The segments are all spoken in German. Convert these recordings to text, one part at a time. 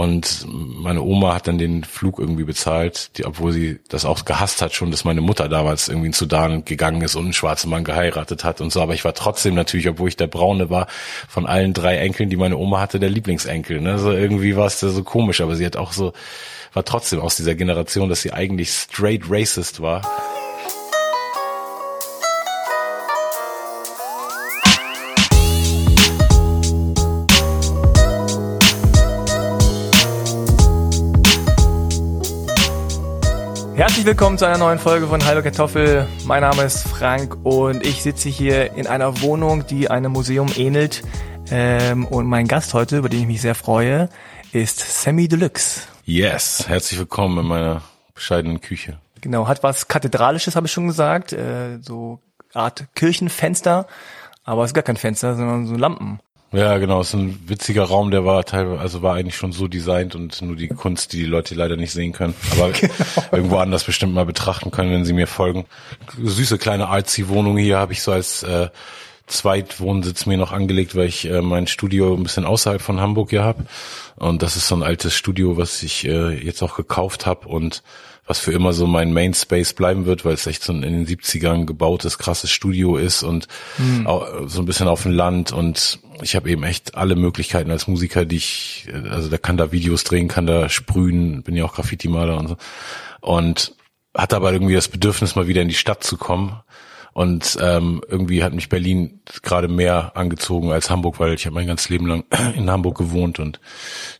und meine Oma hat dann den Flug irgendwie bezahlt, die, obwohl sie das auch gehasst hat schon, dass meine Mutter damals irgendwie in Sudan gegangen ist und einen schwarzen Mann geheiratet hat und so. Aber ich war trotzdem natürlich, obwohl ich der Braune war, von allen drei Enkeln, die meine Oma hatte, der Lieblingsenkel. Ne? So irgendwie war es so komisch, aber sie hat auch so, war trotzdem aus dieser Generation, dass sie eigentlich straight racist war. Herzlich willkommen zu einer neuen Folge von Hallo Kartoffel. Mein Name ist Frank und ich sitze hier in einer Wohnung, die einem Museum ähnelt. Ähm, und mein Gast heute, über den ich mich sehr freue, ist Sammy Deluxe. Yes, herzlich willkommen in meiner bescheidenen Küche. Genau, hat was Kathedralisches, habe ich schon gesagt. Äh, so Art Kirchenfenster. Aber es ist gar kein Fenster, sondern so Lampen. Ja, genau, es ist ein witziger Raum, der war teilweise, also war eigentlich schon so designt und nur die Kunst, die die Leute leider nicht sehen können, aber genau. irgendwo anders bestimmt mal betrachten können, wenn sie mir folgen. Süße kleine artsy Wohnung hier habe ich so als äh, Zweitwohnsitz mir noch angelegt, weil ich äh, mein Studio ein bisschen außerhalb von Hamburg hier habe und das ist so ein altes Studio, was ich äh, jetzt auch gekauft habe und was für immer so mein Main Space bleiben wird, weil es echt so ein in den 70ern gebautes, krasses Studio ist und mhm. so ein bisschen auf dem Land und ich habe eben echt alle Möglichkeiten als Musiker, die ich, also da kann da Videos drehen, kann da sprühen, bin ja auch Graffiti-Maler und so. Und hatte aber irgendwie das Bedürfnis, mal wieder in die Stadt zu kommen und ähm, irgendwie hat mich Berlin gerade mehr angezogen als Hamburg, weil ich habe mein ganzes Leben lang in Hamburg gewohnt und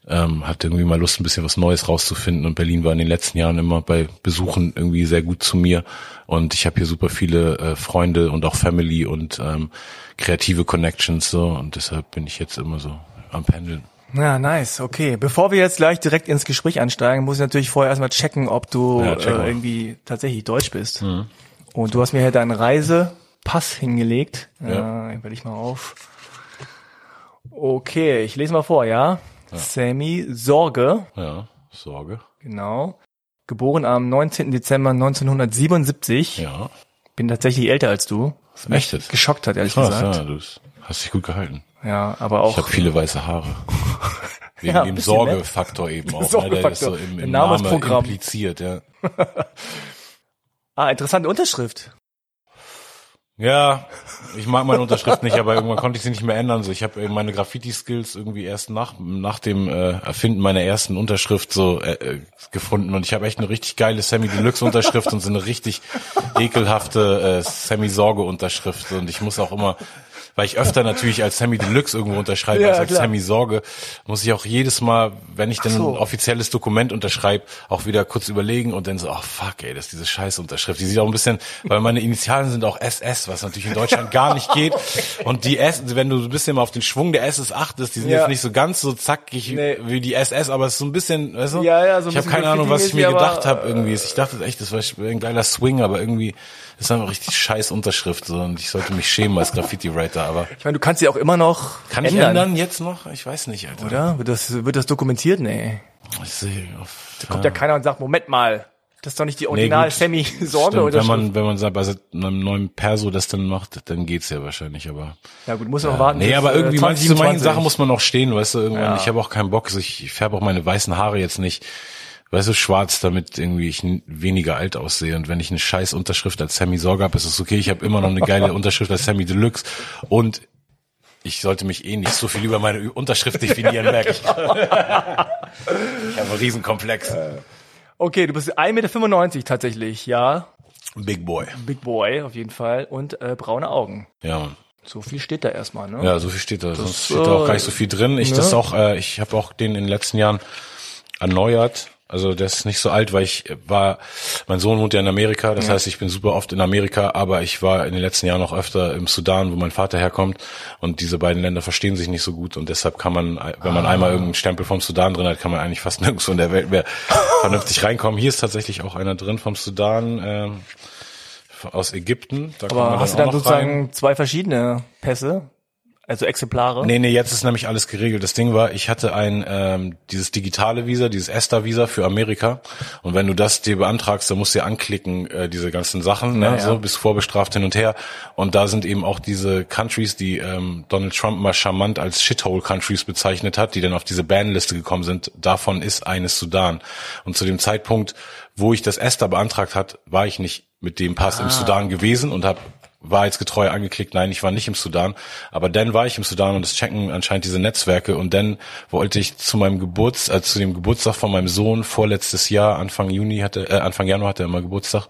ähm, hatte irgendwie mal Lust, ein bisschen was Neues rauszufinden. Und Berlin war in den letzten Jahren immer bei Besuchen irgendwie sehr gut zu mir. Und ich habe hier super viele äh, Freunde und auch Family und ähm, kreative Connections so. Und deshalb bin ich jetzt immer so am Pendeln. Ja, nice, okay. Bevor wir jetzt gleich direkt ins Gespräch einsteigen, muss ich natürlich vorher erstmal checken, ob du ja, check äh, irgendwie tatsächlich deutsch bist. Mhm. Und du hast mir hier deinen Reisepass hingelegt. Ja. Äh, werde ich mal auf. Okay, ich lese mal vor, ja? ja. Sammy Sorge. Ja, Sorge. Genau. Geboren am 19. Dezember 1977. Ja. Bin tatsächlich älter als du. Was mich Echtes? geschockt hat, ehrlich Krass, gesagt. Ja, du hast dich gut gehalten. Ja, aber auch. Ich habe viele weiße Haare. Wegen ja, dem Sorgefaktor eben auch. Sorgefaktor. Ne? Der ist so im, im Name impliziert, ja. Ah, interessante Unterschrift. Ja, ich mag meine Unterschrift nicht, aber irgendwann konnte ich sie nicht mehr ändern. So, ich habe meine Graffiti-Skills irgendwie erst nach nach dem äh, Erfinden meiner ersten Unterschrift so äh, äh gefunden und ich habe echt eine richtig geile Sammy Deluxe Unterschrift und so eine richtig ekelhafte äh, Sammy Sorge Unterschrift und ich muss auch immer weil ich öfter natürlich als Sammy Deluxe irgendwo unterschreibe, ja, als als Sammy Sorge, muss ich auch jedes Mal, wenn ich dann so. ein offizielles Dokument unterschreibe, auch wieder kurz überlegen und dann so, oh fuck, ey, das ist diese scheiß Unterschrift. Die sieht auch ein bisschen, weil meine Initialen sind auch SS, was natürlich in Deutschland gar nicht geht. Und die S, wenn du ein bisschen mal auf den Schwung der SS achtest, die sind ja. jetzt nicht so ganz so zackig nee. wie die SS, aber es ist so ein bisschen, weißt du? Ja, ja, so ein ich habe keine Ahnung, was ich mir gedacht habe irgendwie. Ich dachte echt, das war ein geiler Swing, aber irgendwie ist einfach richtig scheiß Unterschrift so und ich sollte mich schämen als Graffiti-Writer, aber. Ich meine, du kannst sie auch immer noch Kann ändern. ich ändern jetzt noch? Ich weiß nicht, Alter. Oder? Wird das, wird das dokumentiert? Nee. Ich sehe. Da kommt ja keiner und sagt, Moment mal, das ist doch nicht die original nee, Sammy Sorge oder Wenn man, wenn man sagt, bei einem neuen Perso das dann macht, dann geht's ja wahrscheinlich, aber. Ja gut, muss ja, auch warten. Nee, aber irgendwie 20, manche, zu manchen Sachen muss man auch stehen, weißt du, irgendwann, ja. ich habe auch keinen Bock, ich, ich färbe auch meine weißen Haare jetzt nicht weißt du, schwarz, damit irgendwie ich weniger alt aussehe. Und wenn ich eine scheiß Unterschrift als Sammy Sorge habe, ist es okay. Ich habe immer noch eine geile Unterschrift als Sammy Deluxe. Und ich sollte mich eh nicht so viel über meine Unterschrift definieren, merke ich. ich habe einen Riesenkomplex. Okay, du bist 1,95 Meter tatsächlich, ja. Big Boy. Big Boy, auf jeden Fall. Und äh, braune Augen. Ja, Mann. So viel steht da erstmal, ne? Ja, so viel steht da. Das, Sonst steht da auch gar nicht so viel drin. Ich ne? das auch, äh, ich habe auch den in den letzten Jahren erneuert also der ist nicht so alt, weil ich war, mein Sohn wohnt ja in Amerika, das ja. heißt, ich bin super oft in Amerika, aber ich war in den letzten Jahren auch öfter im Sudan, wo mein Vater herkommt und diese beiden Länder verstehen sich nicht so gut und deshalb kann man, wenn man ah. einmal irgendeinen Stempel vom Sudan drin hat, kann man eigentlich fast nirgendwo in der Welt mehr vernünftig reinkommen. Hier ist tatsächlich auch einer drin vom Sudan, äh, aus Ägypten. Da aber hast du dann sozusagen rein. zwei verschiedene Pässe? Also Exemplare? Nee, nee, jetzt ist nämlich alles geregelt. Das Ding war, ich hatte ein ähm, dieses digitale Visa, dieses ESTA-Visa für Amerika. Und wenn du das dir beantragst, dann musst du ja anklicken, äh, diese ganzen Sachen, ne? Ja, so bist vorbestraft hin und her. Und da sind eben auch diese Countries, die ähm, Donald Trump mal charmant als Shithole-Countries bezeichnet hat, die dann auf diese Banliste gekommen sind. Davon ist eines Sudan. Und zu dem Zeitpunkt, wo ich das ESTA beantragt hat, war ich nicht mit dem Pass ah. im Sudan gewesen und habe wahrheitsgetreu angeklickt, nein, ich war nicht im Sudan. Aber dann war ich im Sudan und es checken anscheinend diese Netzwerke und dann wollte ich zu meinem Geburts, äh, zu dem Geburtstag von meinem Sohn vorletztes Jahr, Anfang Juni hatte, äh, Anfang Januar hatte er immer Geburtstag,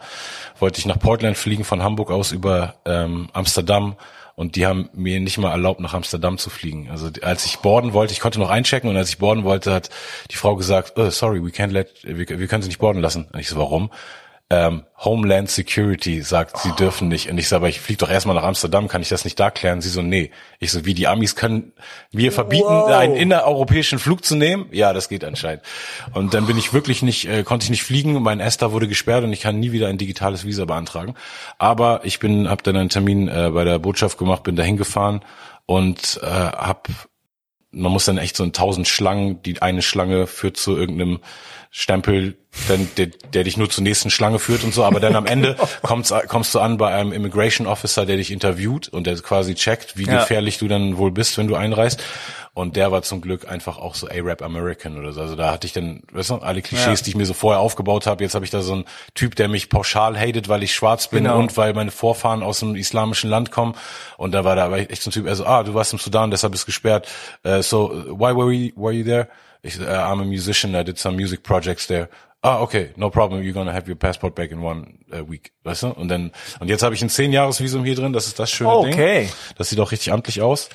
wollte ich nach Portland fliegen von Hamburg aus über ähm, Amsterdam und die haben mir nicht mal erlaubt, nach Amsterdam zu fliegen. Also als ich boarden wollte, ich konnte noch einchecken und als ich boarden wollte, hat die Frau gesagt, oh, sorry, we can't let, wir, wir können sie nicht boarden lassen. Und ich so, warum? Ähm, Homeland Security sagt, sie dürfen nicht. Und ich sage, aber ich fliege doch erstmal nach Amsterdam, kann ich das nicht da klären? Sie so, nee. Ich so, wie die Amis können wir verbieten, wow. einen innereuropäischen Flug zu nehmen? Ja, das geht anscheinend. Und dann bin ich wirklich nicht, äh, konnte ich nicht fliegen. Mein ESTA wurde gesperrt und ich kann nie wieder ein digitales Visa beantragen. Aber ich bin, habe dann einen Termin äh, bei der Botschaft gemacht, bin dahin gefahren und äh, habe man muss dann echt so in tausend Schlangen, die eine Schlange führt zu irgendeinem Stempel, dann, der, der dich nur zur nächsten Schlange führt und so, aber dann am Ende kommst, kommst du an bei einem Immigration Officer, der dich interviewt und der quasi checkt, wie ja. gefährlich du dann wohl bist, wenn du einreist. Und der war zum Glück einfach auch so A-Rap American oder so. Also da hatte ich dann, weißt du, alle Klischees, ja. die ich mir so vorher aufgebaut habe. Jetzt habe ich da so einen Typ, der mich pauschal hatet, weil ich schwarz bin genau. und weil meine Vorfahren aus einem islamischen Land kommen. Und da war da echt so ein Typ, also, ah, du warst im Sudan, deshalb bist gesperrt. Uh, so, why were you, were you there? Ich, uh, I'm a musician, I did some music projects there. Ah, okay, no problem, you're gonna have your passport back in one uh, week, weißt du? Und dann, und jetzt habe ich ein zehn Jahres Visum hier drin, das ist das schöne okay. Ding. Das sieht auch richtig amtlich aus.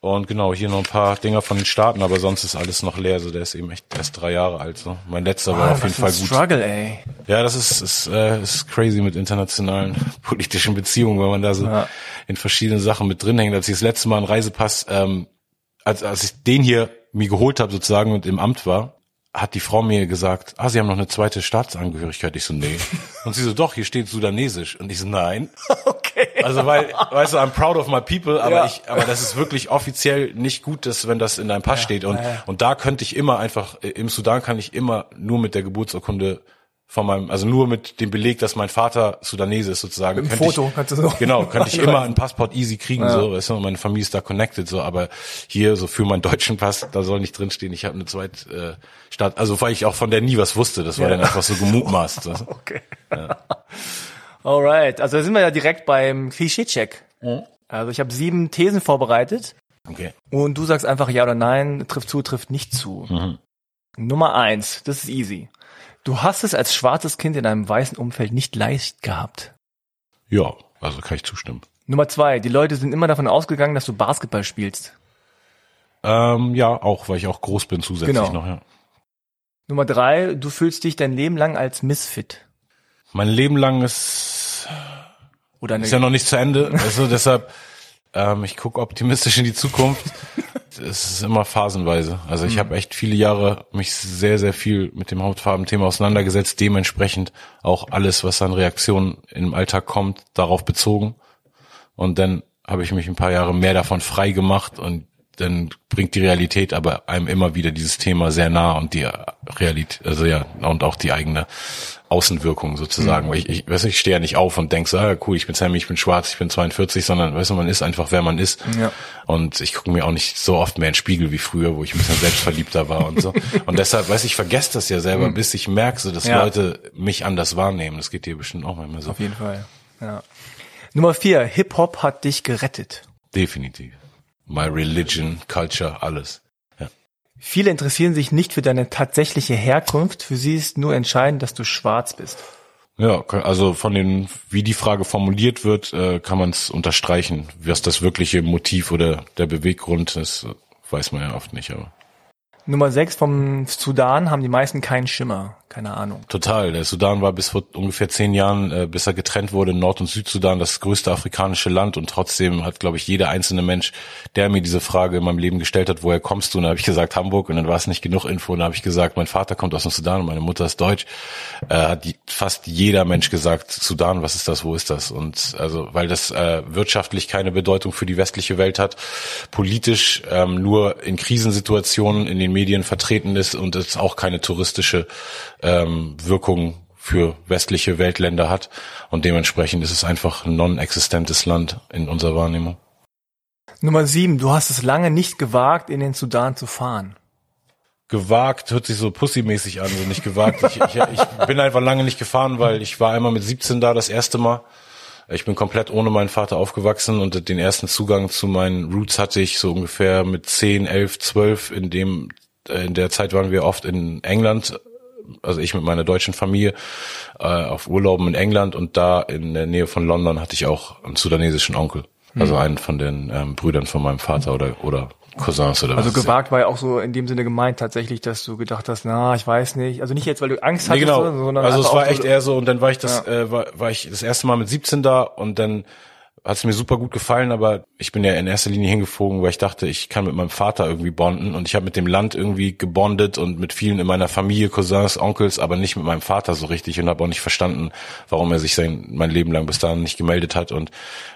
Und genau, hier noch ein paar Dinger von den Staaten, aber sonst ist alles noch leer. Also der ist eben echt erst drei Jahre alt. So. Mein letzter wow, war auf jeden Fall gut. Struggle, ey. Ja, das ist, ist, äh, ist crazy mit internationalen politischen Beziehungen, wenn man da so ja. in verschiedenen Sachen mit drin hängt. Als ich das letzte Mal einen Reisepass, ähm, als, als ich den hier mir geholt habe sozusagen und im Amt war, hat die Frau mir gesagt, ah, Sie haben noch eine zweite Staatsangehörigkeit. Ich so, nee. Und sie so, doch, hier steht Sudanesisch. Und ich so, nein. Okay. Also weil, weißt du, I'm proud of my people, aber ja. ich, aber das ist wirklich offiziell nicht gut, dass, wenn das in deinem Pass ja, steht. Und, ja, und da könnte ich immer einfach, im Sudan kann ich immer nur mit der Geburtsurkunde von meinem, also nur mit dem Beleg, dass mein Vater Sudanese ist sozusagen. Einem Foto ich, kannst du so. Genau, könnte ich immer ein Passport easy kriegen, ja. so, weißt du, meine Familie ist da connected, so, aber hier, so für meinen deutschen Pass, da soll nicht drinstehen, ich habe eine zweite äh, Stadt, also weil ich auch von der nie was wusste, das war ja. dann einfach so gemutmaßt. So. okay. Ja. Alright, also da sind wir ja direkt beim Klischee-Check. Mhm. Also ich habe sieben Thesen vorbereitet. Okay. Und du sagst einfach ja oder nein, trifft zu, trifft nicht zu. Mhm. Nummer eins, das ist easy. Du hast es als schwarzes Kind in einem weißen Umfeld nicht leicht gehabt. Ja, also kann ich zustimmen. Nummer zwei, die Leute sind immer davon ausgegangen, dass du Basketball spielst. Ähm, ja, auch, weil ich auch groß bin zusätzlich genau. noch, ja. Nummer drei, du fühlst dich dein Leben lang als Misfit. Mein Leben lang ist, Oder ist ja noch nicht zu Ende, also deshalb, ähm, ich gucke optimistisch in die Zukunft. es ist immer phasenweise. Also ich mhm. habe echt viele Jahre mich sehr, sehr viel mit dem Hautfarbenthema auseinandergesetzt, dementsprechend auch alles, was an Reaktionen im Alltag kommt, darauf bezogen. Und dann habe ich mich ein paar Jahre mehr davon frei gemacht und dann bringt die Realität aber einem immer wieder dieses Thema sehr nah und die Realität, also ja, und auch die eigene Außenwirkung sozusagen. Mhm. Weil ich, ich, weiß ich stehe ja nicht auf und denk so, ah, cool, ich bin Sammy, ich bin schwarz, ich bin 42, sondern weißt du, man ist einfach, wer man ist. Ja. Und ich gucke mir auch nicht so oft mehr in den Spiegel wie früher, wo ich ein bisschen selbstverliebter war und so. Und deshalb, weiß ich vergesse das ja selber, mhm. bis ich merke, so, dass ja. Leute mich anders wahrnehmen. Das geht dir bestimmt auch manchmal so. Auf jeden Fall. Ja. Nummer vier, Hip-Hop hat dich gerettet. Definitiv. My religion, culture, alles. Viele interessieren sich nicht für deine tatsächliche Herkunft. Für sie ist nur entscheidend, dass du schwarz bist. Ja, also von den, wie die Frage formuliert wird, äh, kann man es unterstreichen. Was das wirkliche Motiv oder der Beweggrund ist, weiß man ja oft nicht, aber. Nummer 6 vom Sudan haben die meisten keinen Schimmer. Keine Ahnung. Total. Der Sudan war bis vor ungefähr zehn Jahren, äh, bis er getrennt wurde, Nord- und Südsudan das größte afrikanische Land und trotzdem hat, glaube ich, jeder einzelne Mensch, der mir diese Frage in meinem Leben gestellt hat, woher kommst du? Und dann habe ich gesagt Hamburg und dann war es nicht genug Info und dann habe ich gesagt, mein Vater kommt aus dem Sudan und meine Mutter ist deutsch, äh, hat die fast jeder Mensch gesagt, Sudan, was ist das, wo ist das? Und also, weil das äh, wirtschaftlich keine Bedeutung für die westliche Welt hat, politisch ähm, nur in Krisensituationen in den Medien vertreten ist und es auch keine touristische ähm, Wirkung für westliche Weltländer hat. Und dementsprechend ist es einfach ein non-existentes Land in unserer Wahrnehmung. Nummer sieben, du hast es lange nicht gewagt, in den Sudan zu fahren gewagt, hört sich so pussymäßig an, so nicht gewagt. Ich, ich, ich bin einfach lange nicht gefahren, weil ich war einmal mit 17 da das erste Mal. Ich bin komplett ohne meinen Vater aufgewachsen und den ersten Zugang zu meinen Roots hatte ich so ungefähr mit 10, 11, 12. In dem, in der Zeit waren wir oft in England, also ich mit meiner deutschen Familie, äh, auf Urlauben in England und da in der Nähe von London hatte ich auch einen sudanesischen Onkel. Also mhm. einen von den ähm, Brüdern von meinem Vater oder, oder Cousins oder also was? Also gewagt war ja auch so in dem Sinne gemeint tatsächlich, dass du gedacht hast, na, ich weiß nicht. Also nicht jetzt, weil du Angst hattest, nee, genau. sondern also es war echt so eher so und dann war ich das, ja. äh, war, war ich das erste Mal mit 17 da und dann hat es mir super gut gefallen, aber ich bin ja in erster Linie hingeflogen, weil ich dachte, ich kann mit meinem Vater irgendwie bonden und ich habe mit dem Land irgendwie gebondet und mit vielen in meiner Familie, Cousins, Onkels, aber nicht mit meinem Vater so richtig und habe auch nicht verstanden, warum er sich sein mein Leben lang bis dahin nicht gemeldet hat und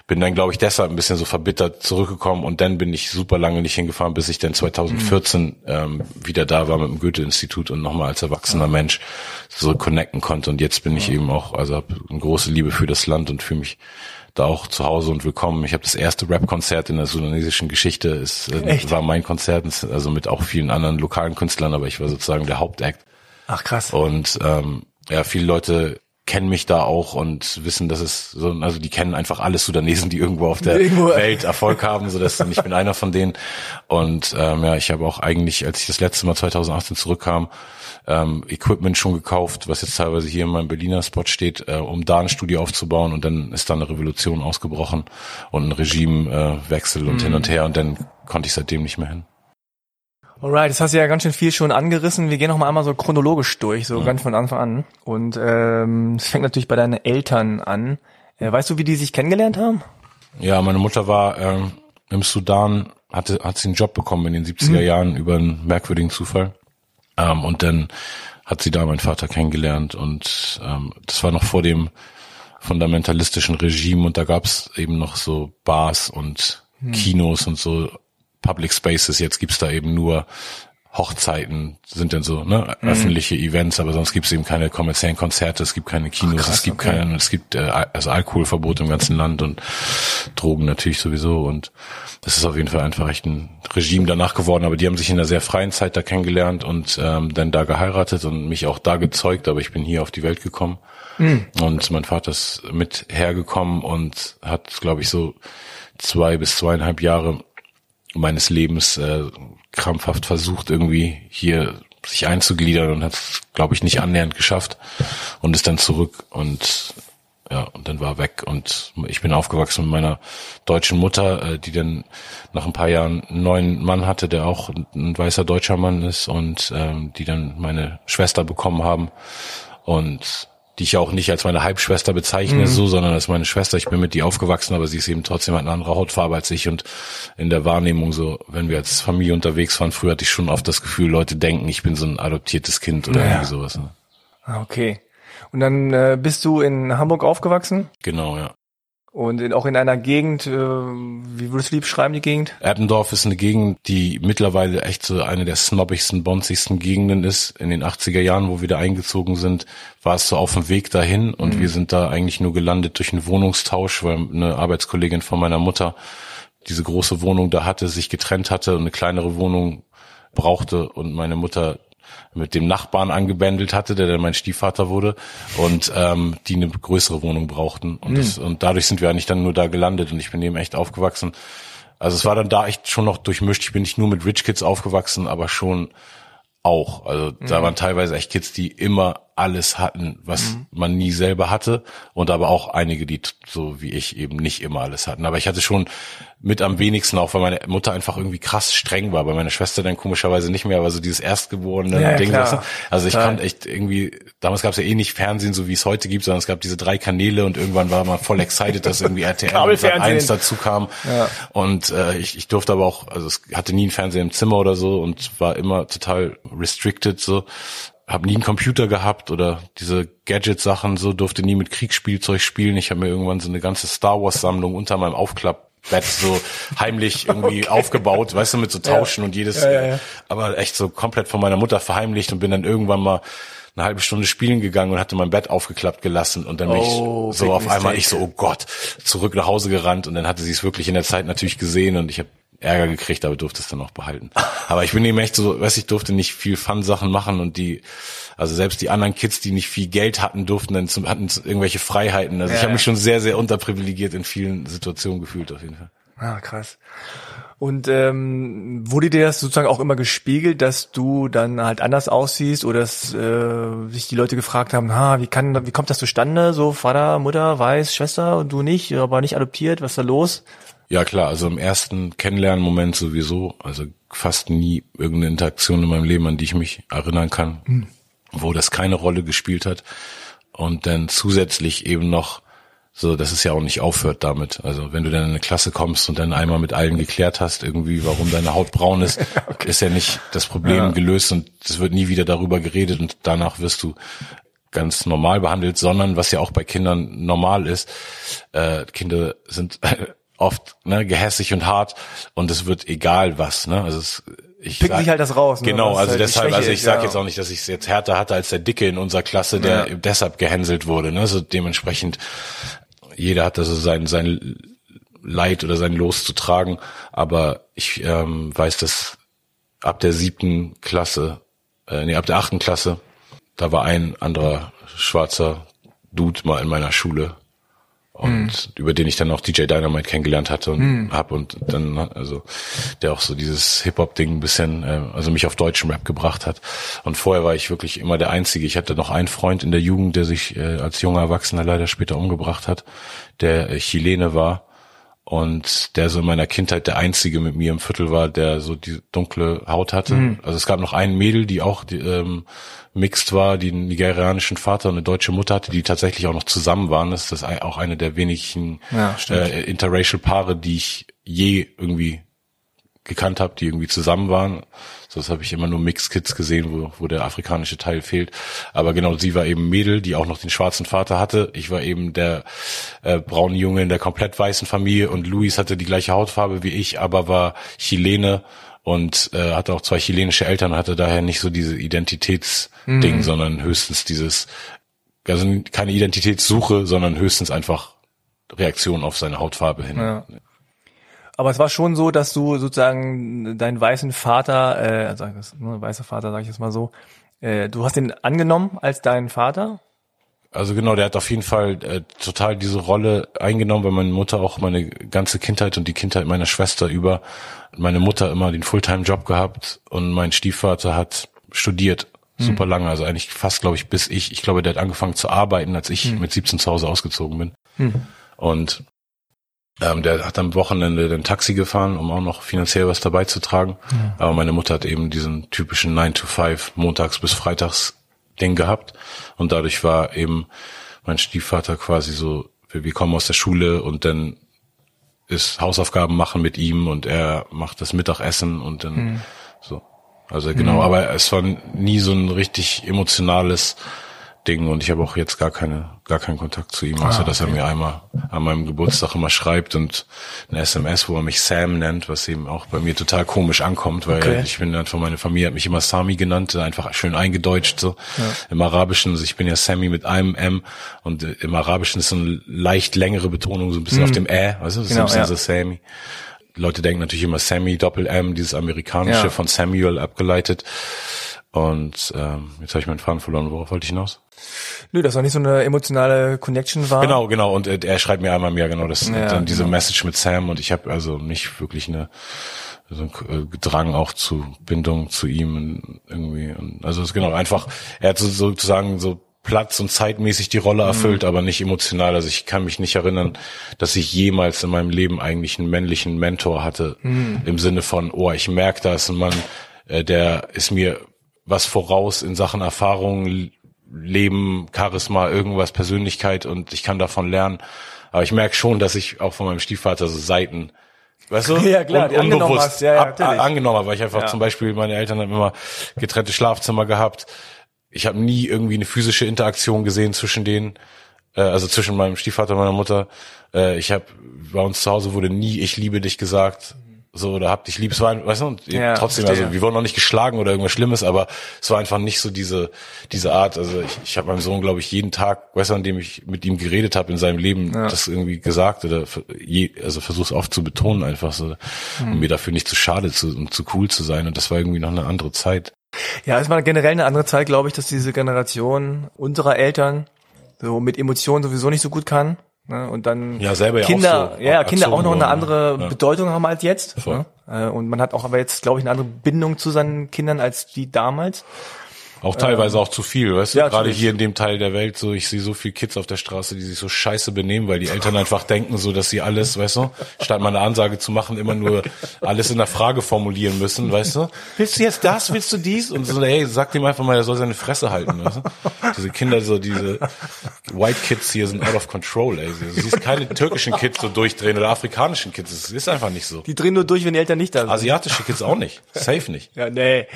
bin dann glaube ich deshalb ein bisschen so verbittert zurückgekommen und dann bin ich super lange nicht hingefahren, bis ich dann 2014 mhm. ähm, wieder da war mit dem Goethe-Institut und nochmal als erwachsener ja. Mensch so connecten konnte und jetzt bin ich ja. eben auch, also habe eine große Liebe für das Land und fühle mich da auch zu Hause und willkommen. Ich habe das erste Rap-Konzert in der sudanesischen Geschichte. Es äh, war mein Konzert, also mit auch vielen anderen lokalen Künstlern, aber ich war sozusagen der Hauptakt. Ach krass. Und ähm, ja, viele Leute kennen mich da auch und wissen, dass es so, also die kennen einfach alle Sudanesen, die irgendwo auf der irgendwo. Welt Erfolg haben, so dass ich bin einer von denen. Und ähm, ja, ich habe auch eigentlich, als ich das letzte Mal 2018 zurückkam, ähm, Equipment schon gekauft, was jetzt teilweise hier in meinem Berliner Spot steht, äh, um da ein Studio aufzubauen und dann ist da eine Revolution ausgebrochen und ein Regimewechsel äh, und mhm. hin und her und dann konnte ich seitdem nicht mehr hin. Alright, das hast du ja ganz schön viel schon angerissen. Wir gehen noch mal einmal so chronologisch durch, so mhm. ganz von Anfang an. Und ähm, es fängt natürlich bei deinen Eltern an. Äh, weißt du, wie die sich kennengelernt haben? Ja, meine Mutter war ähm, im Sudan, hatte hat sie einen Job bekommen in den 70er mhm. Jahren über einen merkwürdigen Zufall. Ähm, und dann hat sie da meinen Vater kennengelernt und ähm, das war noch vor dem fundamentalistischen Regime und da gab's eben noch so Bars und hm. Kinos und so Public Spaces. Jetzt gibt's da eben nur Hochzeiten sind denn so ne, mhm. öffentliche Events, aber sonst gibt's eben keine kommerziellen Konzerte, es gibt keine Kinos, Ach, krass, es gibt okay. keinen, es gibt äh, also Alkoholverbot im ganzen Land und Drogen natürlich sowieso und das ist auf jeden Fall einfach echt ein Regime danach geworden, aber die haben sich in einer sehr freien Zeit da kennengelernt und ähm, dann da geheiratet und mich auch da gezeugt, aber ich bin hier auf die Welt gekommen mhm. und mein Vater ist mit hergekommen und hat, glaube ich, so zwei bis zweieinhalb Jahre meines Lebens äh, krampfhaft versucht, irgendwie hier sich einzugliedern und hat es, glaube ich, nicht annähernd geschafft und ist dann zurück und ja, und dann war weg. Und ich bin aufgewachsen mit meiner deutschen Mutter, äh, die dann nach ein paar Jahren einen neuen Mann hatte, der auch ein weißer deutscher Mann ist und ähm, die dann meine Schwester bekommen haben. Und die ich auch nicht als meine Halbschwester bezeichne, mhm. so, sondern als meine Schwester. Ich bin mit die aufgewachsen, aber sie ist eben trotzdem eine andere Hautfarbe als ich und in der Wahrnehmung so, wenn wir als Familie unterwegs waren, früher hatte ich schon oft das Gefühl, Leute denken, ich bin so ein adoptiertes Kind oder ja. irgendwie sowas. Ne? Ah, okay. Und dann äh, bist du in Hamburg aufgewachsen? Genau, ja. Und in, auch in einer Gegend, äh, wie würdest du lieb schreiben, die Gegend? Eppendorf ist eine Gegend, die mittlerweile echt so eine der snobbigsten, bonzigsten Gegenden ist. In den 80er Jahren, wo wir da eingezogen sind, war es so auf dem Weg dahin und mhm. wir sind da eigentlich nur gelandet durch einen Wohnungstausch, weil eine Arbeitskollegin von meiner Mutter diese große Wohnung da hatte, sich getrennt hatte und eine kleinere Wohnung brauchte und meine Mutter mit dem Nachbarn angebändelt hatte, der dann mein Stiefvater wurde und ähm, die eine größere Wohnung brauchten und, mhm. das, und dadurch sind wir eigentlich dann nur da gelandet und ich bin eben echt aufgewachsen. Also es war dann da echt schon noch durchmischt. Ich bin nicht nur mit Rich Kids aufgewachsen, aber schon auch. Also mhm. da waren teilweise echt Kids, die immer alles hatten, was mhm. man nie selber hatte und aber auch einige, die so wie ich eben nicht immer alles hatten. Aber ich hatte schon mit am wenigsten auch, weil meine Mutter einfach irgendwie krass streng war, bei meiner Schwester dann komischerweise nicht mehr, aber so dieses erstgeborene ja, Ding. Klar. Also ich klar. echt irgendwie, damals gab es ja eh nicht Fernsehen, so wie es heute gibt, sondern es gab diese drei Kanäle und irgendwann war man voll excited, dass irgendwie RTL und eins dazu kam. Ja. Und äh, ich, ich durfte aber auch, also es hatte nie ein Fernseher im Zimmer oder so und war immer total restricted so habe nie einen Computer gehabt oder diese Gadget-Sachen, so durfte nie mit Kriegsspielzeug spielen. Ich habe mir irgendwann so eine ganze Star Wars-Sammlung unter meinem Aufklappbett so heimlich irgendwie okay. aufgebaut, weißt du, mit so Tauschen ja. und jedes, ja, ja, aber echt so komplett von meiner Mutter verheimlicht und bin dann irgendwann mal eine halbe Stunde spielen gegangen und hatte mein Bett aufgeklappt gelassen und dann bin oh, ich so auf einmal ich so, oh Gott, zurück nach Hause gerannt und dann hatte sie es wirklich in der Zeit natürlich gesehen und ich habe Ärger gekriegt, aber durfte es dann auch behalten. Aber ich bin eben echt so, weiß ich, durfte nicht viel Fun-Sachen machen und die, also selbst die anderen Kids, die nicht viel Geld hatten, durften dann zum, hatten irgendwelche Freiheiten. Also ja, ich habe mich schon sehr, sehr unterprivilegiert in vielen Situationen gefühlt auf jeden Fall. Ah, krass. Und ähm, wurde dir das sozusagen auch immer gespiegelt, dass du dann halt anders aussiehst oder dass äh, sich die Leute gefragt haben, ha, wie kann, wie kommt das zustande? So Vater, Mutter, weiß, Schwester und du nicht, aber nicht adoptiert, was ist da los? Ja klar, also im ersten Kennenlernen-Moment sowieso, also fast nie irgendeine Interaktion in meinem Leben, an die ich mich erinnern kann, mhm. wo das keine Rolle gespielt hat. Und dann zusätzlich eben noch so, dass es ja auch nicht aufhört damit. Also wenn du dann in eine Klasse kommst und dann einmal mit allen geklärt hast, irgendwie, warum deine Haut braun ist, okay. ist ja nicht das Problem ja. gelöst und es wird nie wieder darüber geredet und danach wirst du ganz normal behandelt, sondern was ja auch bei Kindern normal ist, äh, Kinder sind oft ne, gehässig und hart und es wird egal was. Ne? Also es, ich Picken sich halt das raus. Ne? Genau, also halt deshalb, also ich sage ja. jetzt auch nicht, dass ich es jetzt härter hatte als der Dicke in unserer Klasse, der ja. deshalb gehänselt wurde. Ne? So dementsprechend jeder hat also sein, sein Leid oder sein Los zu tragen. Aber ich ähm, weiß, dass ab der siebten Klasse, äh, nee, ab der achten Klasse, da war ein anderer schwarzer Dude mal in meiner Schule, und mhm. über den ich dann auch DJ Dynamite kennengelernt hatte und mhm. hab und dann also der auch so dieses Hip Hop Ding ein bisschen äh, also mich auf deutschen Rap gebracht hat und vorher war ich wirklich immer der einzige ich hatte noch einen Freund in der Jugend der sich äh, als junger Erwachsener leider später umgebracht hat der äh, Chilene war und der so in meiner Kindheit der einzige mit mir im Viertel war der so die dunkle Haut hatte mhm. also es gab noch einen Mädel die auch die, ähm, mixed war, die einen nigerianischen Vater und eine deutsche Mutter hatte, die tatsächlich auch noch zusammen waren. Das ist auch eine der wenigen ja, äh, interracial Paare, die ich je irgendwie gekannt habe, die irgendwie zusammen waren. So, das habe ich immer nur Mixed Kids gesehen, wo, wo der afrikanische Teil fehlt. Aber genau, sie war eben Mädel, die auch noch den schwarzen Vater hatte. Ich war eben der äh, braune Junge in der komplett weißen Familie und Luis hatte die gleiche Hautfarbe wie ich, aber war Chilene und äh, hatte auch zwei chilenische Eltern, hatte daher nicht so diese Identitätsding, mhm. sondern höchstens dieses, also keine Identitätssuche, sondern höchstens einfach Reaktion auf seine Hautfarbe hin. Ja. Aber es war schon so, dass du sozusagen deinen weißen Vater, äh, also ne, weißer Vater, sage ich jetzt mal so, äh, du hast ihn angenommen als deinen Vater? Also genau, der hat auf jeden Fall äh, total diese Rolle eingenommen, weil meine Mutter auch meine ganze Kindheit und die Kindheit meiner Schwester über meine Mutter immer den Fulltime-Job gehabt und mein Stiefvater hat studiert mhm. super lange, also eigentlich fast, glaube ich, bis ich, ich glaube, der hat angefangen zu arbeiten, als ich mhm. mit 17 zu Hause ausgezogen bin. Mhm. Und ähm, der hat am Wochenende den Taxi gefahren, um auch noch finanziell was dabei zu tragen. Mhm. Aber meine Mutter hat eben diesen typischen 9 to 5 montags bis freitags Ding gehabt. Und dadurch war eben mein Stiefvater quasi so, wir kommen aus der Schule und dann ist Hausaufgaben machen mit ihm und er macht das Mittagessen und dann mhm. so. Also genau, mhm. aber es war nie so ein richtig emotionales Ding und ich habe auch jetzt gar keine, gar keinen Kontakt zu ihm, außer ah, okay. dass er mir einmal an meinem Geburtstag immer schreibt und eine SMS, wo er mich Sam nennt, was eben auch bei mir total komisch ankommt, weil okay. ich bin dann von meiner Familie hat mich immer Sami genannt, einfach schön eingedeutscht so. Ja. Im Arabischen, also ich bin ja Sammy mit einem M und im Arabischen ist so eine leicht längere Betonung, so ein bisschen mhm. auf dem Ä, weißt du, das genau, ist ja. so Sammy. Leute denken natürlich immer Sammy Doppel M, dieses amerikanische ja. von Samuel abgeleitet. Und ähm, jetzt habe ich meinen Faden verloren. Worauf wollte ich hinaus? Nö, das war nicht so eine emotionale Connection war. Genau, genau. Und äh, er schreibt mir einmal mehr genau das ja, dann diese genau. Message mit Sam und ich habe also nicht wirklich eine so ein äh, Drang auch zu Bindung zu ihm irgendwie. Und also es ist genau einfach. Er hat so, sozusagen so Platz und zeitmäßig die Rolle erfüllt, mhm. aber nicht emotional. Also ich kann mich nicht erinnern, dass ich jemals in meinem Leben eigentlich einen männlichen Mentor hatte mhm. im Sinne von, oh, ich merke, da ist ein Mann, äh, der ist mir was voraus in Sachen Erfahrung, Leben, Charisma, irgendwas, Persönlichkeit und ich kann davon lernen. Aber ich merke schon, dass ich auch von meinem Stiefvater so Seiten, weißt du, ja, klar, un unbewusst hast, ja, ja, ab, angenommen habe, weil ich einfach ja. zum Beispiel, meine Eltern haben immer getrennte Schlafzimmer gehabt. ich habe nie irgendwie eine physische Interaktion gesehen zwischen denen, äh, also zwischen meinem Stiefvater und meiner Mutter. Äh, ich habe bei uns zu Hause wurde nie ich liebe dich gesagt so oder hab dich lieb, es war, weißt du, und Ja, trotzdem, verstehe. also wir wurden noch nicht geschlagen oder irgendwas Schlimmes, aber es war einfach nicht so diese diese Art. Also ich, ich habe meinem Sohn, glaube ich, jeden Tag, weißt du, an dem ich mit ihm geredet habe in seinem Leben, das irgendwie gesagt oder je, also versuch's oft zu betonen einfach so, Mhm. um mir dafür nicht zu schade zu und zu cool zu sein. Und das war irgendwie noch eine andere Zeit. Ja, es war generell eine andere Zeit, glaube ich, dass diese Generation unserer Eltern so mit Emotionen sowieso nicht so gut kann. Ne? Und dann Ja, selber ja Kinder, auch so ja, Kinder auch noch eine erzogen andere ja. Bedeutung haben als jetzt. Ne? Äh, Und man hat auch aber jetzt, glaube ich, eine andere Bindung zu seinen Kindern als die damals. Auch teilweise auch zu viel, weißt du? ja, Gerade natürlich. hier in dem Teil der Welt, so ich sehe so viele Kids auf der Straße, die sich so scheiße benehmen, weil die Eltern einfach denken, so dass sie alles, weißt du, statt mal eine Ansage zu machen, immer nur alles in der Frage formulieren müssen, weißt du? Willst du jetzt das, willst du dies? Und so, hey, sag dem einfach mal, er soll seine Fresse halten, weißt du? Diese Kinder, so diese White Kids hier sind out of control, ey. Du siehst keine türkischen Kids so durchdrehen oder afrikanischen Kids, das ist einfach nicht so. Die drehen nur durch, wenn die Eltern nicht da sind. Asiatische Kids auch nicht, safe nicht. ja, nee,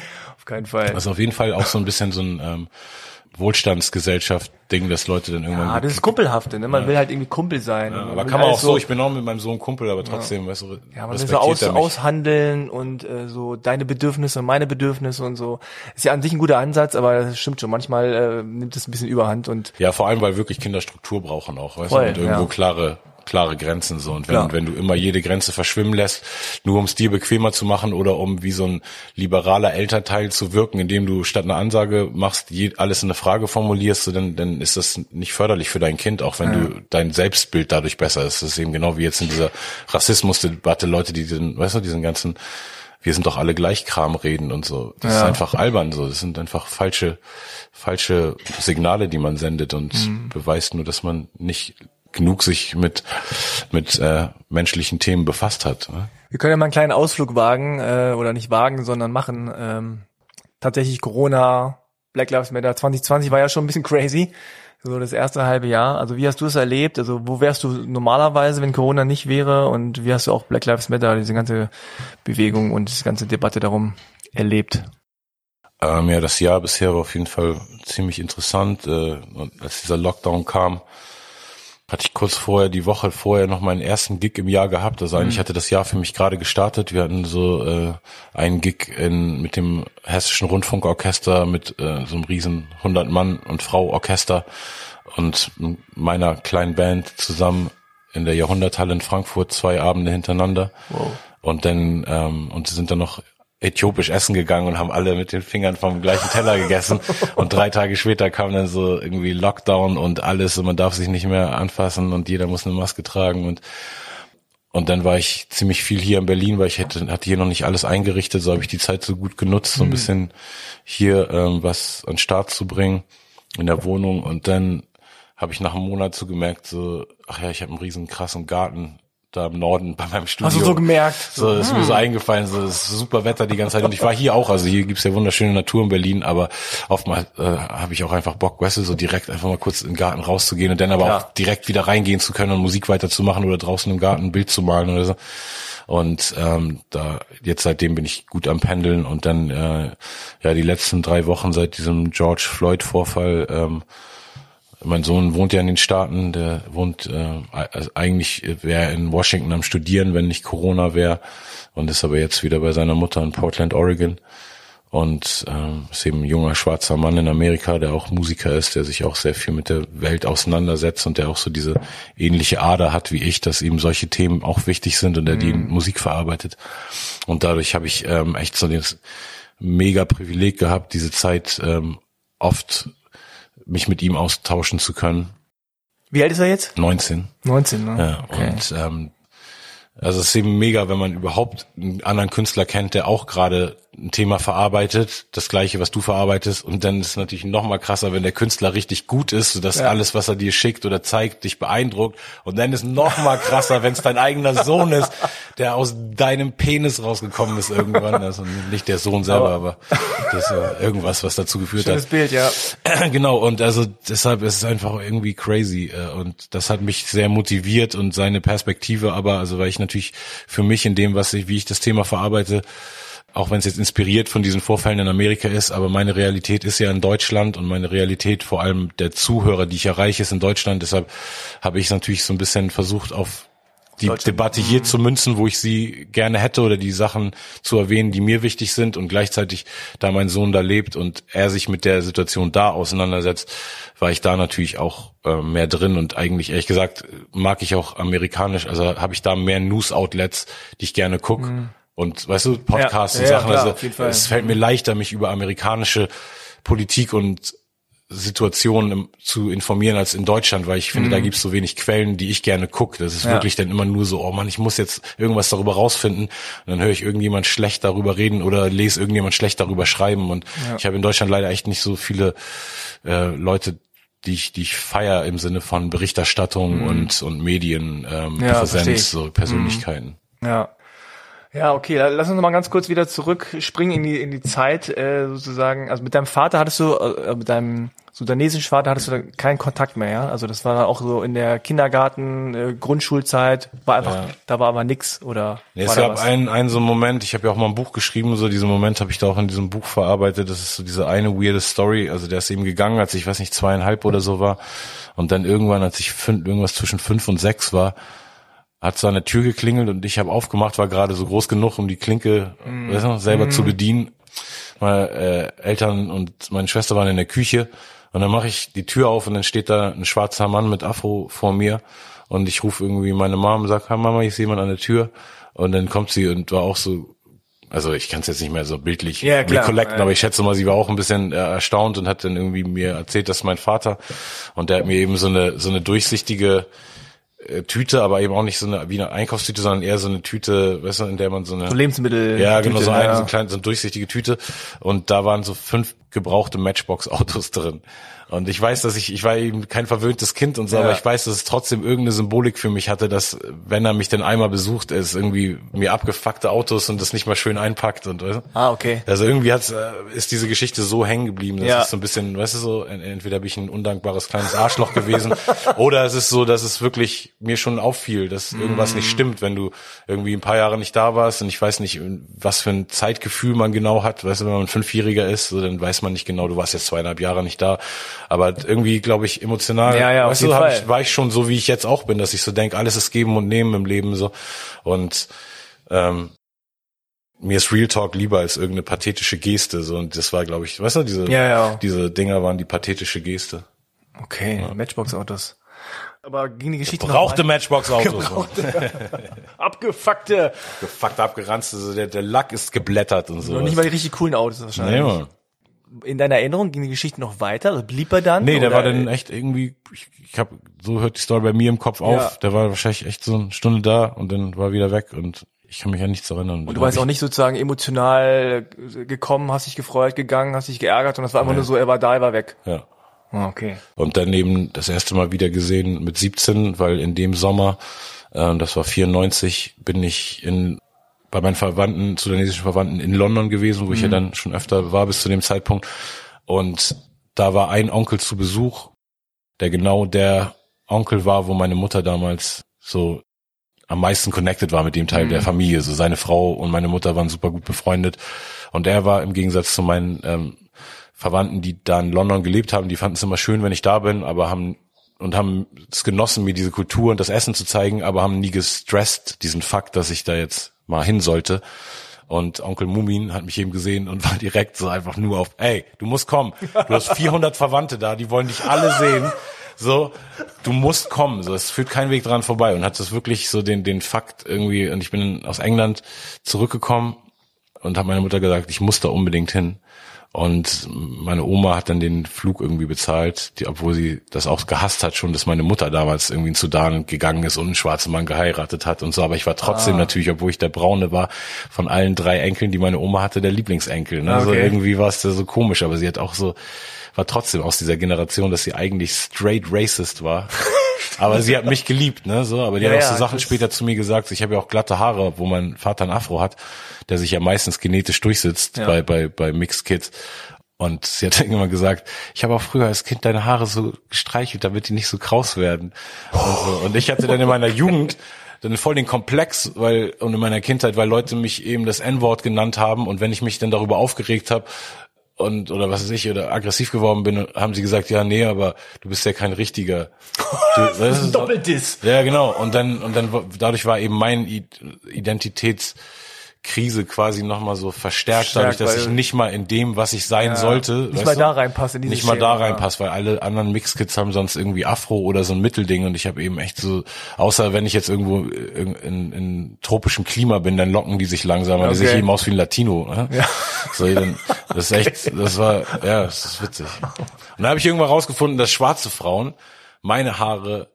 auf keinen Fall. Also auf jeden Fall auch so ein bisschen so ein ähm, Wohlstandsgesellschaft-Ding, dass Leute dann irgendwann. Ah, das ist Kumpelhafte, ne? Man will halt irgendwie Kumpel sein. ja, aber kann man auch so, ich bin auch mit meinem Sohn Kumpel, aber trotzdem, weißt du, Ja, man will so aus, aushandeln und äh, so deine Bedürfnisse und meine Bedürfnisse und so. Ist ja an sich ein guter Ansatz, aber das stimmt schon. Manchmal äh, nimmt es ein bisschen Überhand und Ja, vor allem, weil wirklich Kinder Struktur brauchen auch, weißt Voll, du, und irgendwo ja. klare klare Grenzen so und wenn Klar. wenn du immer jede Grenze verschwimmen lässt, nur um es dir bequemer zu machen oder um wie so ein liberaler Elternteil zu wirken, indem du statt einer Ansage machst, je, alles in eine Frage formulierst, so, dann dann ist das nicht förderlich für dein Kind, auch wenn du dein Selbstbild dadurch besser ist. Das ist eben genau wie jetzt in dieser Rassismusdebatte Leute, die diesen, weißt du, diesen ganzen wir sind doch alle gleich Kram reden und so. Das Ja. ist einfach albern so. Das sind einfach falsche, falsche Signale, die man sendet und Mhm. beweist nur, dass man nicht genug sich mit, mit äh, menschlichen Themen befasst hat. Ne? wir können ja mal einen kleinen Ausflug wagen, äh, oder nicht wagen, sondern machen. Ähm, tatsächlich Corona, Black Lives Matter 2020 war ja schon ein bisschen crazy. So das erste halbe Jahr. Also wie hast du es erlebt? Also wo wärst du normalerweise, wenn Corona nicht wäre? Und wie hast du auch Black Lives Matter, diese ganze Bewegung und diese ganze Debatte darum erlebt? Ähm, ja, das Jahr bisher war auf jeden Fall ziemlich interessant. Äh, als dieser Lockdown kam, hatte ich kurz vorher, die Woche vorher noch meinen ersten Gig im Jahr gehabt. Also eigentlich hatte das Jahr für mich gerade gestartet. Wir hatten so äh, einen Gig in, mit dem Hessischen Rundfunkorchester mit äh, so einem riesen 100 Mann und Frau Orchester und meiner kleinen Band zusammen in der Jahrhunderthalle in Frankfurt zwei Abende hintereinander. Wow. Und dann ähm, und sind dann noch äthiopisch essen gegangen und haben alle mit den Fingern vom gleichen Teller gegessen. Und drei Tage später kam dann so irgendwie Lockdown und alles und man darf sich nicht mehr anfassen und jeder muss eine Maske tragen und und dann war ich ziemlich viel hier in Berlin, weil ich hätte, hatte hier noch nicht alles eingerichtet, so habe ich die Zeit so gut genutzt, so ein bisschen hier ähm, was an den Start zu bringen in der Wohnung. Und dann habe ich nach einem Monat so gemerkt, so, ach ja, ich habe einen riesen krassen Garten da im Norden bei meinem Studio. Hast du so gemerkt? So, ist mir so eingefallen, so, ist super Wetter die ganze Zeit. Und ich war hier auch, also hier gibt's ja wunderschöne Natur in Berlin, aber oftmals äh, habe ich auch einfach Bock, weißt du, so direkt einfach mal kurz in den Garten rauszugehen und dann aber Ja. auch direkt wieder reingehen zu können und Musik weiterzumachen oder draußen im Garten ein Bild zu malen oder so. Und ähm, da jetzt seitdem bin ich gut am Pendeln und dann äh, ja die letzten drei Wochen seit diesem George Floyd Vorfall ähm, mein Sohn wohnt ja in den Staaten, der wohnt äh, also eigentlich wäre er in Washington am Studieren, wenn nicht Corona wäre. Und ist aber jetzt wieder bei seiner Mutter in Portland, Oregon. Und ähm, ist eben ein junger schwarzer Mann in Amerika, der auch Musiker ist, der sich auch sehr viel mit der Welt auseinandersetzt und der auch so diese ähnliche Ader hat wie ich, dass ihm solche Themen auch wichtig sind und der die in Musik verarbeitet. Und dadurch habe ich ähm, echt so das mega Privileg gehabt, diese Zeit ähm, oft mich mit ihm austauschen zu können. Wie alt ist er jetzt? 19. 19, ne? Ja, okay. und ähm, also es ist eben mega, wenn man überhaupt einen anderen Künstler kennt, der auch gerade ein Thema verarbeitet, das gleiche, was du verarbeitest, und dann ist es natürlich noch mal krasser, wenn der Künstler richtig gut ist, sodass Ja. alles, was er dir schickt oder zeigt, dich beeindruckt, und dann ist noch mal krasser, wenn es dein eigener Sohn ist, der aus deinem Penis rausgekommen ist irgendwann, also nicht der Sohn selber, aber das ist ja irgendwas, was dazu geführt Schönes hat. Bild, ja. Genau, und also deshalb ist es einfach irgendwie crazy. äh, Und das hat mich sehr motiviert und seine Perspektive, aber also weil ich natürlich für mich in dem, was ich, wie ich das Thema verarbeite, auch wenn es jetzt inspiriert von diesen Vorfällen in Amerika ist, aber meine Realität ist ja in Deutschland und meine Realität vor allem der Zuhörer, die ich erreiche, ist in Deutschland. Deshalb habe ich es natürlich so ein bisschen versucht, auf die Debatte hier mhm. zu münzen, wo ich sie gerne hätte oder die Sachen zu erwähnen, die mir wichtig sind und gleichzeitig, da mein Sohn da lebt und er sich mit der Situation da auseinandersetzt, war ich da natürlich auch äh, mehr drin und eigentlich ehrlich gesagt mag ich auch amerikanisch, also habe ich da mehr News-Outlets, die ich gerne gucke mhm. Und weißt du, Podcasts ja, und Sachen, ja, klar, also es fällt mir leichter, mich über amerikanische Politik und Situationen zu informieren als in Deutschland, weil ich finde, mhm. da gibt es so wenig Quellen, die ich gerne gucke. Das ist ja. wirklich dann immer nur so, oh man, ich muss jetzt irgendwas darüber rausfinden. Und dann höre ich irgendjemand schlecht darüber reden oder lese irgendjemand schlecht darüber schreiben. Und ja. ich habe in Deutschland leider echt nicht so viele äh, Leute, die ich, die ich feier im Sinne von Berichterstattung mhm. und, und Medien, ähm, ja, Präsenz, so Persönlichkeiten. Mhm. Ja. Ja, okay, lass uns noch mal ganz kurz wieder zurückspringen in die in die Zeit äh, sozusagen. Also mit deinem Vater hattest du äh, mit deinem sudanesischen Vater hattest du da keinen Kontakt mehr, ja? Also das war auch so in der Kindergarten, äh, Grundschulzeit, war einfach, ja. da war aber nix oder. Nee, es gab einen, einen so einen Moment, ich habe ja auch mal ein Buch geschrieben, so diesen Moment habe ich da auch in diesem Buch verarbeitet. Das ist so diese eine weirde Story. Also der ist eben gegangen, als ich weiß nicht zweieinhalb oder so war, und dann irgendwann, als ich fünf, irgendwas zwischen fünf und sechs war hat so an der Tür geklingelt und ich habe aufgemacht, war gerade so groß genug, um die Klinke mm. weißt du, selber mm. zu bedienen. Meine äh, Eltern und meine Schwester waren in der Küche und dann mache ich die Tür auf und dann steht da ein schwarzer Mann mit Afro vor mir und ich rufe irgendwie meine Mom und sag, hey Mama, hier ist jemand an der Tür und dann kommt sie und war auch so also ich kann es jetzt nicht mehr so bildlich ja, recollecten, aber ich schätze mal, sie war auch ein bisschen äh, erstaunt und hat dann irgendwie mir erzählt, dass mein Vater und der hat mir eben so eine so eine durchsichtige Tüte, aber eben auch nicht so eine wie eine Einkaufstüte, sondern eher so eine Tüte, weißt du, in der man so eine so Lebensmittel ja genau so eine ja. so eine kleine so eine durchsichtige Tüte und da waren so fünf gebrauchte Matchbox Autos drin und ich weiß, dass ich, ich war eben kein verwöhntes Kind und so, ja. aber ich weiß, dass es trotzdem irgendeine Symbolik für mich hatte, dass wenn er mich denn einmal besucht, es irgendwie mir abgefuckte Autos und das nicht mal schön einpackt und weißt Ah, okay. Also irgendwie hat äh, ist diese Geschichte so hängen geblieben. Das ja. ist so ein bisschen, weißt du so, entweder bin ich ein undankbares kleines Arschloch gewesen oder es ist so, dass es wirklich mir schon auffiel, dass irgendwas mm. nicht stimmt, wenn du irgendwie ein paar Jahre nicht da warst und ich weiß nicht, was für ein Zeitgefühl man genau hat. Weißt du, wenn man ein Fünfjähriger ist, so, dann weiß man nicht genau, du warst jetzt zweieinhalb Jahre nicht da aber irgendwie, glaube ich, emotional, ja, ja, weißt du, hab ich, war ich schon so, wie ich jetzt auch bin, dass ich so denke, alles ist geben und nehmen im Leben so. Und ähm, mir ist Real Talk lieber als irgendeine pathetische Geste. So, und das war, glaube ich, weißt du, diese, ja, ja. diese Dinger waren die pathetische Geste. Okay, ja. Matchbox-Autos. Aber ging die Geschichte Brauchte Matchbox-Autos. Abgefuckte. Gefuckte, abgeranzte, so der, der Lack ist geblättert und so. Nicht mal die richtig coolen Autos wahrscheinlich. Nee, Mann in deiner Erinnerung ging die Geschichte noch weiter? Also blieb er dann? Nee, der war dann echt irgendwie, ich, ich habe so hört die Story bei mir im Kopf auf. Ja. Der war wahrscheinlich echt so eine Stunde da und dann war wieder weg und ich kann mich an nichts erinnern. Und du warst auch nicht sozusagen emotional gekommen, hast dich gefreut, gegangen, hast dich geärgert und das war einfach nee. nur so, er war da, er war weg. Ja. Ah, okay. Und dann eben das erste Mal wieder gesehen mit 17, weil in dem Sommer, äh, das war 94, bin ich in bei meinen Verwandten, sudanesischen Verwandten in London gewesen, wo ich ja mhm. dann schon öfter war bis zu dem Zeitpunkt. Und da war ein Onkel zu Besuch, der genau der Onkel war, wo meine Mutter damals so am meisten connected war mit dem Teil mhm. der Familie. So seine Frau und meine Mutter waren super gut befreundet. Und er war im Gegensatz zu meinen ähm, Verwandten, die da in London gelebt haben, die fanden es immer schön, wenn ich da bin, aber haben und haben es genossen, mir diese Kultur und das Essen zu zeigen, aber haben nie gestresst, diesen Fakt, dass ich da jetzt mal hin sollte. Und Onkel Mumin hat mich eben gesehen und war direkt so einfach nur auf, ey, du musst kommen. Du hast 400 Verwandte da, die wollen dich alle sehen. So, du musst kommen. So, es führt kein Weg dran vorbei. Und hat das wirklich so den, den Fakt irgendwie, und ich bin aus England zurückgekommen und habe meiner Mutter gesagt, ich muss da unbedingt hin. Und meine Oma hat dann den Flug irgendwie bezahlt, die, obwohl sie das auch gehasst hat schon, dass meine Mutter damals irgendwie in Sudan gegangen ist und einen schwarzen Mann geheiratet hat und so. Aber ich war trotzdem ah. natürlich, obwohl ich der Braune war, von allen drei Enkeln, die meine Oma hatte, der Lieblingsenkel. Ne? Also okay. Also irgendwie war es so komisch, aber sie hat auch so, war trotzdem aus dieser Generation, dass sie eigentlich straight racist war. Aber sie hat mich geliebt, ne? So, aber die ja, hat auch so Sachen später zu mir gesagt. Ich habe ja auch glatte Haare, wo mein Vater ein Afro hat, der sich ja meistens genetisch durchsitzt ja. bei bei bei Mixed Kids. Und sie hat irgendwann gesagt, ich habe auch früher als Kind deine Haare so gestreichelt, damit die nicht so kraus werden. Und, so. und ich hatte dann in meiner Jugend dann voll den Komplex, weil und in meiner Kindheit, weil Leute mich eben das N-Wort genannt haben und wenn ich mich dann darüber aufgeregt habe und oder was weiß ich oder aggressiv geworden bin, haben sie gesagt, ja nee, aber du bist ja kein richtiger. Du, das ist ein Doppeldiss. Ja genau und dann und dann dadurch war eben mein Identitäts Krise quasi nochmal so verstärkt, Stark, dadurch, dass ich nicht mal in dem, was ich sein ja, sollte, nicht mal du? da reinpasse, nicht Schema, mal da reinpasse, weil alle anderen Mixkids haben sonst irgendwie Afro oder so ein Mittelding und ich habe eben echt so, außer wenn ich jetzt irgendwo in, in, in tropischem Klima bin, dann locken die sich langsam, okay. die sehe ich eben aus wie ein Latino. Ne? Ja. So, dann, das ist echt, das war, ja, das ist witzig. Und dann habe ich irgendwann rausgefunden, dass schwarze Frauen meine Haare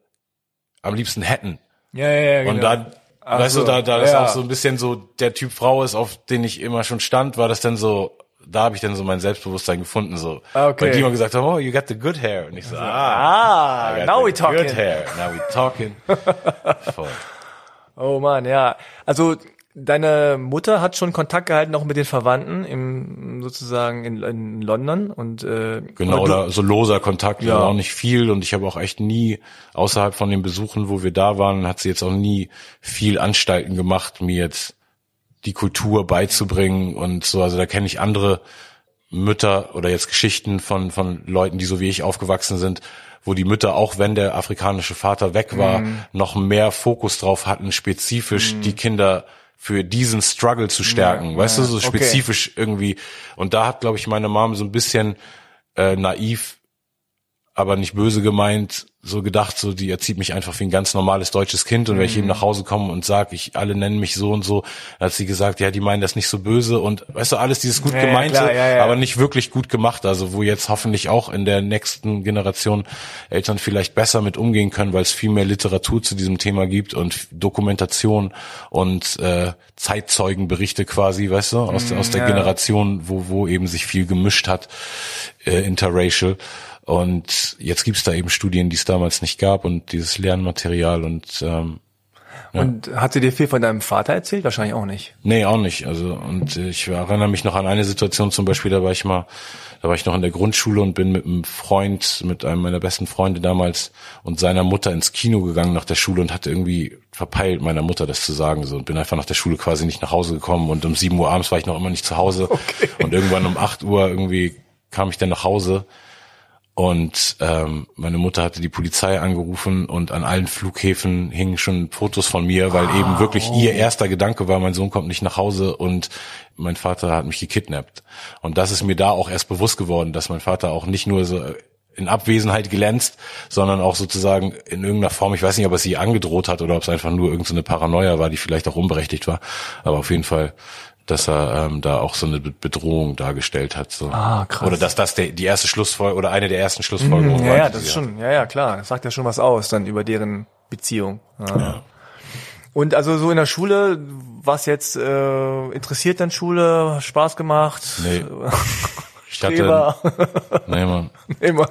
am liebsten hätten. Ja, ja, ja. Und genau. da Ach weißt so, du, da, da ja. das auch so ein bisschen so der Typ Frau ist, auf den ich immer schon stand, war das dann so, da habe ich dann so mein Selbstbewusstsein gefunden, so. Okay. Weil die immer gesagt haben, oh, you got the good hair. Und ich so, ah, ah now we talking. Good hair, now we talking. Voll. Oh man, ja. Also Deine Mutter hat schon Kontakt gehalten auch mit den Verwandten im sozusagen in, in London und äh, genau oder so loser Kontakt ja. auch nicht viel und ich habe auch echt nie außerhalb von den Besuchen, wo wir da waren, hat sie jetzt auch nie viel Anstalten gemacht, mir jetzt die Kultur beizubringen und so. Also da kenne ich andere Mütter oder jetzt Geschichten von von Leuten, die so wie ich aufgewachsen sind, wo die Mütter, auch wenn der afrikanische Vater weg war, mm. noch mehr Fokus drauf hatten, spezifisch mm. die Kinder für diesen Struggle zu stärken, ja, weißt ja, du, so spezifisch okay. irgendwie. Und da hat, glaube ich, meine Mom so ein bisschen äh, naiv aber nicht böse gemeint, so gedacht, so die erzieht mich einfach wie ein ganz normales deutsches Kind. Und mhm. wenn ich eben nach Hause komme und sag, ich alle nennen mich so und so, dann hat sie gesagt, ja, die meinen das nicht so böse. Und weißt du, alles dieses gut ja, gemeinte, ja, klar, ja, aber nicht wirklich gut gemacht, also wo jetzt hoffentlich auch in der nächsten Generation Eltern vielleicht besser mit umgehen können, weil es viel mehr Literatur zu diesem Thema gibt und Dokumentation und äh, Zeitzeugenberichte quasi, weißt du, aus, mhm, aus der Generation, wo wo eben sich viel gemischt hat, äh, interracial und jetzt gibt's da eben Studien, die es damals nicht gab und dieses Lernmaterial und ähm, ja. Und hat sie dir viel von deinem Vater erzählt? Wahrscheinlich auch nicht. Nee, auch nicht. Also und ich erinnere mich noch an eine Situation zum Beispiel, da war ich mal, da war ich noch in der Grundschule und bin mit einem Freund, mit einem meiner besten Freunde damals und seiner Mutter ins Kino gegangen nach der Schule und hatte irgendwie verpeilt, meiner Mutter das zu sagen so und bin einfach nach der Schule quasi nicht nach Hause gekommen und um sieben Uhr abends war ich noch immer nicht zu Hause okay. und irgendwann um acht Uhr irgendwie kam ich dann nach Hause und ähm, meine Mutter hatte die Polizei angerufen und an allen Flughäfen hingen schon Fotos von mir, weil wow. eben wirklich ihr erster Gedanke war, mein Sohn kommt nicht nach Hause und mein Vater hat mich gekidnappt. Und das ist mir da auch erst bewusst geworden, dass mein Vater auch nicht nur so in Abwesenheit glänzt, sondern auch sozusagen in irgendeiner Form, ich weiß nicht, ob er sie angedroht hat oder ob es einfach nur irgendeine Paranoia war, die vielleicht auch unberechtigt war, aber auf jeden Fall dass er ähm, da auch so eine Bedrohung dargestellt hat. So. Ah, krass. Oder dass das der, die erste Schlussfolgerung oder eine der ersten Schlussfolgerungen mm, ja, war. Ja, das ist schon, ja, ja, klar. Das sagt ja schon was aus dann über deren Beziehung. Ja. ja. Und also so in der Schule, was jetzt äh, interessiert dann Schule? Spaß gemacht? Nee. Ich hatte, nee, Mann. Nee, Mann.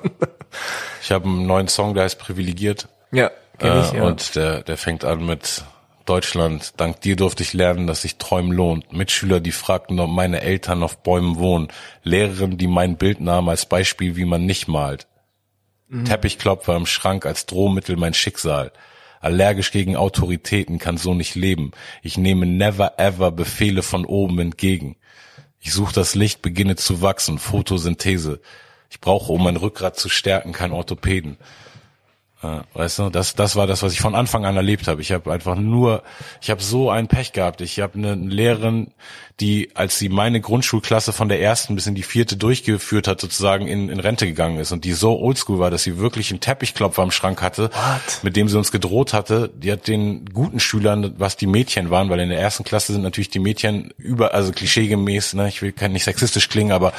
Ich habe einen neuen Song, der heißt Privilegiert. Ja, kenn ich, äh, ja. Und der, der fängt an mit Deutschland, dank dir durfte ich lernen, dass sich Träumen lohnt. Mitschüler, die fragten, ob meine Eltern auf Bäumen wohnen. Lehrerin, die mein Bild nahm als Beispiel, wie man nicht malt. Mhm. Teppichklopfer im Schrank als Drohmittel mein Schicksal. Allergisch gegen Autoritäten kann so nicht leben. Ich nehme never ever Befehle von oben entgegen. Ich suche das Licht, beginne zu wachsen. Photosynthese. Ich brauche, um mein Rückgrat zu stärken, kein Orthopäden. Ja, weißt du, das, das war das, was ich von Anfang an erlebt habe. Ich habe einfach nur, ich habe so ein Pech gehabt. Ich habe eine Lehrerin, die, als sie meine Grundschulklasse von der ersten bis in die vierte durchgeführt hat, sozusagen in, in Rente gegangen ist und die so oldschool war, dass sie wirklich einen Teppichklopfer am Schrank hatte, What? mit dem sie uns gedroht hatte. Die hat den guten Schülern, was die Mädchen waren, weil in der ersten Klasse sind natürlich die Mädchen über, also klischeegemäß, ne, ich will nicht sexistisch klingen, aber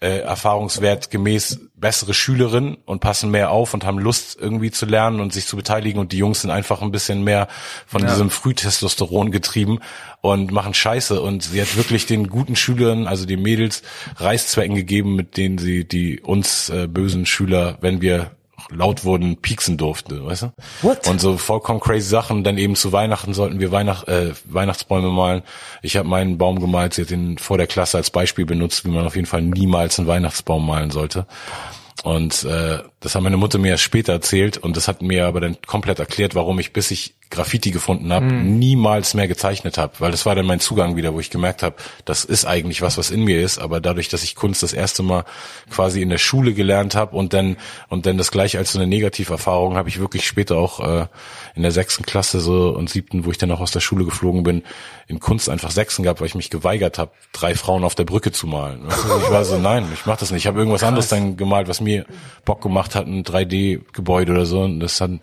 äh, erfahrungswert gemäß bessere Schülerinnen und passen mehr auf und haben Lust irgendwie zu lernen und sich zu beteiligen und die Jungs sind einfach ein bisschen mehr von ja. diesem Frühtestosteron getrieben und machen Scheiße und sie hat wirklich den guten Schülern, also den Mädels, Reißzwecken gegeben, mit denen sie die uns äh, bösen Schüler, wenn wir laut wurden, pieksen durfte, weißt du? What? Und so vollkommen crazy Sachen. Dann eben zu Weihnachten sollten wir Weihnacht, äh, Weihnachtsbäume malen. Ich habe meinen Baum gemalt, sie hat den vor der Klasse als Beispiel benutzt, wie man auf jeden Fall niemals einen Weihnachtsbaum malen sollte. Und äh, das hat meine Mutter mir erst später erzählt und das hat mir aber dann komplett erklärt, warum ich, bis ich Graffiti gefunden habe, mhm. niemals mehr gezeichnet habe, weil das war dann mein Zugang wieder, wo ich gemerkt habe, das ist eigentlich was, was in mir ist, aber dadurch, dass ich Kunst das erste Mal quasi in der Schule gelernt habe und dann und dann das gleiche als so eine Negativerfahrung habe ich wirklich später auch äh, in der sechsten Klasse so und siebten, wo ich dann auch aus der Schule geflogen bin, in Kunst einfach Sechsen gehabt, weil ich mich geweigert habe, drei Frauen auf der Brücke zu malen. Ich war so, nein, ich mach das nicht. Ich habe irgendwas Krass. anderes dann gemalt, was mir Bock gemacht hat, ein 3D-Gebäude oder so und das dann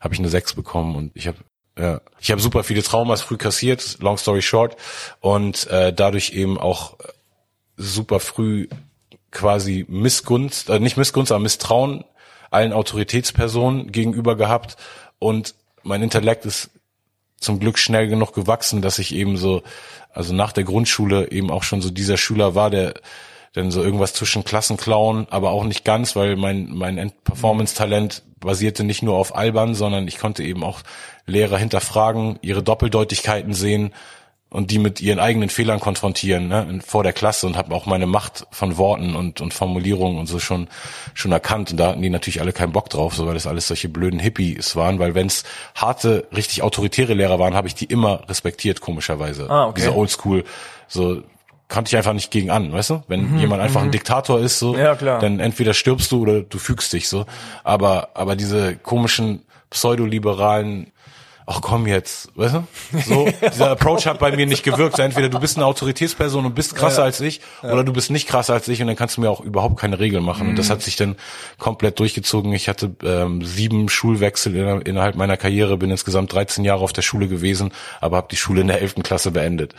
habe ich eine Sechs bekommen und ich habe ja. Ich habe super viele Traumas früh kassiert, long story short, und äh, dadurch eben auch super früh quasi Missgunst, äh, nicht Missgunst, aber Misstrauen allen Autoritätspersonen gegenüber gehabt und mein Intellekt ist zum Glück schnell genug gewachsen, dass ich eben so, also nach der Grundschule eben auch schon so dieser Schüler war, der dann so irgendwas zwischen Klassenclown, aber auch nicht ganz, weil mein, mein Performance-Talent basierte nicht nur auf Albern, sondern ich konnte eben auch Lehrer hinterfragen, ihre Doppeldeutigkeiten sehen und die mit ihren eigenen Fehlern konfrontieren ne, vor der Klasse und habe auch meine Macht von Worten und, und Formulierungen und so schon schon erkannt und da hatten die natürlich alle keinen Bock drauf, so weil das alles solche blöden Hippies waren, weil wenn's harte, richtig autoritäre Lehrer waren, habe ich die immer respektiert komischerweise. Ah, okay. Diese Oldschool so konnte ich einfach nicht gegen an, weißt du? Wenn mhm, jemand einfach ein mhm. Diktator ist, so, ja, klar. dann entweder stirbst du oder du fügst dich so. Aber aber diese komischen pseudoliberalen ach komm jetzt, weißt du? So, dieser Approach hat bei mir nicht gewirkt. Entweder du bist eine Autoritätsperson und bist krasser ja, als ich, ja. oder du bist nicht krasser als ich und dann kannst du mir auch überhaupt keine Regeln machen. Mhm. Und das mhm. hat sich dann komplett durchgezogen. Ich hatte ähm, sieben Schulwechsel in, innerhalb meiner Karriere, bin insgesamt 13 Jahre auf der Schule gewesen, aber habe die Schule in der 11. Klasse beendet.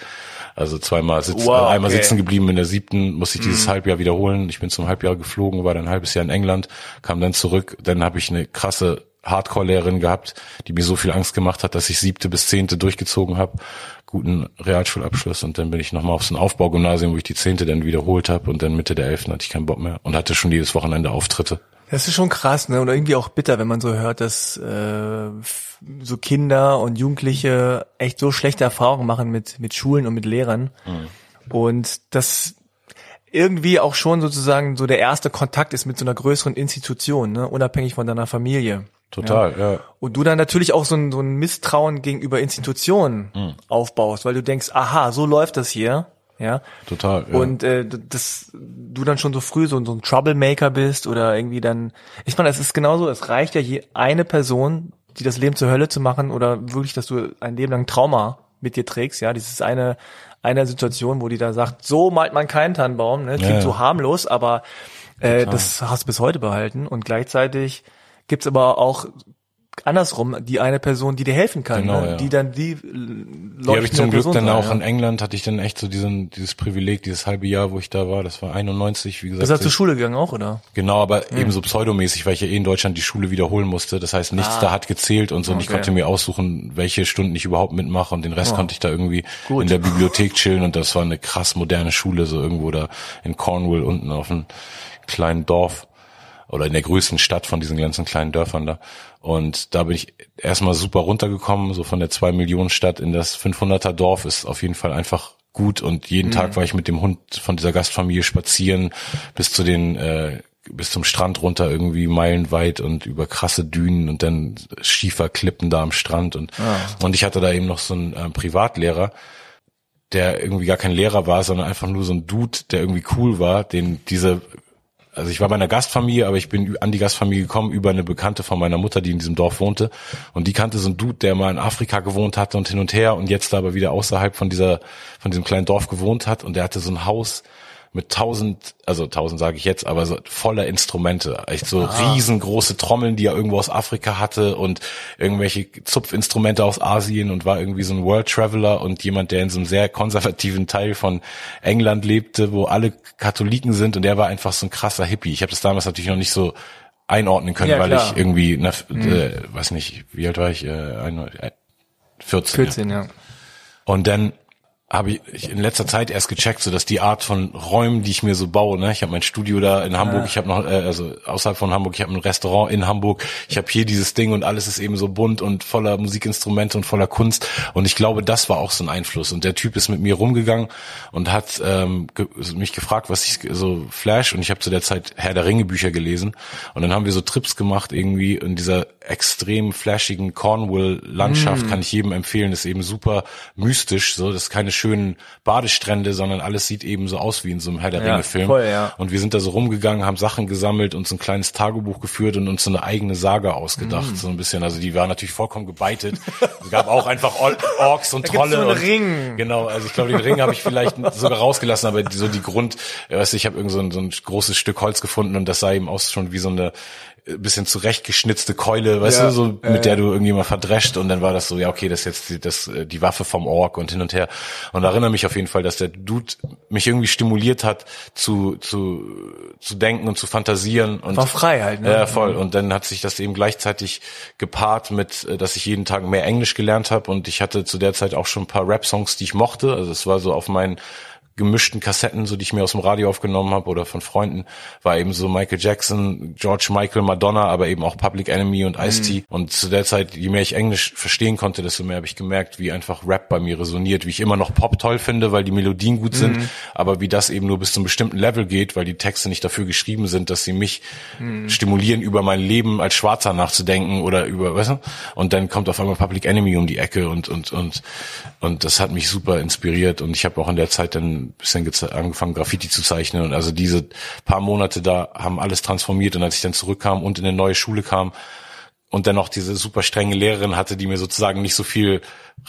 Also zweimal sitzen, wow, einmal okay. sitzen geblieben in der siebten, musste ich dieses mhm. Halbjahr wiederholen. Ich bin zum Halbjahr geflogen, war dann ein halbes Jahr in England, kam dann zurück. Dann habe ich eine krasse Hardcore-Lehrerin gehabt, die mir so viel Angst gemacht hat, dass ich siebte bis zehnte durchgezogen habe, guten Realschulabschluss und dann bin ich nochmal auf so ein Aufbaugymnasium, wo ich die zehnte dann wiederholt habe und dann Mitte der elften hatte ich keinen Bock mehr und hatte schon jedes Wochenende Auftritte. Das ist schon krass, ne? Und irgendwie auch bitter, wenn man so hört, dass äh, so Kinder und Jugendliche echt so schlechte Erfahrungen machen mit mit Schulen und mit Lehrern mhm. und das irgendwie auch schon sozusagen so der erste Kontakt ist mit so einer größeren Institution, ne? unabhängig von deiner Familie. Total, ja. ja. Und du dann natürlich auch so ein, so ein Misstrauen gegenüber Institutionen mhm. aufbaust, weil du denkst, aha, so läuft das hier. Ja. Total. Ja. Und äh, das du dann schon so früh so, so ein Troublemaker bist oder irgendwie dann. Ich meine, es ist genauso, es reicht ja je eine Person, die das Leben zur Hölle zu machen oder wirklich, dass du ein Leben lang Trauma mit dir trägst, ja. Ist eine, eine Situation, wo die da sagt, so malt man keinen Tannenbaum, ne? Klingt ja, ja. so harmlos, aber äh, das hast du bis heute behalten und gleichzeitig gibt's aber auch andersrum die eine Person, die dir helfen kann, genau, ne? ja. die dann die Die habe ich zum Glück Person dann auch ja. in England hatte ich dann echt so diesen dieses Privileg, dieses halbe Jahr, wo ich da war, das war 91, wie gesagt. Bist du zur Schule gegangen auch, oder? Genau, aber hm. eben so pseudomäßig, weil ich ja eh in Deutschland die Schule wiederholen musste. Das heißt, nichts ah. da hat gezählt und so. Und ich konnte mir aussuchen, welche Stunden ich überhaupt mitmache und den Rest oh. konnte ich da irgendwie Gut. in der Bibliothek chillen und das war eine krass moderne Schule, so irgendwo da in Cornwall unten auf einem kleinen Dorf oder in der größten Stadt von diesen ganzen kleinen Dörfern da. Und da bin ich erstmal super runtergekommen, so von der zwei Millionen Stadt in das 500er Dorf ist auf jeden Fall einfach gut und jeden mhm. Tag war ich mit dem Hund von dieser Gastfamilie spazieren bis zu den äh, bis zum Strand runter irgendwie meilenweit und über krasse Dünen und dann Schieferklippen da am Strand und ah. und ich hatte da eben noch so einen äh, Privatlehrer, der irgendwie gar kein Lehrer war, sondern einfach nur so ein Dude, der irgendwie cool war, den diese also ich war bei einer Gastfamilie, aber ich bin an die Gastfamilie gekommen über eine Bekannte von meiner Mutter, die in diesem Dorf wohnte. Und die kannte so einen Dude, der mal in Afrika gewohnt hatte und hin und her und jetzt aber wieder außerhalb von dieser, von diesem kleinen Dorf gewohnt hat. Und der hatte so ein Haus mit tausend, also tausend sage ich jetzt, aber so voller Instrumente. Echt so ah. riesengroße Trommeln, die er irgendwo aus Afrika hatte und irgendwelche Zupfinstrumente aus Asien und war irgendwie so ein World Traveler und jemand, der in so einem sehr konservativen Teil von England lebte, wo alle Katholiken sind und er war einfach so ein krasser Hippie. Ich habe das damals natürlich noch nicht so einordnen können, ja, weil ich irgendwie, na, mhm. äh, weiß nicht, wie alt war ich? Äh, 14. 14, ja. ja. Und dann habe ich in letzter Zeit erst gecheckt, so dass die Art von Räumen, die ich mir so baue, ne, ich habe mein Studio da in Hamburg, ich habe noch, äh, also außerhalb von Hamburg, ich habe ein Restaurant in Hamburg, ich habe hier dieses Ding und alles ist eben so bunt und voller Musikinstrumente und voller Kunst und ich glaube, das war auch so ein Einfluss und der Typ ist mit mir rumgegangen und hat ähm, ge mich gefragt, was ich so Flash und ich habe zu der Zeit Herr der Ringe Bücher gelesen und dann haben wir so Trips gemacht irgendwie in dieser extrem flashigen Cornwall-Landschaft mm. kann ich jedem empfehlen. ist eben super mystisch, so das ist keine schönen Badestrände, sondern alles sieht eben so aus wie in so einem Herr der ja, Ringe-Film. Ja. Und wir sind da so rumgegangen, haben Sachen gesammelt, uns ein kleines Tagebuch geführt und uns so eine eigene Saga ausgedacht, mm. so ein bisschen. Also die war natürlich vollkommen gebeitet. es gab auch einfach Orks und Trolle. So einen und, Ring. Genau, also ich glaube, den Ring habe ich vielleicht sogar rausgelassen, aber so die Grund, weißt du, ich habe irgend so ein, so ein großes Stück Holz gefunden und das sah eben aus schon wie so eine bisschen zurechtgeschnitzte Keule, weißt ja, du, so mit äh, der du irgendwie mal verdrescht und dann war das so, ja okay, das ist jetzt die, das, äh, die Waffe vom Ork und hin und her. Und erinnere mich auf jeden Fall, dass der Dude mich irgendwie stimuliert hat, zu zu zu denken und zu fantasieren und war frei halt. Ne? Ja voll. Und dann hat sich das eben gleichzeitig gepaart mit, äh, dass ich jeden Tag mehr Englisch gelernt habe und ich hatte zu der Zeit auch schon ein paar Rap-Songs, die ich mochte. Also es war so auf meinen gemischten Kassetten, so die ich mir aus dem Radio aufgenommen habe oder von Freunden, war eben so Michael Jackson, George Michael, Madonna, aber eben auch Public Enemy und Ice-T. Mhm. Und zu der Zeit, je mehr ich Englisch verstehen konnte, desto mehr habe ich gemerkt, wie einfach Rap bei mir resoniert, wie ich immer noch Pop toll finde, weil die Melodien gut sind, mhm. aber wie das eben nur bis zu einem bestimmten Level geht, weil die Texte nicht dafür geschrieben sind, dass sie mich mhm. stimulieren, über mein Leben als Schwarzer nachzudenken oder über, weißt du? Und dann kommt auf einmal Public Enemy um die Ecke und und und und das hat mich super inspiriert und ich habe auch in der Zeit dann bisschen angefangen, Graffiti zu zeichnen. Und also diese paar Monate da haben alles transformiert. Und als ich dann zurückkam und in eine neue Schule kam und dann noch diese super strenge Lehrerin hatte, die mir sozusagen nicht so viel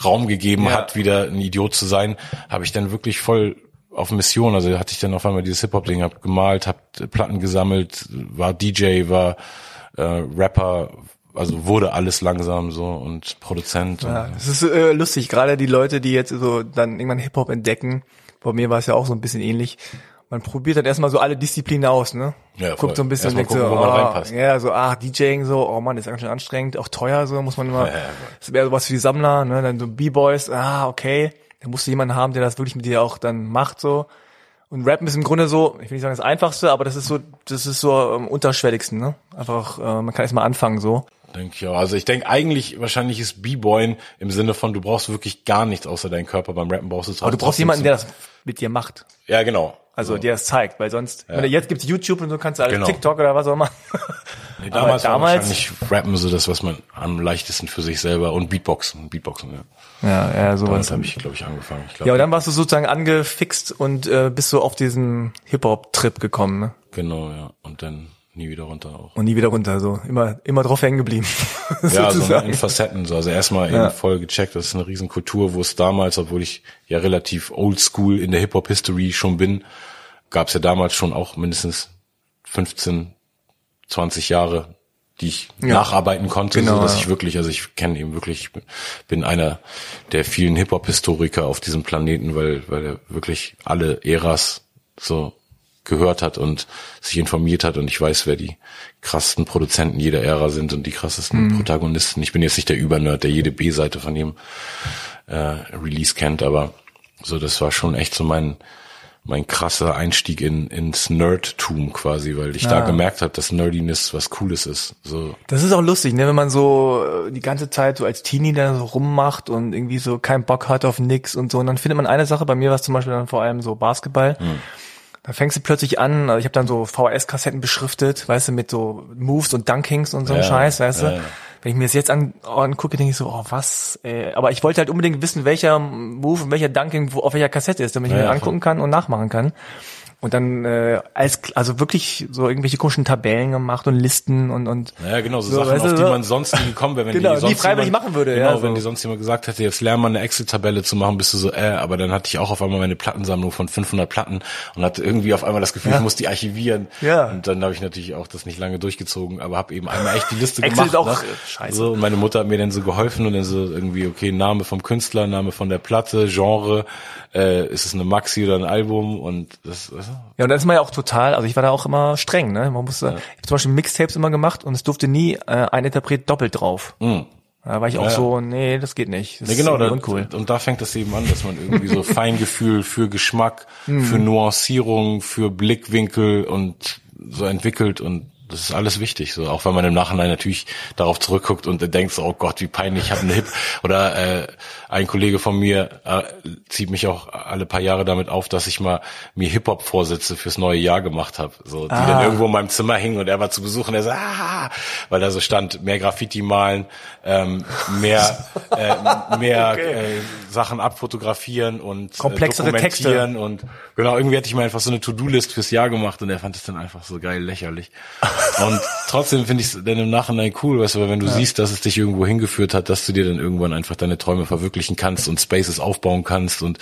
Raum gegeben ja. hat, wieder ein Idiot zu sein, habe ich dann wirklich voll auf Mission, also hatte ich dann auf einmal dieses Hip-Hop-Ding, hab gemalt, hab Platten gesammelt, war DJ, war äh, Rapper, also wurde alles langsam so und Produzent. Ja, es ist äh, lustig, gerade die Leute, die jetzt so dann irgendwann Hip-Hop entdecken, bei mir war es ja auch so ein bisschen ähnlich. Man probiert dann erstmal so alle Disziplinen aus, ne? Ja, voll. Guckt so ein bisschen, denkt gucken, so, oh, ja, so, ah, DJing so, oh man, ist ganz schön anstrengend, auch teuer so, muss man immer, ja, ja, ist mehr sowas für die Sammler, ne? Dann so B-Boys, ah, okay. Da musst du jemanden haben, der das wirklich mit dir auch dann macht, so. Und Rappen ist im Grunde so, ich will nicht sagen das Einfachste, aber das ist so, das ist so am unterschwelligsten, ne? Einfach, äh, man kann erstmal anfangen, so. Denke ich auch. Also ich denke eigentlich, wahrscheinlich ist B-Boyen im Sinne von, du brauchst wirklich gar nichts außer deinen Körper. Beim Rappen brauchst du Aber du brauchst jemanden, der das mit dir macht. Ja, genau. Also, so. der es zeigt, weil sonst, ja. jetzt gibt's YouTube und so kannst du alles genau. TikTok oder was auch immer. Nee, damals, damals wahrscheinlich Rappen so das, was man am leichtesten für sich selber und Beatboxen, Beatboxen, ja. Ja, ja, sowas. Damit habe ich, glaube ich, angefangen. Ich glaub, ja, und dann warst du sozusagen angefixt und äh, bist so auf diesen Hip-Hop-Trip gekommen, ne? Genau, ja. Und dann nie wieder runter auch. Und nie wieder runter, so immer immer drauf hängen geblieben. ja, so in Facetten, so also erstmal ja. eben voll gecheckt, das ist eine Riesenkultur, wo es damals, obwohl ich ja relativ oldschool in der Hip Hop History schon bin, gab es ja damals schon auch mindestens 15, 20 Jahre, die ich ja. nacharbeiten konnte, genau, so dass ja. ich wirklich, also ich kenne eben wirklich, ich bin einer der vielen Hip Hop Historiker auf diesem Planeten, weil weil er wirklich alle Äras so gehört hat und sich informiert hat und ich weiß, wer die krassesten Produzenten jeder Ära sind und die krassesten mhm. Protagonisten. Ich bin jetzt nicht der Übernerd, der jede B-Seite von jedem äh, Release kennt, aber so das war schon echt so mein mein krasser Einstieg in ins Nerdtum quasi, weil ich ja. da gemerkt habe, dass Nerdiness was Cooles ist. So. Das ist auch lustig, ne, wenn man so äh, die ganze Zeit so als Teenie da so rummacht und irgendwie so keinen Bock hat auf nix und so. Und dann findet man eine Sache, bei mir war es zum Beispiel dann vor allem so Basketball. Mhm da fängst du plötzlich an, also ich habe dann so VHS-Kassetten beschriftet, weißt du, mit so Moves und Dunkings und so ja, Scheiß, weißt du. Ja, Wenn ich mir das jetzt an, angucke, denke ich so, oh was, ey. aber ich wollte halt unbedingt wissen, welcher Move und welcher Dunking wo, auf welcher Kassette ist, damit ich mir angucken kann und nachmachen kann. Und dann äh, als also wirklich so irgendwelche komischen Tabellen gemacht und Listen und und ja genau so, so Sachen, auf die man sonst nie gekommen wäre, wenn genau, die sonst die freiwillig jemand, machen würde. Genau, ja, so. wenn die sonst jemand gesagt hätte, jetzt lern mal eine Excel-Tabelle zu machen, bist du so, äh, aber dann hatte ich auch auf einmal meine Plattensammlung von 500 Platten und hatte irgendwie auf einmal das Gefühl, ja. ich muss die archivieren. Ja. Und dann habe ich natürlich auch das nicht lange durchgezogen, aber habe eben einmal echt die Liste Excel gemacht. Ist auch ne? scheiße. So und meine Mutter hat mir dann so geholfen und dann so irgendwie okay Name vom Künstler, Name von der Platte, Genre, äh, ist es eine Maxi oder ein Album und das. Ja, und dann ist man ja auch total, also ich war da auch immer streng, ne? Man musste, ja. ich habe zum Beispiel Mixtapes immer gemacht und es durfte nie äh, ein Interpret doppelt drauf. Mhm. Da war ich auch Ja. so, nee, das geht nicht. Das Ja, genau, ist da, uncool. und da fängt es eben an, dass man irgendwie so Feingefühl für Geschmack, Mhm. für Nuancierung, für Blickwinkel und so entwickelt und das ist alles wichtig, so. Auch wenn man im Nachhinein natürlich darauf zurückguckt und denkt so, oh Gott, wie peinlich, ich habe einen Hip. Oder äh, ein Kollege von mir äh, zieht mich auch alle paar Jahre damit auf, dass ich mal mir Hip Hop Vorsätze fürs neue Jahr gemacht habe, so. Die Ah. dann irgendwo in meinem Zimmer hingen und er war zu Besuch und er so, ah, weil da so stand, mehr Graffiti malen, ähm, mehr äh, mehr Okay. äh, Sachen abfotografieren und Komplexere äh, dokumentieren und genau irgendwie hatte ich mir einfach so eine To-Do-List fürs Jahr gemacht und er fand es dann einfach so geil lächerlich und trotzdem finde ich es dann im Nachhinein cool, weißt du, weil wenn du siehst, dass es dich irgendwo hingeführt hat, dass du dir dann irgendwann einfach deine Träume verwirklichen kannst und Spaces aufbauen kannst und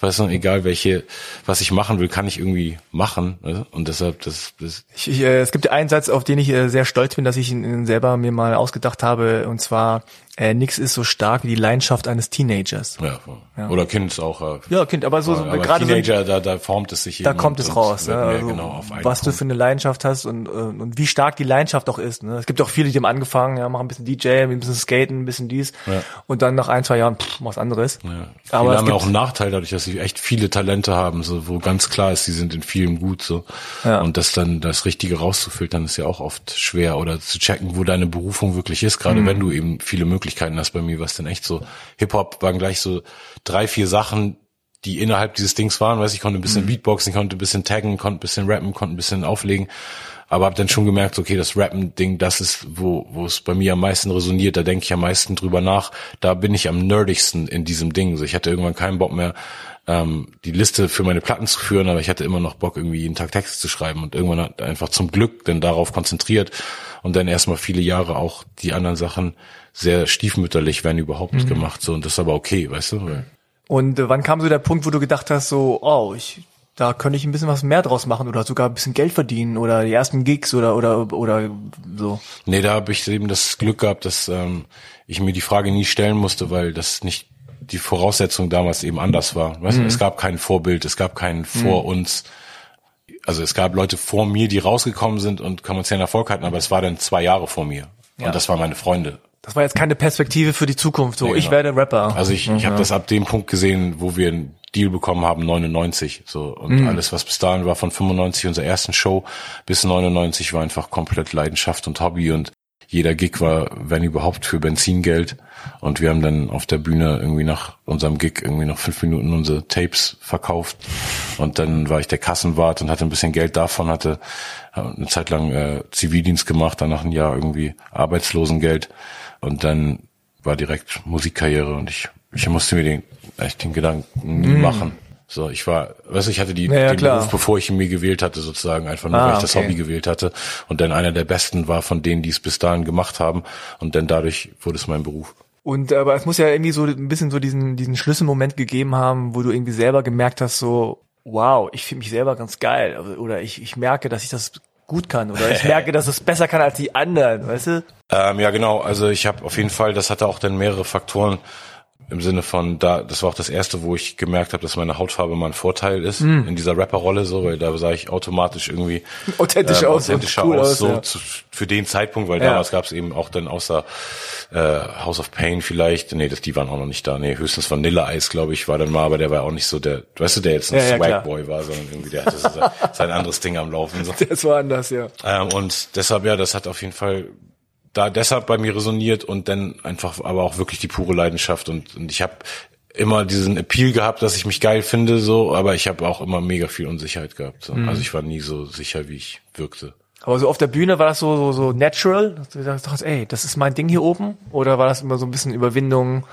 weißt du, egal welche, was ich machen will, kann ich irgendwie machen weißt du? und deshalb das, das Ich, ich, äh, es gibt einen Satz, auf den ich äh, sehr stolz bin, dass ich ihn selber mir mal ausgedacht habe, und zwar, äh, nix ist so stark wie die Leidenschaft eines Teenagers. ja, oder Kind ist auch äh, Ja, Kind, aber so, so aber gerade so, Teenager, da, da formt es sich da kommt es raus, ne? also, genau was du Punkt. für eine Leidenschaft hast und, und wie stark die Leidenschaft auch ist. Ne? Es gibt auch viele, die haben angefangen, ja, machen ein bisschen DJ, ein bisschen Skaten, ein bisschen dies Ja. und dann nach ein, zwei Jahren pff, was anderes. Ja. Aber Viele haben ja gibt- auch einen Nachteil dadurch, dass sie echt viele Talente haben, so wo ganz klar ist, sie sind in vielem gut so. Ja. Und das dann das Richtige rauszufiltern ist ja auch oft schwer oder zu checken, wo deine Berufung wirklich ist, Mhm. gerade wenn du eben viele Möglichkeiten hast. Bei mir war es dann echt so. Hip Hop waren gleich so drei, vier Sachen, die innerhalb dieses Dings waren. Weiß ich konnte ein Mhm. bisschen Beatboxen, konnte ein bisschen taggen, konnte ein bisschen rappen, konnte ein bisschen auflegen. Aber habe dann schon gemerkt, okay, das Rappen-Ding, das ist, wo, wo es bei mir am meisten resoniert, da denke ich am meisten drüber nach. Da bin ich am nerdigsten in diesem Ding. So, ich hatte irgendwann keinen Bock mehr, ähm, die Liste für meine Platten zu führen, aber ich hatte immer noch Bock, irgendwie jeden Tag Texte zu schreiben und irgendwann hat einfach zum Glück dann darauf konzentriert und dann erstmal viele Jahre auch die anderen Sachen sehr stiefmütterlich, wenn überhaupt, gemacht. So, und das ist aber okay, weißt du? Und äh, wann kam so der Punkt, wo du gedacht hast, so, oh, ich, da könnte ich ein bisschen was mehr draus machen oder sogar ein bisschen Geld verdienen oder die ersten Gigs oder oder oder so. Nee, da habe ich eben das Glück gehabt, dass ähm, ich mir die Frage nie stellen musste, weil das nicht die Voraussetzung damals eben anders war. Weißt du, es gab kein Vorbild, es gab keinen vor uns. Also es gab Leute vor mir, die rausgekommen sind und kommerziellen Erfolg hatten, aber es war dann zwei Jahre vor mir. Ja. Und das waren meine Freunde. Das war jetzt keine Perspektive für die Zukunft. So, Nee, ich genau. werde Rapper. Also ich, ich habe das ab dem Punkt gesehen, wo wir einen Deal bekommen haben, 99. So und alles, was bis dahin war, von 95 unserer ersten Show bis 99 war einfach komplett Leidenschaft und Hobby und jeder Gig war, wenn überhaupt, für Benzingeld. Und wir haben dann auf der Bühne irgendwie nach unserem Gig irgendwie noch fünf Minuten unsere Tapes verkauft. Und dann war ich der Kassenwart und hatte ein bisschen Geld davon, hatte eine Zeit lang äh, Zivildienst gemacht, danach ein Jahr irgendwie Arbeitslosengeld. Und dann war direkt Musikkarriere und ich, ich musste mir den, echt den Gedanken nie machen. So, ich war, weißt du, ich hatte die, Ja, ja, den klar. Beruf, bevor ich ihn mir gewählt hatte, sozusagen, einfach nur, Ah, weil ich das okay. Hobby gewählt hatte und dann einer der besten war von denen, die es bis dahin gemacht haben und dann dadurch wurde es mein Beruf. Und aber es muss ja irgendwie so ein bisschen so diesen diesen Schlüsselmoment gegeben haben, wo du irgendwie selber gemerkt hast, so wow, ich finde mich selber ganz geil oder ich ich merke, dass ich das gut kann oder ich merke, dass es besser kann als die anderen, weißt du? Ähm, ja, genau. Also ich habe auf jeden Fall, das hatte auch dann mehrere Faktoren im Sinne von da. Das war auch das erste, wo ich gemerkt habe, dass meine Hautfarbe mal ein Vorteil ist Hm. in dieser Rapperrolle, so, weil da sah ich automatisch irgendwie Authentisch aus und authentischer cool aus, aus, so ja. zu, für den Zeitpunkt, weil Ja. damals gab es eben auch dann außer äh, House of Pain vielleicht, nee, das, die waren auch noch nicht da, nee, höchstens Vanilla Eis, glaube ich, war dann mal, aber der war auch nicht so der, weißt du, der jetzt ein Ja. Swagboy war, sondern irgendwie der hatte so sein, sein anderes Ding am Laufen. So. Das war anders, ja. Ähm, und deshalb, ja, das hat auf jeden Fall da deshalb bei mir resoniert und dann einfach aber auch wirklich die pure Leidenschaft und, und ich habe immer diesen Appeal gehabt, dass ich mich geil finde, so, aber ich habe auch immer mega viel Unsicherheit gehabt. So. Also ich war nie so sicher, wie ich wirkte. Aber so auf der Bühne war das so so, so natural, dass du hast, ey, das ist mein Ding hier oben oder war das immer so ein bisschen Überwindung,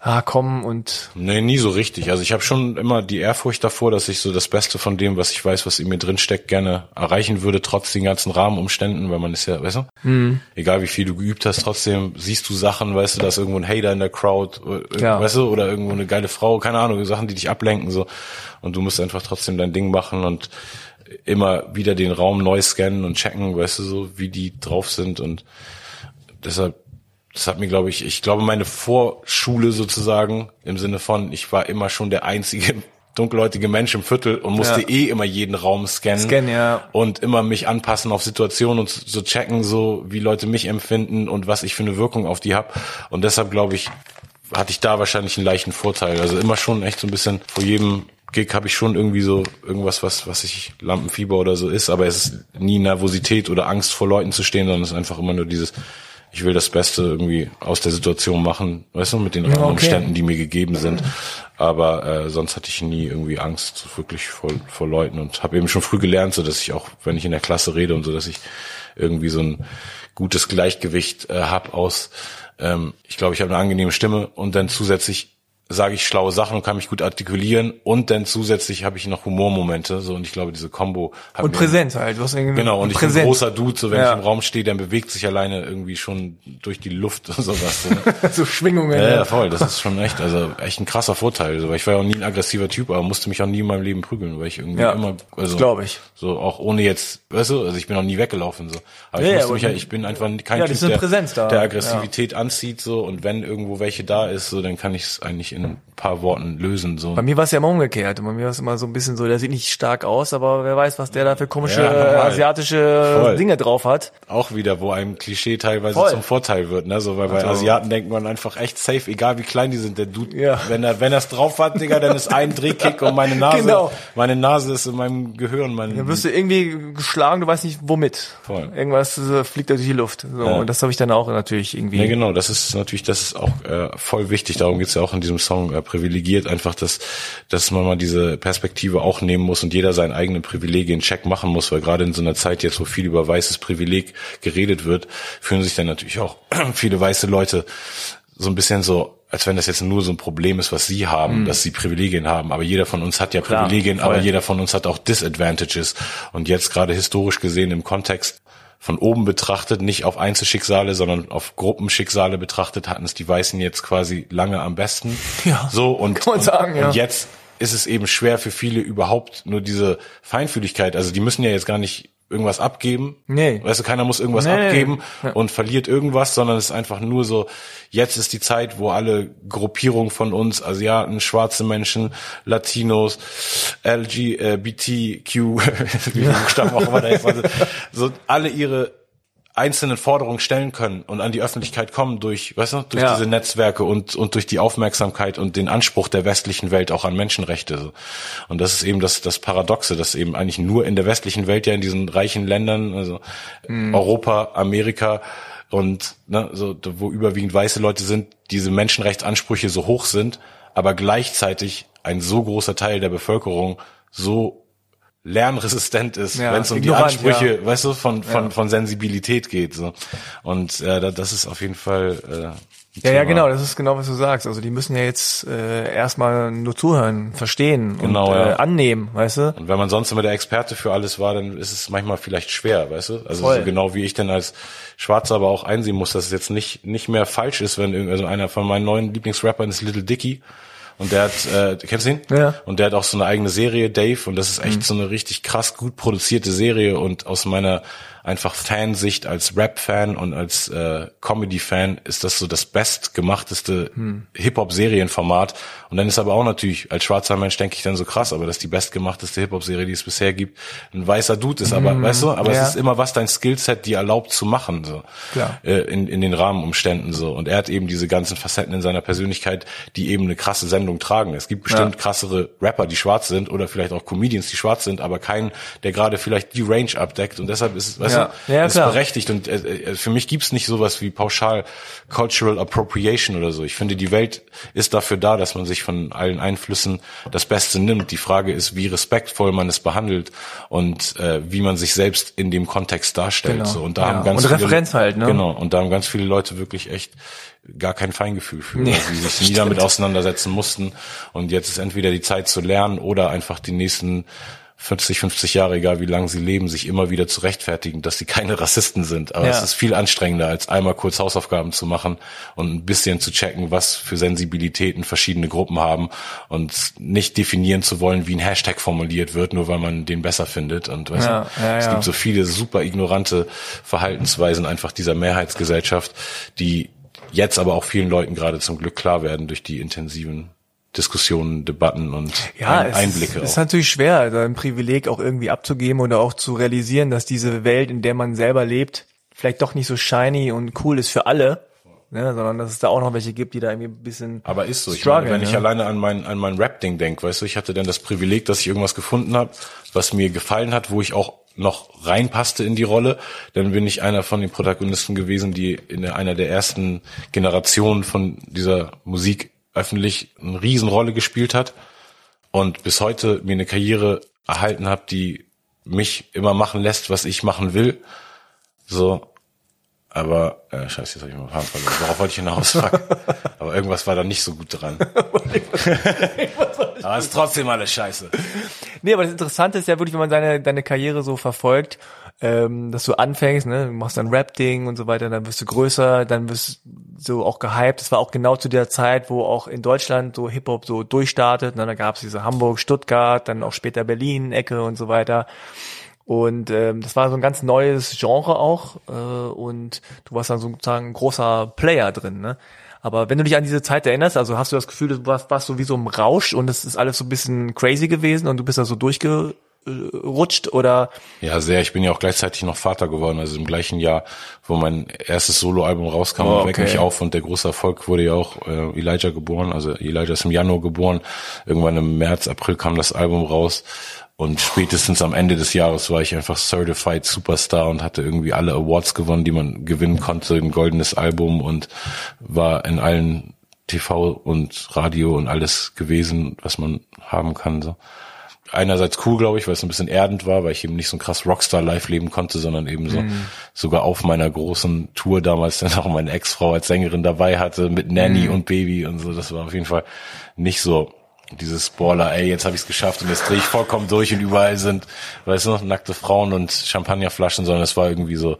ah, komm und Nee, nie so richtig. Also ich habe schon immer die Ehrfurcht davor, dass ich so das Beste von dem, was ich weiß, was in mir drin steckt, gerne erreichen würde, trotz den ganzen Rahmenumständen, weil man ist ja, weißt du, Mhm. egal wie viel du geübt hast, trotzdem siehst du Sachen, weißt du, da ist irgendwo ein Hater in der Crowd, äh, Ja. weißt du, oder irgendwo eine geile Frau, keine Ahnung, Sachen, die dich ablenken, so. Und du musst einfach trotzdem dein Ding machen und immer wieder den Raum neu scannen und checken, weißt du, so, wie die drauf sind und deshalb, das hat mir, glaube ich, ich glaube, meine Vorschule sozusagen, im Sinne von, ich war immer schon der einzige dunkelhäutige Mensch im Viertel und musste Ja. eh immer jeden Raum scannen. Scannen, ja. Und immer mich anpassen auf Situationen und so checken, so wie Leute mich empfinden und was ich für eine Wirkung auf die habe. Und deshalb glaube ich, hatte ich da wahrscheinlich einen leichten Vorteil. Also immer schon echt so ein bisschen vor jedem Gig habe ich schon irgendwie so irgendwas, was, was ich Lampenfieber oder so ist, aber es ist nie Nervosität oder Angst vor Leuten zu stehen, sondern es ist einfach immer nur dieses, ich will das Beste irgendwie aus der Situation machen, weißt du, mit den okay. Umständen, die mir gegeben sind. Aber äh, sonst hatte ich nie irgendwie Angst wirklich vor, vor Leuten und habe eben schon früh gelernt, so dass ich auch, wenn ich in der Klasse rede und so, dass ich irgendwie so ein gutes Gleichgewicht äh, hab aus, ähm, ich glaube, ich habe eine angenehme Stimme und dann zusätzlich sage ich schlaue Sachen und kann mich gut artikulieren und dann zusätzlich habe ich noch Humormomente so und ich glaube diese Combo hat Und Präsenz halt. Du hast irgendwie Genau, und ich bin ein großer Dude, so wenn Ja. ich im Raum stehe, dann bewegt sich alleine irgendwie schon durch die Luft und sowas. So, ne? so Schwingungen. ja, ja. voll, das ist schon echt, also echt ein krasser Vorteil. So, weil ich war ja auch nie ein aggressiver Typ, aber musste mich auch nie in meinem Leben prügeln, weil ich irgendwie Ja, immer, also glaub ich. So auch ohne jetzt, weißt du, also ich bin auch nie weggelaufen so. Aber Ja, ich musste mich ja, ich bin einfach kein Typ, der, Präsenz da. der Aggressivität anzieht so und wenn irgendwo welche da ist, so dann kann ich es eigentlich in ein paar Worten lösen so. Bei mir war es ja immer umgekehrt. Bei mir war es immer so ein bisschen so, der sieht nicht stark aus, aber wer weiß, was der da für komische Ja, äh, asiatische Voll. Dinge drauf hat. auch wieder, wo einem Klischee teilweise Voll. zum Vorteil wird, ne? So, weil bei Also- Asiaten denkt man einfach echt safe, egal wie klein die sind. Der Dude, Ja. wenn er, wenn er es drauf hat, Digga, dann ist ein Drehkick und meine Nase, Genau. meine Nase ist in meinem Gehirn, mein, Dann wirst du irgendwie geschlagen, du weißt nicht womit. Voll. Irgendwas äh, fliegt durch die Luft. So, Ja. Und das habe ich dann auch natürlich irgendwie. Ja, genau, das ist natürlich, das ist auch äh, voll wichtig. Darum geht's ja auch in diesem Song äh, privilegiert, einfach, dass, dass man mal diese Perspektive auch nehmen muss und jeder seinen eigenen Privilegien-Check machen muss, weil gerade in so einer Zeit jetzt, wo viel über weißes Privileg geredet wird, fühlen sich dann natürlich auch viele weiße Leute so ein bisschen so, als wenn das jetzt nur so ein Problem ist, was sie haben, dass sie Privilegien haben. Aber jeder von uns hat ja Mhm. Klar, Privilegien, voll. aber jeder von uns hat auch Disadvantages. Und jetzt gerade historisch gesehen im Kontext von oben betrachtet, nicht auf Einzelschicksale, sondern auf Gruppenschicksale betrachtet, hatten es die Weißen jetzt quasi lange am besten. Ja, so und, kann man sagen, und, ja. und jetzt ist es eben schwer für viele überhaupt nur diese Feinfühligkeit. Also die müssen ja jetzt gar nicht irgendwas abgeben. Nee. Weißt du, keiner muss irgendwas Nee. abgeben Ja. und verliert irgendwas, sondern es ist einfach nur so, jetzt ist die Zeit, wo alle Gruppierungen von uns, Asiaten, schwarze Menschen, Latinos, LGBTQ, wie viele Buchstaben auch immer da jetzt, also, so alle ihre einzelnen Forderungen stellen können und an die Öffentlichkeit kommen durch, weißt du, durch Ja. diese Netzwerke und, und durch die Aufmerksamkeit und den Anspruch der westlichen Welt auch an Menschenrechte. Und das ist eben das, das Paradoxe, dass eben eigentlich nur in der westlichen Welt ja in diesen reichen Ländern, also Europa, Amerika und ne, so, wo überwiegend weiße Leute sind, diese Menschenrechtsansprüche so hoch sind, aber gleichzeitig ein so großer Teil der Bevölkerung so lernresistent ist, Ja, wenn es um die Ansprüche, ja. weißt du, von von von Sensibilität geht so. Und äh, da- das ist auf jeden Fall äh, Ja, ja, genau, das ist genau, was du sagst. Also die müssen ja jetzt äh, erstmal nur zuhören, verstehen Genau, und ja. äh, annehmen, weißt du? Und wenn man sonst immer der Experte für alles war, dann ist es manchmal vielleicht schwer, weißt du? Also so genau wie ich dann als Schwarzer aber auch einsehen muss, dass es jetzt nicht nicht mehr falsch ist, wenn irgend- also einer von meinen neuen Lieblingsrappern ist Little Dicky. Und der hat, äh, kennst du ihn? Ja. Mhm. Und der hat auch so eine eigene Serie, Dave, und das ist echt so eine richtig krass gut produzierte Serie und aus meiner einfach Fansicht als Rap-Fan und als äh, Comedy-Fan ist das so das bestgemachteste Hm. Hip-Hop-Serienformat. Und dann ist aber auch natürlich, als schwarzer Mensch denke ich dann so krass, aber das ist die bestgemachteste Hip-Hop-Serie, die es bisher gibt. Ein weißer Dude ist, aber, weißt du, aber Hm. ja. es ist immer was dein Skillset dir erlaubt zu machen, so. Klar. Äh, in, in den Rahmenumständen so. Und er hat eben diese ganzen Facetten in seiner Persönlichkeit, die eben eine krasse Sendung tragen. Es gibt bestimmt Ja. krassere Rapper, die schwarz sind oder vielleicht auch Comedians, die schwarz sind, aber keinen, der gerade vielleicht die Range abdeckt. Und deshalb ist es, weißt Ja. Ja, ist klar. berechtigt. Und äh, äh, für mich gibt's nicht sowas wie pauschal Cultural Appropriation oder so. Ich finde, die Welt ist dafür da, dass man sich von allen Einflüssen das Beste nimmt. Die Frage ist, wie respektvoll man es behandelt und äh, wie man sich selbst in dem Kontext darstellt. Genau. So. Und da Ja. haben ganz Und viele, Referenz halt, ne? Genau. Und da haben ganz viele Leute wirklich echt gar kein Feingefühl für, Nee, weil sie sich nie damit auseinandersetzen mussten. Und jetzt ist entweder die Zeit zu lernen oder einfach die nächsten 40, 50 Jahre, egal wie lange sie leben, sich immer wieder zu rechtfertigen, dass sie keine Rassisten sind. Aber Ja. es ist viel anstrengender, als einmal kurz Hausaufgaben zu machen und ein bisschen zu checken, was für Sensibilitäten verschiedene Gruppen haben und nicht definieren zu wollen, wie ein Hashtag formuliert wird, nur weil man den besser findet. Und weißt Ja, du, ja, es gibt so viele super ignorante Verhaltensweisen einfach dieser Mehrheitsgesellschaft, die jetzt aber auch vielen Leuten gerade zum Glück klar werden durch die intensiven Diskussionen, Debatten und ja, Ein Einblicke. Es ist, ist natürlich schwer, ein Privileg auch irgendwie abzugeben oder auch zu realisieren, dass diese Welt, in der man selber lebt, vielleicht doch nicht so shiny und cool ist für alle, ne, sondern dass es da auch noch welche gibt, die da irgendwie ein bisschen. Aber ist so. Ich meine, wenn ne? ich alleine an mein an mein Rap-Ding denke, weißt du, ich hatte dann das Privileg, dass ich irgendwas gefunden habe, was mir gefallen hat, wo ich auch noch reinpasste in die Rolle, dann bin ich einer von den Protagonisten gewesen, die in einer der ersten Generationen von dieser Musik öffentlich eine Riesenrolle gespielt hat und bis heute mir eine Karriere erhalten habe, die mich immer machen lässt, was ich machen will. So, aber äh, scheiße, jetzt habe ich mal Faden verloren. Worauf wollte ich hinaus? Fuck. Aber irgendwas war da nicht so gut dran. aber es ist trotzdem alles scheiße. Nee, aber das Interessante ist ja wirklich, wenn man deine, deine Karriere so verfolgt, ähm, dass du anfängst, ne, du machst dann Rap-Ding und so weiter, dann wirst du größer, dann wirst du so auch gehypt. Das war auch genau zu der Zeit, wo auch in Deutschland so Hip-Hop so durchstartet. Ne? Da gab es diese Hamburg, Stuttgart, dann auch später Berlin, Ecke und so weiter. Und ähm, das war so ein ganz neues Genre auch. Äh, und du warst dann sozusagen ein großer Player drin. Ne? Aber wenn du dich an diese Zeit erinnerst, also hast du das Gefühl, du warst, warst so wie so im Rausch und es ist alles so ein bisschen crazy gewesen und du bist da so durchgerutscht oder? Ja, sehr. Ich bin ja auch gleichzeitig noch Vater geworden, also im gleichen Jahr, wo mein erstes Soloalbum rauskam, oh, okay. Weck mich auf und der große Erfolg wurde ja auch äh, Elijah geboren. Also Elijah ist im Januar geboren. Irgendwann im März, April kam das Album raus. Und spätestens am Ende des Jahres war ich einfach Certified Superstar und hatte irgendwie alle Awards gewonnen, die man gewinnen konnte, ein goldenes Album und war in allen TV und Radio und alles gewesen, was man haben kann. So. Einerseits cool, glaube ich, weil es ein bisschen erdend war, weil ich eben nicht so ein krass Rockstar live leben konnte, sondern eben so mm. sogar auf meiner großen Tour damals dann auch meine Ex-Frau als Sängerin dabei hatte mit Nanny mm. und Baby und so. Das war auf jeden Fall nicht so dieses Spoiler, ey, jetzt habe ich es geschafft und jetzt drehe ich vollkommen durch und überall sind, weißt du, nackte Frauen und Champagnerflaschen, sondern es war irgendwie so,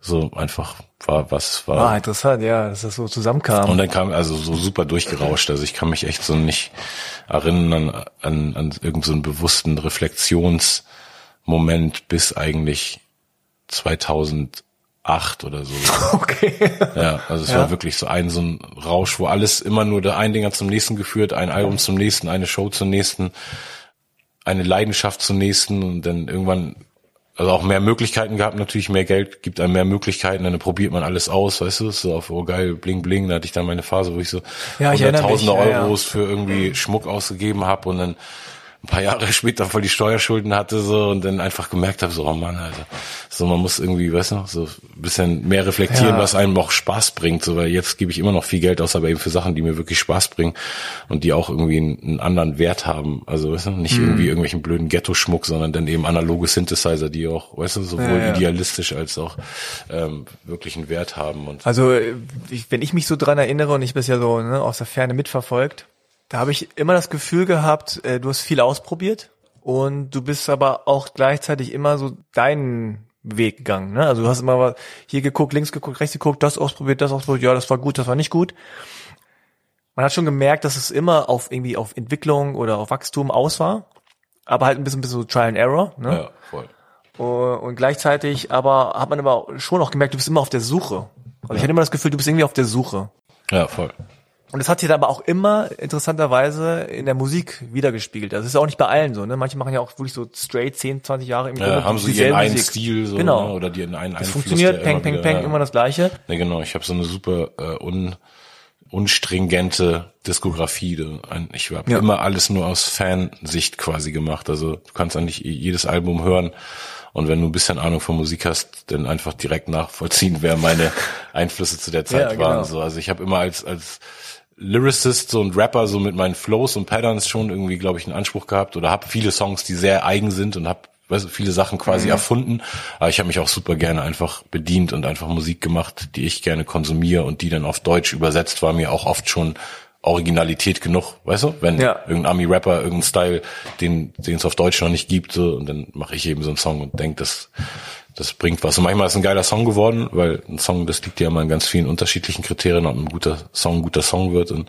so einfach war was war. Ah, interessant, ja, dass das so zusammenkam. Und dann kam also so super durchgerauscht. Also ich kann mich echt so nicht erinnern an, an, an irgendeinen so bewussten Reflexionsmoment bis eigentlich 2000 acht oder so. Okay. Ja, also es ja. war wirklich so ein so ein Rausch, wo alles immer nur der ein Dinger zum nächsten geführt, ein Album zum nächsten, eine Show zum nächsten, eine Leidenschaft zum nächsten und dann irgendwann also auch mehr Möglichkeiten gehabt, natürlich mehr Geld gibt einem mehr Möglichkeiten, dann probiert man alles aus, weißt du, so auf oh geil, bling bling, da hatte ich dann meine Phase, wo ich so ja, hunderttausende Euros ja, ja. für irgendwie Schmuck ausgegeben habe und dann ein paar Jahre später voll die Steuerschulden hatte so und dann einfach gemerkt habe, so, oh Mann, Alter, so man muss irgendwie, weißt du, so ein bisschen mehr reflektieren, ja. was einem auch Spaß bringt, so, weil jetzt gebe ich immer noch viel Geld aus, aber eben für Sachen, die mir wirklich Spaß bringen und die auch irgendwie einen, einen anderen Wert haben, also, weißt du, nicht mhm. irgendwie irgendwelchen blöden Ghetto-Schmuck, sondern dann eben analoge Synthesizer, die auch, weißt du, sowohl ja, ja. idealistisch als auch ähm, wirklich einen Wert haben und also, ich, wenn ich mich so dran erinnere und ich bin ja so ne, aus der Ferne mitverfolgt, da habe ich immer das Gefühl gehabt, äh, du hast viel ausprobiert und du bist aber auch gleichzeitig immer so deinen Weg gegangen. Ne? Also du hast immer hier geguckt, links geguckt, rechts geguckt, das ausprobiert, das ausprobiert, ja, das war gut, das war nicht gut. Man hat schon gemerkt, dass es immer auf irgendwie auf Entwicklung oder auf Wachstum aus war, aber halt ein bisschen, ein bisschen so Trial and Error. Ne? Ja, voll. Und gleichzeitig aber hat man aber schon auch gemerkt, du bist immer auf der Suche. Also ja. ich hatte immer das Gefühl, du bist irgendwie auf der Suche. Ja, voll. Und das hat sich aber auch immer interessanterweise in der Musik wiedergespiegelt. Das ist auch nicht bei allen so, ne? Manche machen ja auch wirklich so straight 10, 20 Jahre im Grunde. Ja, haben so ihren einen Musik. Stil so, genau. Ne? oder die einen Das Einfluss, funktioniert, peng, peng, peng, immer das Gleiche. Ne, genau. Ich habe so eine super äh, un, unstringente Diskografie. Ich habe ja. immer alles nur aus Fansicht quasi gemacht. Also du kannst eigentlich jedes Album hören. Und wenn du ein bisschen Ahnung von Musik hast, dann einfach direkt nachvollziehen, wer meine Einflüsse zu der Zeit ja, genau. waren. So, also ich habe immer als als Lyricist so und Rapper so mit meinen Flows und Patterns schon irgendwie, glaube ich, einen Anspruch gehabt oder habe viele Songs, die sehr eigen sind und habe weißt du, viele Sachen quasi mhm. erfunden. Aber ich habe mich auch super gerne einfach bedient und einfach Musik gemacht, die ich gerne konsumiere und die dann auf Deutsch übersetzt war mir auch oft schon Originalität genug, weißt du? Wenn ja. irgendein Ami-Rapper, irgendein Style, den den es auf Deutsch noch nicht gibt, so, und dann mache ich eben so einen Song und denk, das das bringt was. Und manchmal ist ein geiler Song geworden, weil ein Song, das liegt ja immer in ganz vielen unterschiedlichen Kriterien, ob ein guter Song ein guter Song wird. Und,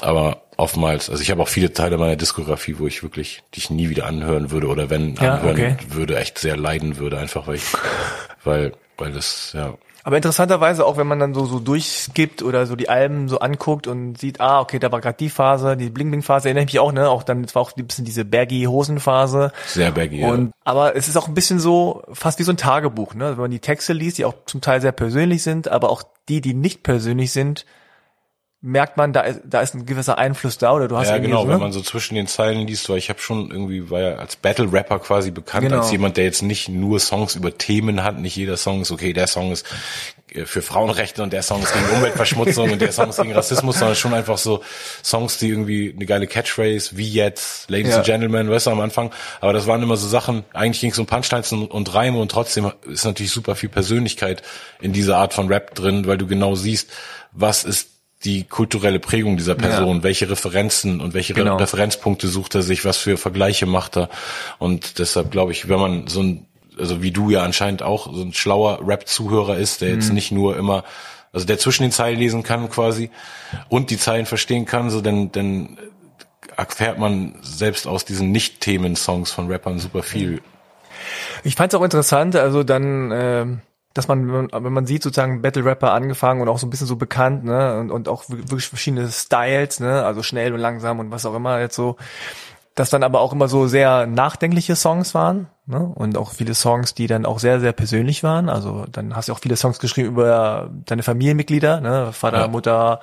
aber oftmals, also ich habe auch viele Teile meiner Diskografie, wo ich wirklich dich nie wieder anhören würde oder wenn ja, anhören okay. würde, echt sehr leiden würde, einfach weil ich, weil, weil das, ja. Aber interessanterweise auch, wenn man dann so so durchskippt oder so die Alben so anguckt und sieht, ah, okay, da war gerade die Phase, die Bling Bling Phase, erinnere ich mich auch, ne, auch dann war auch ein bisschen diese baggy Hosen Phase. Sehr baggy. Und ja. aber es ist auch ein bisschen so fast wie so ein Tagebuch, ne, wenn man die Texte liest, die auch zum Teil sehr persönlich sind, aber auch die, die nicht persönlich sind, merkt man, da ist, da ist ein gewisser Einfluss da oder du hast Ja, genau, so, wenn ne? man so zwischen den Zeilen liest, weil ich habe schon irgendwie, war ja als Battle-Rapper quasi bekannt, Genau. als jemand, der jetzt nicht nur Songs über Themen hat, nicht jeder Song ist, okay, der Song ist äh, für Frauenrechte und der Song ist gegen Umweltverschmutzung und der Song ist gegen Rassismus, sondern schon einfach so Songs, die irgendwie eine geile Catchphrase, wie jetzt, Ladies Ja. and Gentlemen, weißt du, am Anfang, aber das waren immer so Sachen, eigentlich ging es um Punchlines und, und Reime und trotzdem ist natürlich super viel Persönlichkeit in dieser Art von Rap drin, weil du genau siehst, was ist die kulturelle Prägung dieser Person, welche Referenzen und welche Re- Genau. Referenzpunkte sucht er sich, was für Vergleiche macht er. Und deshalb glaube ich, wenn man so ein, also wie du ja anscheinend auch so ein schlauer Rap-Zuhörer ist, der Mhm. jetzt nicht nur immer, also der zwischen den Zeilen lesen kann quasi und die Zeilen verstehen kann, so dann, dann erfährt man selbst aus diesen Nicht-Themen-Songs von Rappern super viel. Ich fand es auch interessant, also dann, ähm, dass man, wenn man- sieht, sozusagen Battle Rapper angefangen und auch so ein bisschen so bekannt, ne, und, und auch wirklich verschiedene Styles, ne, also schnell und langsam und was auch immer jetzt so, dass dann aber auch immer so sehr nachdenkliche Songs waren, ne, und auch viele Songs, die dann auch sehr, sehr persönlich waren. Also dann hast du auch viele Songs geschrieben über deine Familienmitglieder, ne, Vater, Ja. Mutter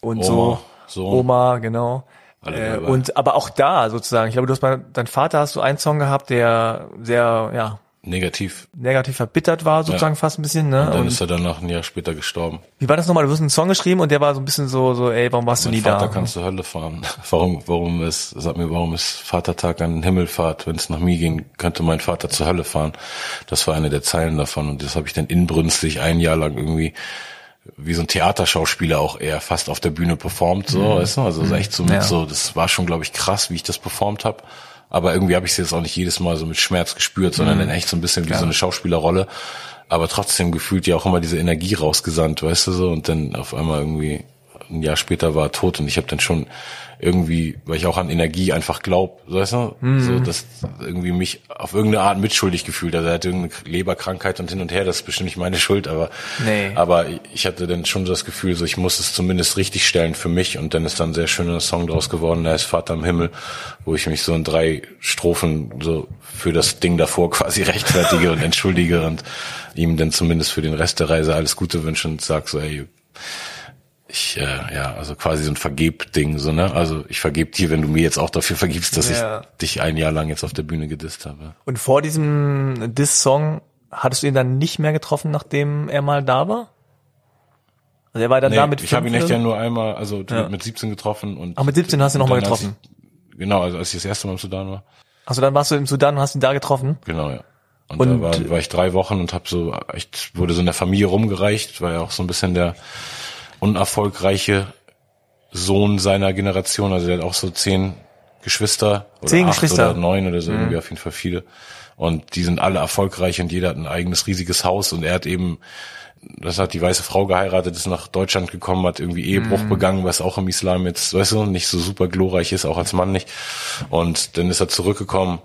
und Oma, so, Sohn. Oma, genau. Äh, und aber auch da sozusagen, ich glaube, du hast bei dein Vater hast du einen Song gehabt, der sehr, ja, Negativ. negativ verbittert war, sozusagen fast ein bisschen, ne? Und dann Und ist er danach ein Jahr später gestorben. wie war das nochmal? Du hast einen Song geschrieben und der war so ein bisschen so, so, ey, warum warst du Mein nie Vater da? kann zur Hölle fahren. Warum, warum ist, sag mir, warum ist Vatertag an Himmelfahrt? Wenn es nach mir ging, könnte mein Vater zur Hölle fahren. Das war eine der Zeilen davon und das habe ich dann inbrünstig ein Jahr lang irgendwie wie so ein Theaterschauspieler auch eher fast auf der Bühne performt, so, weißt du? Also so echt so mit Ja. so, das war schon, glaube ich, krass, wie ich das performt habe. Aber irgendwie habe ich es jetzt auch nicht jedes Mal so mit Schmerz gespürt, sondern dann echt so ein bisschen wie so eine Schauspielerrolle. Aber trotzdem gefühlt ja auch immer diese Energie rausgesandt, weißt du so? Und dann auf einmal irgendwie ein Jahr später war er tot und ich habe dann schon irgendwie, weil ich auch an Energie einfach glaub, weißt du, so dass irgendwie mich auf irgendeine Art mitschuldig gefühlt. Also er hatte irgendeine Leberkrankheit und hin und her, das ist bestimmt nicht meine Schuld, aber Nee. aber ich hatte dann schon das Gefühl, so ich muss es zumindest richtig stellen für mich und dann ist dann ein sehr schöner Song draus geworden, der ist Vater im Himmel, wo ich mich so in drei Strophen so für das Ding davor quasi rechtfertige und entschuldige und ihm dann zumindest für den Rest der Reise alles Gute wünsche und sag so, ey, ich, äh, ja, also quasi so ein Vergeb-Ding, so, ne? Also ich vergeb dir, wenn du mir jetzt auch dafür vergibst, dass Ja. ich dich ein Jahr lang jetzt auf der Bühne gedisst habe. Und vor diesem Diss-Song hattest du ihn dann nicht mehr getroffen, nachdem er mal da war? Also er war dann Nee, da mit ich habe ihn echt ja nur einmal, also Ja. mit 17 getroffen und. Ach, mit 17 hast du noch mal dann, als getroffen? Ich, genau, also als ich das erste Mal im Sudan war. Also dann warst du im Sudan und hast ihn da getroffen? Genau, ja. Und, Und- da war, war ich drei Wochen und habe so echt wurde so in der Familie rumgereicht, war ja auch so ein bisschen der unerfolgreiche Sohn seiner Generation, also der hat auch so zehn Geschwister oder Zehn acht Geschwister? oder neun oder so, irgendwie auf jeden Fall viele. Und die sind alle erfolgreich und jeder hat ein eigenes riesiges Haus und er hat eben das hat die weiße Frau geheiratet, ist nach Deutschland gekommen, hat irgendwie Ehebruch begangen, was auch im Islam jetzt, weißt du, nicht so super glorreich ist, auch als Mann nicht. Und dann ist er zurückgekommen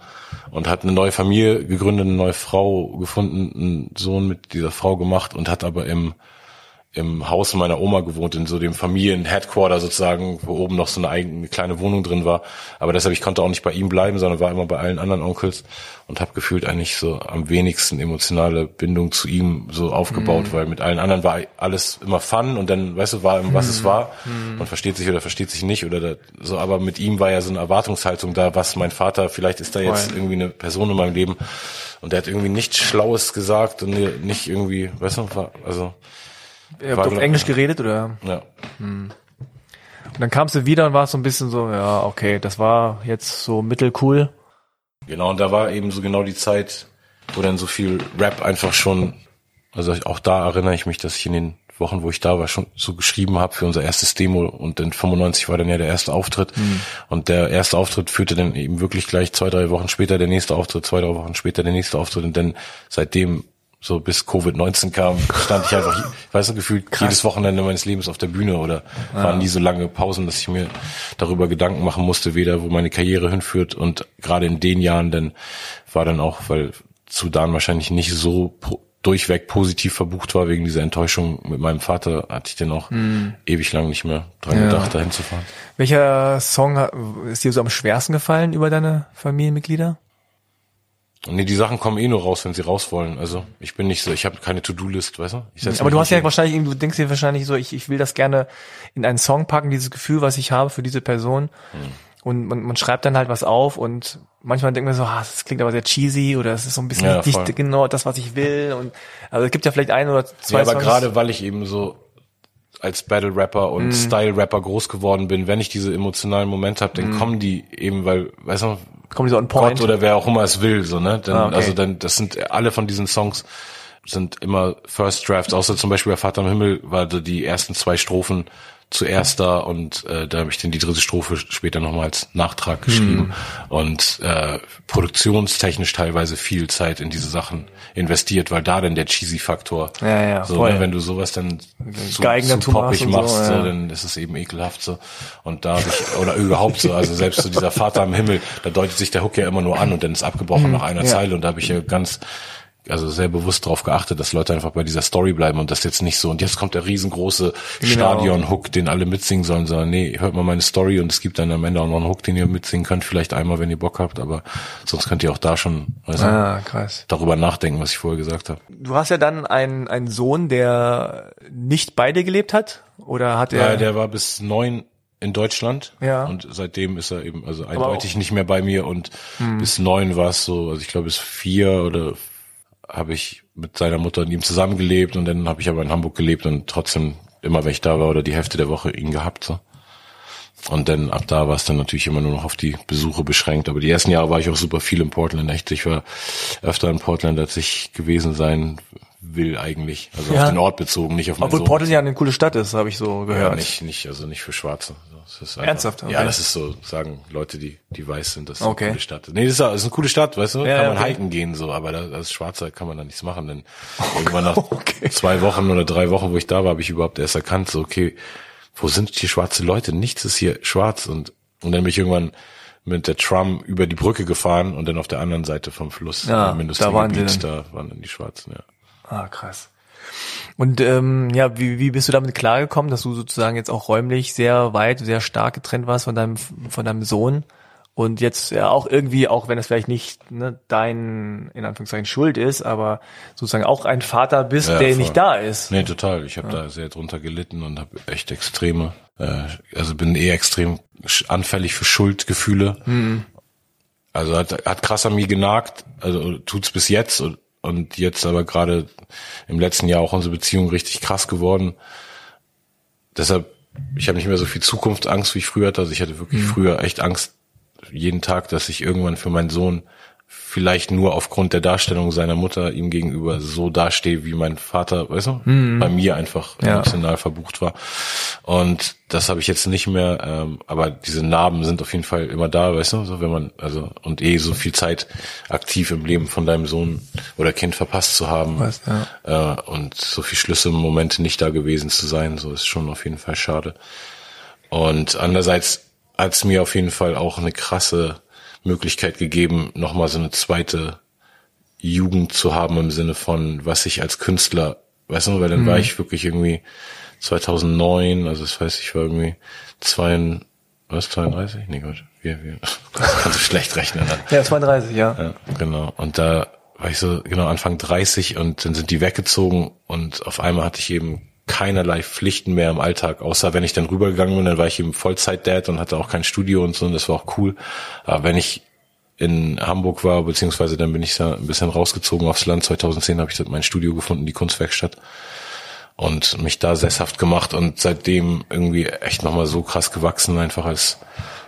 und hat eine neue Familie gegründet, eine neue Frau gefunden, einen Sohn mit dieser Frau gemacht und hat aber im im Haus meiner Oma gewohnt, in so dem Familien-Headquarter sozusagen, wo oben noch so eine eigene kleine Wohnung drin war. Aber deshalb, ich konnte auch nicht bei ihm bleiben, sondern war immer bei allen anderen Onkels und habe gefühlt eigentlich so am wenigsten emotionale Bindung zu ihm so aufgebaut, weil mit allen anderen war alles immer Fun und dann, weißt du, war ihm, was es war. Man versteht sich oder versteht sich nicht oder da, so, aber mit ihm war ja so eine Erwartungshaltung da, was mein Vater, vielleicht ist da jetzt irgendwie eine Person in meinem Leben und der hat irgendwie nichts Schlaues gesagt und nicht irgendwie, weißt du, also, Ihr habt auf Englisch geredet oder? ja. Und dann kamst du wieder und warst so ein bisschen so, ja, okay, das war jetzt so mittelcool. Genau, und da war eben so genau die Zeit, wo dann so viel Rap einfach schon, also auch da erinnere ich mich, dass ich in den Wochen, wo ich da war, schon so geschrieben habe für unser erstes Demo und in 95 war dann ja der erste Auftritt und der erste Auftritt führte dann eben wirklich gleich zwei, drei Wochen später der nächste Auftritt, zwei, drei Wochen später der nächste Auftritt und dann seitdem so bis Covid-19 kam, stand ich einfach, ich weiß nicht, gefühlt jedes Wochenende meines Lebens auf der Bühne oder waren nie so lange Pausen, dass ich mir darüber Gedanken machen musste, weder wo meine Karriere hinführt und gerade in den Jahren dann war dann auch, weil Sudan wahrscheinlich nicht so durchweg positiv verbucht war wegen dieser Enttäuschung mit meinem Vater, hatte ich den auch mm. ewig lang nicht mehr dran ja. gedacht, dahin zu fahren. Welcher Song ist dir so am schwersten gefallen über deine Familienmitglieder? Nee, die Sachen kommen eh nur raus, wenn sie raus wollen. Also ich bin nicht so, ich habe keine To-Do-List, weißt du? Ich aber du hast ja wahrscheinlich, du denkst dir wahrscheinlich so, ich, ich will das gerne in einen Song packen, dieses Gefühl, was ich habe für diese Person. Hm. Und man, man schreibt dann halt was auf und manchmal denkt man so, ah, das klingt aber sehr cheesy oder es ist so ein bisschen ja, nicht genau das, was ich will. Und also es gibt ja vielleicht ein oder zwei. Ja, aber gerade weil ich eben so als Battle Rapper und mm. Style Rapper groß geworden bin, wenn ich diese emotionalen Momente habe, dann mm. kommen die eben, weil, weißt du, kommen die so on point. Gott oder wer auch immer es will, so ne, dann, ah, okay. also dann, das sind alle von diesen Songs sind immer First Drafts, außer zum Beispiel bei Vater im Himmel war die ersten zwei Strophen zuerst da und äh, da habe ich dann die dritte Strophe später nochmal als Nachtrag geschrieben hm. und äh, produktionstechnisch teilweise viel Zeit in diese Sachen investiert, weil da dann der cheesy Faktor, ja, ja, so, ne, wenn du sowas dann zu, zu poppig machst, so, ja. so, dann ist es eben ekelhaft so und da hab ich, oder überhaupt so, also selbst so dieser Vater am Himmel, da deutet sich der Hook ja immer nur an und dann ist abgebrochen hm, nach einer. Zeile und da habe ich ja ganz also sehr bewusst darauf geachtet, dass Leute einfach bei dieser Story bleiben und das jetzt nicht so, und jetzt kommt der riesengroße genau. Stadion-Hook, den alle mitsingen sollen, sondern nee, hört mal meine Story und es gibt dann am Ende auch noch einen Hook, den ihr mitsingen könnt, vielleicht einmal, wenn ihr Bock habt, aber sonst könnt ihr auch da schon also, ah, krass. darüber nachdenken, was ich vorher gesagt habe. Du hast ja dann einen, einen Sohn, der nicht bei dir gelebt hat? Oder hat er? Ja, der war bis neun in Deutschland ja. und seitdem ist er eben also eindeutig nicht mehr bei mir und hm. bis neun war es so, also ich glaube bis vier oder habe ich mit seiner Mutter und ihm zusammengelebt und dann habe ich aber in Hamburg gelebt und trotzdem immer, wenn ich da war oder die Hälfte der Woche ihn gehabt. So. Und dann ab da war es dann natürlich immer nur noch auf die Besuche beschränkt. Aber die ersten Jahre war ich auch super viel in Portland. Echt, ich war öfter in Portland, als ich gewesen sein will eigentlich. Also ja. auf den Ort bezogen, nicht auf meinen Obwohl Sohn. Portland ja eine coole Stadt ist, habe ich so gehört. Ja, nicht, nicht, also nicht für Schwarze. Einfach, Ernsthaft? Okay. Ja, das ist so, sagen Leute, die, die weiß sind, das ist okay. eine coole Stadt. Nee, das ist, ist eine coole Stadt, weißt du, ja, kann man okay. hiken gehen, so, aber da, als Schwarzer kann man da nichts machen, denn oh, irgendwann nach okay. zwei Wochen oder drei Wochen, wo ich da war, habe ich überhaupt erst erkannt, so, okay, wo sind hier schwarze Leute? Nichts ist hier schwarz und, und dann bin ich irgendwann mit der Tram über die Brücke gefahren und dann auf der anderen Seite vom Fluss, ja, da waren, die da waren dann die Schwarzen, ja. Ah, krass. Und ähm, ja, wie, wie bist du damit klargekommen, dass du sozusagen jetzt auch räumlich sehr weit, sehr stark getrennt warst von deinem von deinem Sohn und jetzt ja auch irgendwie, auch wenn es vielleicht nicht ne, dein in Anführungszeichen Schuld ist, aber sozusagen auch ein Vater bist, ja, der voll. nicht da ist. Nee, total. Ich habe ja. da sehr drunter gelitten und habe echt extreme, äh, also bin eh extrem anfällig für Schuldgefühle. Mhm. Also hat, hat krass an mir genagt, also tut's bis jetzt und und jetzt aber gerade im letzten Jahr auch unsere Beziehung richtig krass geworden. Deshalb, ich habe nicht mehr so viel Zukunftsangst, wie ich früher hatte. Also ich hatte wirklich mhm. früher echt Angst jeden Tag, dass ich irgendwann für meinen Sohn vielleicht nur aufgrund der Darstellung seiner Mutter ihm gegenüber so dastehe, wie mein Vater, weißt du, mhm. bei mir einfach ja. emotional verbucht war. Und das habe ich jetzt nicht mehr, ähm, aber diese Narben sind auf jeden Fall immer da, weißt du, so wenn man, also und eh so viel Zeit aktiv im Leben von deinem Sohn oder Kind verpasst zu haben weißt, ja. äh, und so viel Schlüsselmomente nicht da gewesen zu sein, so ist schon auf jeden Fall schade. Und andererseits hat es mir auf jeden Fall auch eine krasse Möglichkeit gegeben, nochmal so eine zweite Jugend zu haben im Sinne von, was ich als Künstler, weißt du, weil dann mhm. war ich wirklich irgendwie 2009, also das heißt, ich war irgendwie zwei, was, 32? Nee, Gott, wir, wir, kannst du schlecht rechnen dann. Ja, 32, ja. ja. Genau, und da war ich so, genau, Anfang 30 und dann sind die weggezogen und auf einmal hatte ich eben keinerlei Pflichten mehr im Alltag, außer wenn ich dann rübergegangen bin, dann war ich eben Vollzeit-Dad und hatte auch kein Studio und so, und das war auch cool. Aber wenn ich in Hamburg war, beziehungsweise dann bin ich da ein bisschen rausgezogen aufs Land. 2010 habe ich mein Studio gefunden, die Kunstwerkstatt und mich da sesshaft gemacht und seitdem irgendwie echt nochmal so krass gewachsen, einfach als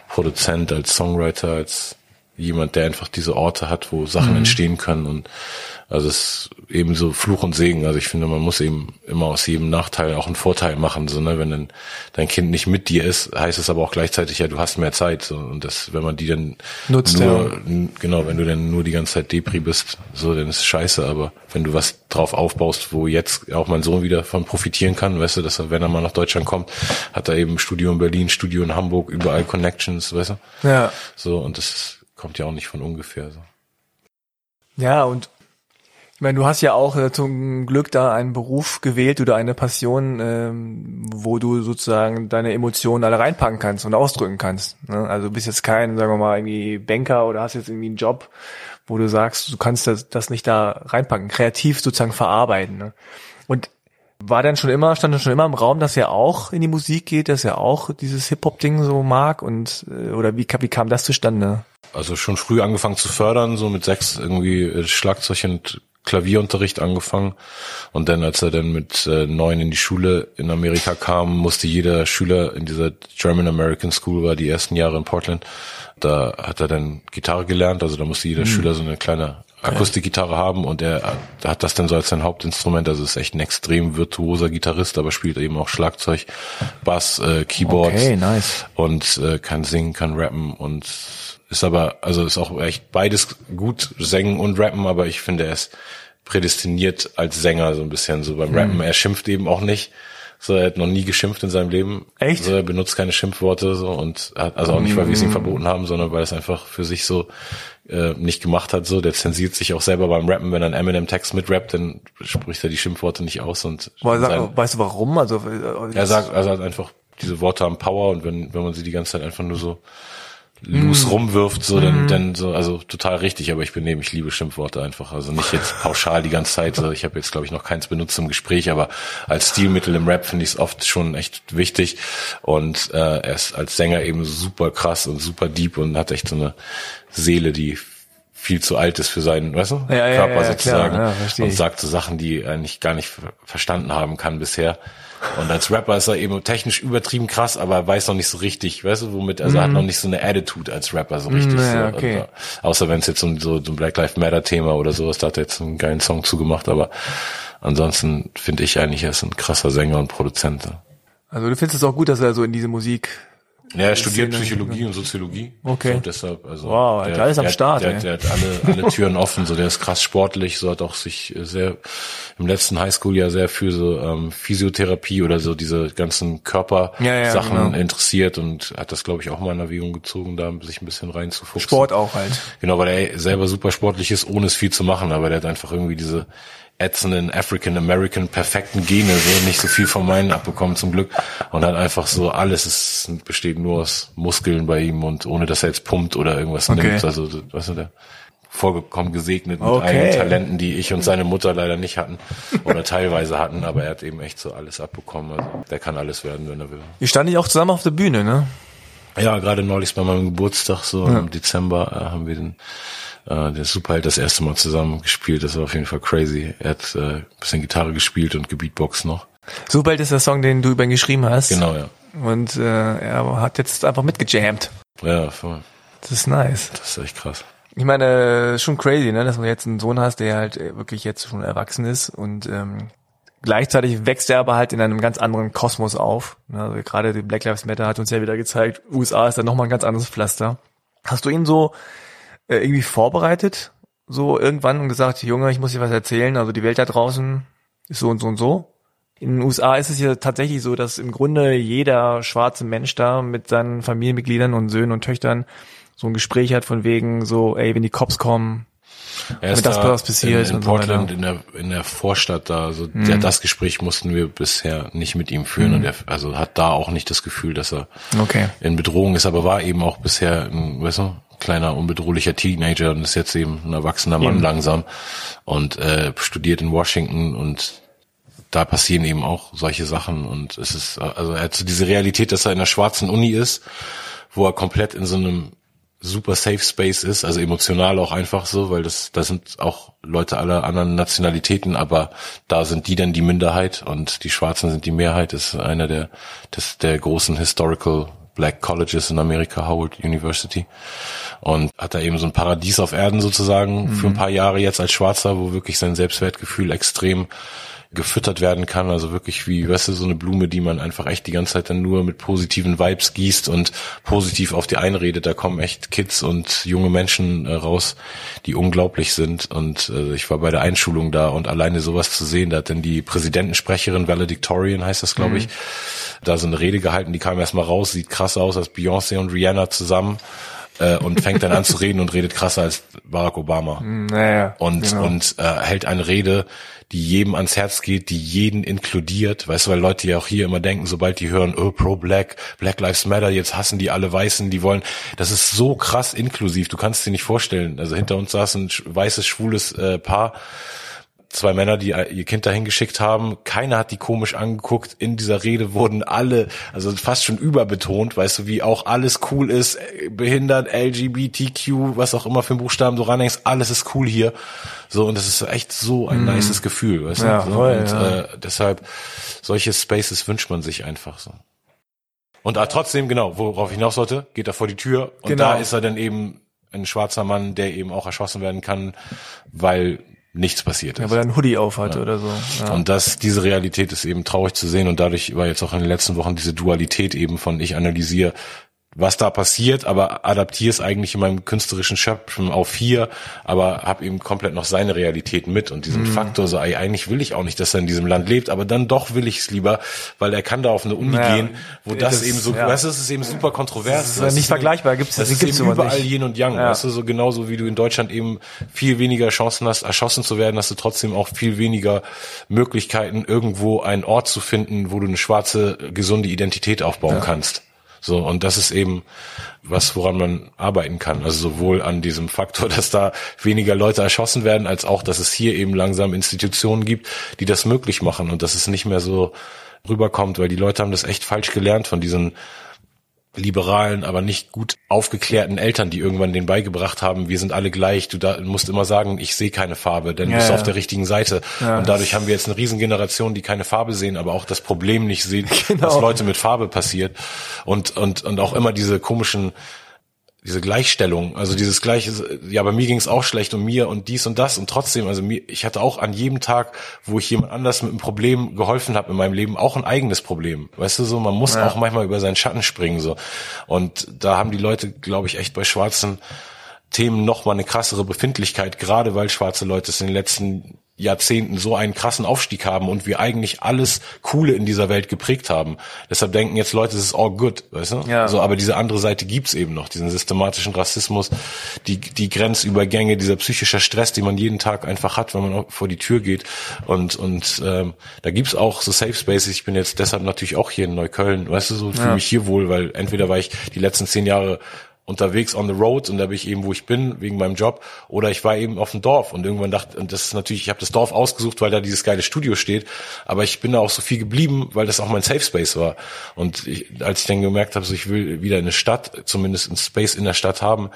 Produzent, als Songwriter, als jemand, der einfach diese Orte hat, wo Sachen mhm. entstehen können und also es ist eben so Fluch und Segen. Also ich finde, man muss eben immer aus jedem Nachteil auch einen Vorteil machen. So, ne? Wenn dann dein Kind nicht mit dir ist, heißt es aber auch gleichzeitig, ja, du hast mehr Zeit. So. Und das, wenn man die dann Nutzt, nur, ja. genau, wenn du dann nur die ganze Zeit Depri bist, so, dann ist es scheiße. Aber wenn du was drauf aufbaust, wo jetzt auch mein Sohn wieder von profitieren kann, weißt du, dass er, wenn er mal nach Deutschland kommt, hat er eben Studio in Berlin, Studio in Hamburg, überall Connections, weißt du? Ja. So, und das kommt ja auch nicht von ungefähr. So. Ja, und Ich meine, du hast ja auch äh, zum Glück da einen Beruf gewählt oder eine Passion, ähm, wo du sozusagen deine Emotionen alle reinpacken kannst und ausdrücken kannst. Ne? Also du bist jetzt kein, sagen wir mal, irgendwie Banker oder hast jetzt irgendwie einen Job, wo du sagst, du kannst das, das nicht da reinpacken, kreativ sozusagen verarbeiten. Ne? Und war denn schon immer, stand denn schon immer im Raum, dass er auch in die Musik geht, dass er auch dieses Hip-Hop-Ding so mag und äh, oder wie, wie kam das zustande? Also schon früh angefangen zu fördern, so mit sechs irgendwie äh, Schlagzeug und Klavierunterricht angefangen. Und dann, als er dann mit äh, neun in die Schule in Amerika kam, musste jeder Schüler in dieser German American School war die ersten Jahre in Portland, da hat er dann Gitarre gelernt, also da musste jeder mhm. Schüler so eine kleine Akustikgitarre haben. Und er hat das dann so als sein Hauptinstrument, also ist echt ein extrem virtuoser Gitarrist, aber spielt eben auch Schlagzeug, Bass, äh, Keyboard okay, nice. und äh, kann singen, kann rappen und ist aber, also ist auch echt beides gut, singen und rappen, aber ich finde, er ist prädestiniert als Sänger so ein bisschen so beim Rappen. Hm. Er schimpft eben auch nicht. So, er hat noch nie geschimpft in seinem Leben. Echt? So, er benutzt keine Schimpfworte so und hat, also auch nicht, weil wir es ihm hm. verboten haben, sondern weil es einfach für sich so äh, nicht gemacht hat. So, der zensiert sich auch selber beim Rappen, wenn er einen Eminem-Text mitrappt, dann spricht er die Schimpfworte nicht aus und. Weil, sein, weißt du warum? Also äh, er sagt, er sagt einfach, diese Worte haben Power und wenn wenn man sie die ganze Zeit einfach nur so loose mm. rumwirft, so dann, mm. dann so, also total richtig, aber ich bin eben, ich liebe Schimpfworte einfach. Also nicht jetzt pauschal die ganze Zeit. So, ich habe jetzt, glaube ich, noch keins benutzt im Gespräch, aber als Stilmittel im Rap finde ich es oft schon echt wichtig. Und äh, er ist als Sänger eben super krass und super deep und hat echt so eine Seele, die viel zu alt ist für seinen, weißt du, ja, Körper ja, ja, sozusagen klar, und sagt so Sachen, die er nicht gar nicht verstanden haben kann bisher. Und als Rapper ist er eben technisch übertrieben krass, aber er weiß noch nicht so richtig, weißt du, womit, also mm. hat mhm. noch nicht so eine Attitude als Rapper so richtig. Mm, ja, so. okay. Außer wenn es jetzt um so, so ein Black Lives Matter Thema oder sowas, da hat er jetzt einen geilen Song zugemacht, aber ansonsten finde ich eigentlich, er ist ein krasser Sänger und Produzent. Also du findest es auch gut, dass er so in diese Musik ja, er studiert Psychologie und Soziologie. Okay. So, deshalb, also wow, der, der ist am der, Start. Der, der, der hat alle, alle Türen offen, so der ist krass sportlich, so hat auch sich sehr im letzten Highschool-Jahr sehr für so ähm, Physiotherapie oder so diese ganzen Körpersachen ja, ja, genau. interessiert und hat das, glaube ich, auch mal in Erwägung gezogen, da sich ein bisschen reinzufuchsen. Sport auch halt. Genau, weil er selber super sportlich ist, ohne es viel zu machen, aber der hat einfach irgendwie diese ätzenden African American perfekten Gene, so nicht so viel von meinen abbekommen zum Glück und hat einfach so alles es besteht nur aus Muskeln bei ihm und ohne dass er jetzt pumpt oder irgendwas okay. nimmt, also weißt du, der vorgekommen gesegnet mit okay. eigenen Talenten, die ich und seine Mutter leider nicht hatten oder teilweise hatten, aber er hat eben echt so alles abbekommen, also der kann alles werden, wenn er will. Ihr standet auch zusammen auf der Bühne, ne? Ja, gerade neulich bei meinem Geburtstag, so ja. im Dezember, äh, haben wir den äh, der Superheld das erste Mal zusammen gespielt. Das war auf jeden Fall crazy. Er hat äh, ein bisschen Gitarre gespielt und Gebeatbox noch. Superheld ist der Song, den du über ihn geschrieben hast. Genau, ja. Und äh, er hat jetzt einfach mitgejammt. Ja, voll. Das ist nice. Das ist echt krass. Ich meine, schon crazy, ne, dass du jetzt einen Sohn hast, der halt wirklich jetzt schon erwachsen ist und ähm, gleichzeitig wächst er aber halt in einem ganz anderen Kosmos auf. Ne, also gerade die Black Lives Matter hat uns ja wieder gezeigt, USA ist dann nochmal ein ganz anderes Pflaster. Hast du ihn so äh, irgendwie vorbereitet, so irgendwann und gesagt, Junge, ich muss dir was erzählen, also die Welt da draußen ist so und so und so. In den USA ist es ja tatsächlich so, dass im Grunde jeder schwarze Mensch da mit seinen Familienmitgliedern und Söhnen und Töchtern so ein Gespräch hat von wegen so, ey, wenn die Cops kommen, er ist das da was passiert in, in Portland so in der in der Vorstadt da also mhm. der, das Gespräch mussten wir bisher nicht mit ihm führen mhm. und er also hat da auch nicht das Gefühl dass er okay. in Bedrohung ist aber war eben auch bisher ein, weißt du kleiner unbedrohlicher Teenager und ist jetzt eben ein erwachsener Mann eben. langsam und äh, studiert in Washington und da passieren eben auch solche Sachen und es ist also er hat so diese Realität, dass er in der schwarzen Uni ist, wo er komplett in so einem super Safe Space ist, also emotional auch einfach so, weil das da sind auch Leute aller anderen Nationalitäten, aber da sind die dann die Minderheit und die Schwarzen sind die Mehrheit. Das ist einer der des, der großen historical Black Colleges in Amerika, Howard University. Und hat da eben so ein Paradies auf Erden sozusagen mhm. für ein paar Jahre jetzt als Schwarzer, wo wirklich sein Selbstwertgefühl extrem gefüttert werden kann. Also wirklich wie, weißt du, so eine Blume, die man einfach echt die ganze Zeit dann nur mit positiven Vibes gießt und positiv auf die einredet. Da kommen echt Kids und junge Menschen äh, raus, die unglaublich sind. Und äh, ich war bei der Einschulung da und alleine sowas zu sehen, da hat dann die Präsidentensprecherin, Valedictorian heißt das, glaube mhm. ich, da so eine Rede gehalten, die kam erstmal raus, sieht krass aus, als Beyoncé und Rihanna zusammen äh, und fängt dann an zu reden und redet krasser als Barack Obama. Naja, Und, genau. und äh, hält eine Rede, die jedem ans Herz geht, die jeden inkludiert. Weißt du, weil Leute ja auch hier immer denken, sobald die hören, oh, pro Black, Black Lives Matter, jetzt hassen die alle Weißen, die wollen, das ist so krass inklusiv, du kannst dir nicht vorstellen. Also hinter uns saß ein weißes, schwules äh, Paar, zwei Männer, die äh, ihr Kind dahin geschickt haben. Keiner hat die komisch angeguckt. In dieser Rede wurden alle, also fast schon überbetont, weißt du, wie auch alles cool ist, äh, behindert, LGBTQ, was auch immer für ein Buchstaben du ranhängst, alles ist cool hier. So, und das ist echt so ein nices Gefühl, weißt. Ja, du? So, voll, und ja. äh, deshalb, solche Spaces wünscht man sich einfach so. Und äh, trotzdem, genau, worauf ich hinaus sollte, geht er vor die Tür und Genau. da ist er dann eben ein schwarzer Mann, der eben auch erschossen werden kann, weil nichts passiert ist. Ja, weil er einen Hoodie auf hatte oder so. Ja. Und das, diese Realität ist eben traurig zu sehen und dadurch war jetzt auch in den letzten Wochen diese Dualität eben von ich analysiere, was da passiert, aber adaptiere es eigentlich in meinem künstlerischen Schöpfen auf hier, aber habe eben komplett noch seine Realität mit und Mhm. diesen Faktor so, ey, eigentlich will ich auch nicht, dass er in diesem Land lebt, aber dann doch will ich es lieber, weil er kann da auf eine Uni Ja, gehen, wo das, das- eben so, ja. weißt du, es ist eben super kontrovers. Das ist ja nicht vergleichbar, gibt's- das ist gibt's eben überall nicht. Yin und Yang, Ja. weißt du, so genauso wie du in Deutschland eben viel weniger Chancen hast, erschossen zu werden, hast du trotzdem auch viel weniger Möglichkeiten, irgendwo einen Ort zu finden, wo du eine schwarze, gesunde Identität aufbauen kannst. So, und das ist eben was, woran man arbeiten kann. Also sowohl an diesem Faktor, dass da weniger Leute erschossen werden, als auch, dass es hier eben langsam Institutionen gibt, die das möglich machen und dass es nicht mehr so rüberkommt, weil die Leute haben das echt falsch gelernt von diesen liberalen, aber nicht gut aufgeklärten Eltern, die irgendwann denen beigebracht haben, wir sind alle gleich, du da, musst immer sagen, ich sehe keine Farbe, denn du Ja, bist ja. auf der richtigen Seite. Und dadurch haben wir jetzt eine Riesengeneration, die keine Farbe sehen, aber auch das Problem nicht sehen, Genau. was Leute mit Farbe passiert. Und, und, und auch immer diese komischen, diese Gleichstellung, also dieses gleiche, ja, bei mir ging es auch schlecht und mir und dies und das und trotzdem, also mir, ich hatte auch an jedem Tag, wo ich jemand anders mit einem Problem geholfen habe in meinem Leben, auch ein eigenes Problem. Weißt du so, man muss auch manchmal über seinen Schatten springen so. Und da haben die Leute, glaube ich, echt bei schwarzen Themen noch mal eine krassere Befindlichkeit, gerade weil schwarze Leute es in den letzten Jahrzehnten so einen krassen Aufstieg haben und wir eigentlich alles Coole in dieser Welt geprägt haben. Deshalb denken jetzt Leute, es ist all good, weißt du? Ja. So, aber diese andere Seite gibt's eben noch, diesen systematischen Rassismus, die, die Grenzübergänge, dieser psychische Stress, den man jeden Tag einfach hat, wenn man vor die Tür geht. Und, und ähm, da gibt's auch so Safe Spaces. Ich bin jetzt deshalb natürlich auch hier in Neukölln, weißt du, so fühle mich hier wohl, weil entweder war ich die letzten zehn Jahre unterwegs on the road und da bin ich eben, wo ich bin, wegen meinem Job, oder ich war eben auf dem Dorf und irgendwann dachte, und das ist natürlich, ich habe das Dorf ausgesucht, weil da dieses geile Studio steht, aber ich bin da auch so viel geblieben, weil das auch mein Safe Space war. Und ich, als ich dann gemerkt habe, so ich will wieder eine Stadt, zumindest ein Space in der Stadt haben,